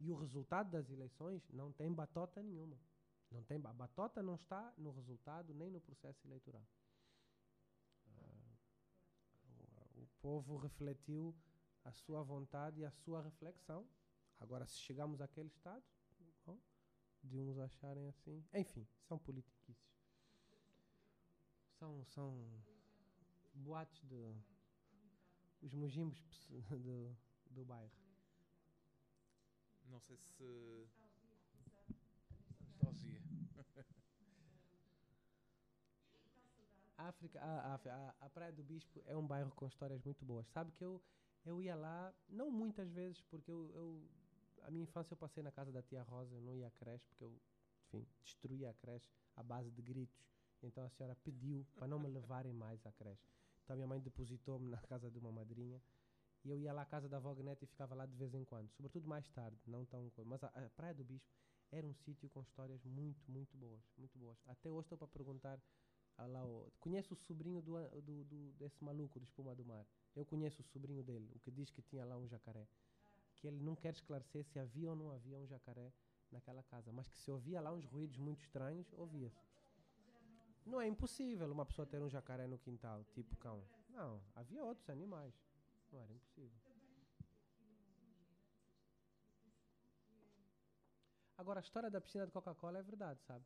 E o resultado das eleições não tem batota nenhuma. Não tem a batota não está no resultado nem no processo eleitoral. Uh, o, o povo refletiu a sua vontade e a sua reflexão Agora, se chegamos àquele estado, bom, de uns acharem assim. Enfim, são politiquices. São, são boatos de. os mugimbos do, do bairro. Não sei se. Nostalgia. A África, a, a, a Praia do Bispo é um bairro com histórias muito boas. Sabe que eu, eu ia lá, não muitas vezes, porque eu, eu a minha infância eu passei na casa da tia Rosa, eu não ia à creche, porque eu, enfim, destruía a creche à base de gritos. Então a senhora pediu para não me levarem mais à creche. Então a minha mãe depositou-me na casa de uma madrinha e eu ia lá à casa da avó Gneta e ficava lá de vez em quando, sobretudo mais tarde, não tão. Mas a, a Praia do Bispo era um sítio com histórias muito, muito boas, muito boas. Até hoje estou para perguntar a lá, o, conheço o sobrinho do, do, do, desse maluco do Espuma do Mar. Eu conheço o sobrinho dele, o que diz que tinha lá um jacaré que ele não quer esclarecer se havia ou não havia um jacaré naquela casa, mas que se ouvia lá uns ruídos muito estranhos, ouvia-se. Não é impossível uma pessoa ter um jacaré no quintal, tipo cão. Não, havia outros animais. Não era impossível. Agora, a história da piscina de Coca-Cola é verdade, sabe?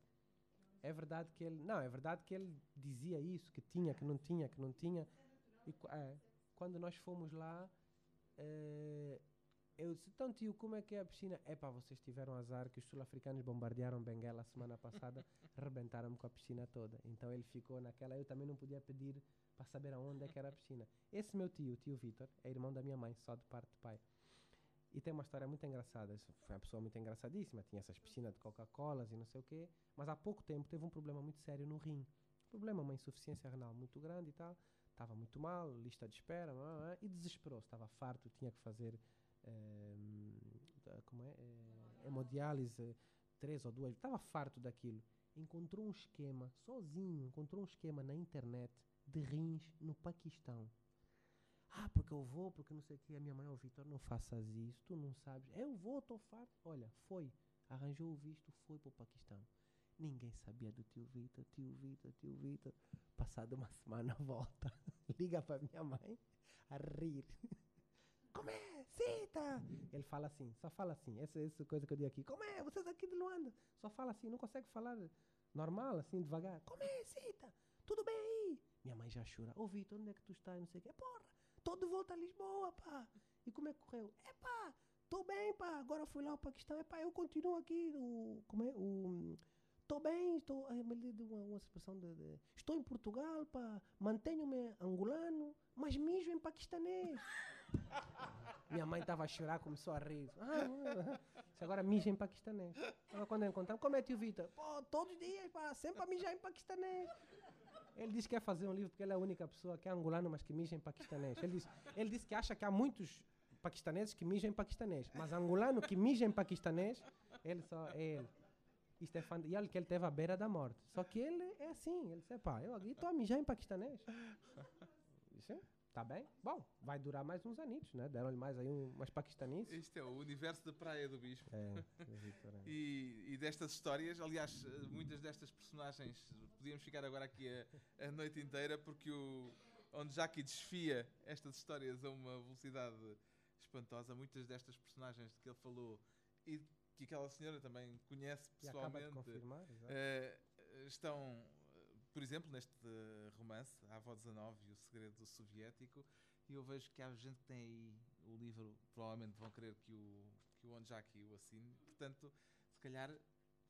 É verdade que ele. Não, é verdade que ele dizia isso, que tinha, que não tinha, que não tinha. E é, quando nós fomos lá, é, eu disse, então tio, como é que é a piscina? É pá, vocês tiveram azar que os sul-africanos bombardearam Benguela semana passada, rebentaram-me com a piscina toda. Então ele ficou naquela, eu também não podia pedir para saber aonde é que era a piscina. Esse meu tio, o tio Vitor, é irmão da minha mãe, só de parte de pai. E tem uma história muito engraçada. Foi uma pessoa muito engraçadíssima. Tinha essas piscinas de Coca-Colas e não sei o quê. Mas há pouco tempo teve um problema muito sério no rim. Problema, uma insuficiência renal muito grande e tal. Estava muito mal, lista de espera, e desesperou-se. Estava farto, tinha que fazer como é? é hemodiálise, três ou duas, estava farto daquilo. Encontrou um esquema, sozinho, encontrou um esquema na internet de rins no Paquistão. Ah, porque eu vou, porque não sei o que. A minha mãe, ô oh, Vitor, não faças isso, tu não sabes. Eu vou, estou farto. Olha, foi, arranjou o visto, foi para o Paquistão. Ninguém sabia do tio Vitor, tio Vitor, tio Vitor. Passada uma semana, volta. Liga para minha mãe a rir. Como é? Cita! Ele fala assim, só fala assim. Essa, essa coisa que eu digo aqui. Como é? Vocês aqui de Luanda. Só fala assim, não consegue falar normal, assim, devagar. Como é? Cita! Tudo bem aí? Minha mãe já chora. Ô, Vitor, onde é que tu estás? Não sei o quê. Porra, tô de volta a Lisboa, pá. E como é que correu? É, pá, tô bem, pá. Agora fui lá ao Paquistão. É, pá, eu continuo aqui. O, como é? O... Estou bem, estou. Ai, me uma, uma expressão de, de, Estou em Portugal, pá. Mantenho-me angolano, mas mijo em paquistanês. Minha mãe estava a chorar, começou a rir. Ah, agora mija em paquistanês. Agora quando encontramos, como é tio Vitor? Pô, todos os dias, pá, sempre a mijar em paquistanês. Ele diz que quer fazer um livro porque ele é a única pessoa que é angolano, mas que mija em paquistanês. Ele diz, ele diz que acha que há muitos paquistaneses que mijam em paquistanês, mas angolano que mija em paquistanês, ele só é ele. Isto é e olha que ele teve à beira da morte. Só que ele é assim, ele disse, pá, eu estou a mijar em paquistanês. Disse, tá bem? Bom, vai durar mais uns anitos, né? Deram-lhe mais aí um, umas paquistaneses. Isto é o universo da praia do Bispo. É, é. E, e destas histórias, aliás, eh, muitas destas personagens, podíamos ficar agora aqui a, a noite inteira, porque o, onde Jackie desfia estas histórias a uma velocidade espantosa, muitas destas personagens de que ele falou e que aquela senhora também conhece E acaba de pessoalmente, confirmar, eh, estão, por exemplo, neste eh, romance, A Avó 19 e o Segredo Soviético, e eu vejo que há gente que tem aí o livro, provavelmente vão querer que o, que o Onjaki o assine. Portanto, se calhar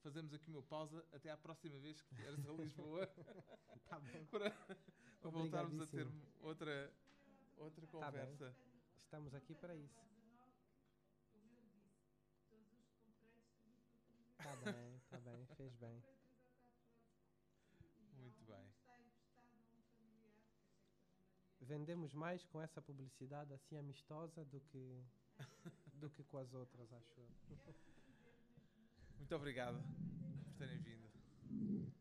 fazemos aqui uma pausa até à próxima vez que vieres a Lisboa Tá bom. para, para voltarmos a ter outra, outra Tá conversa. Estamos aqui para isso. Tá bem, tá bem, fez bem. Muito bem. Vendemos mais com essa publicidade assim amistosa do que do que com as outras, acho eu. Muito obrigado por terem vindo.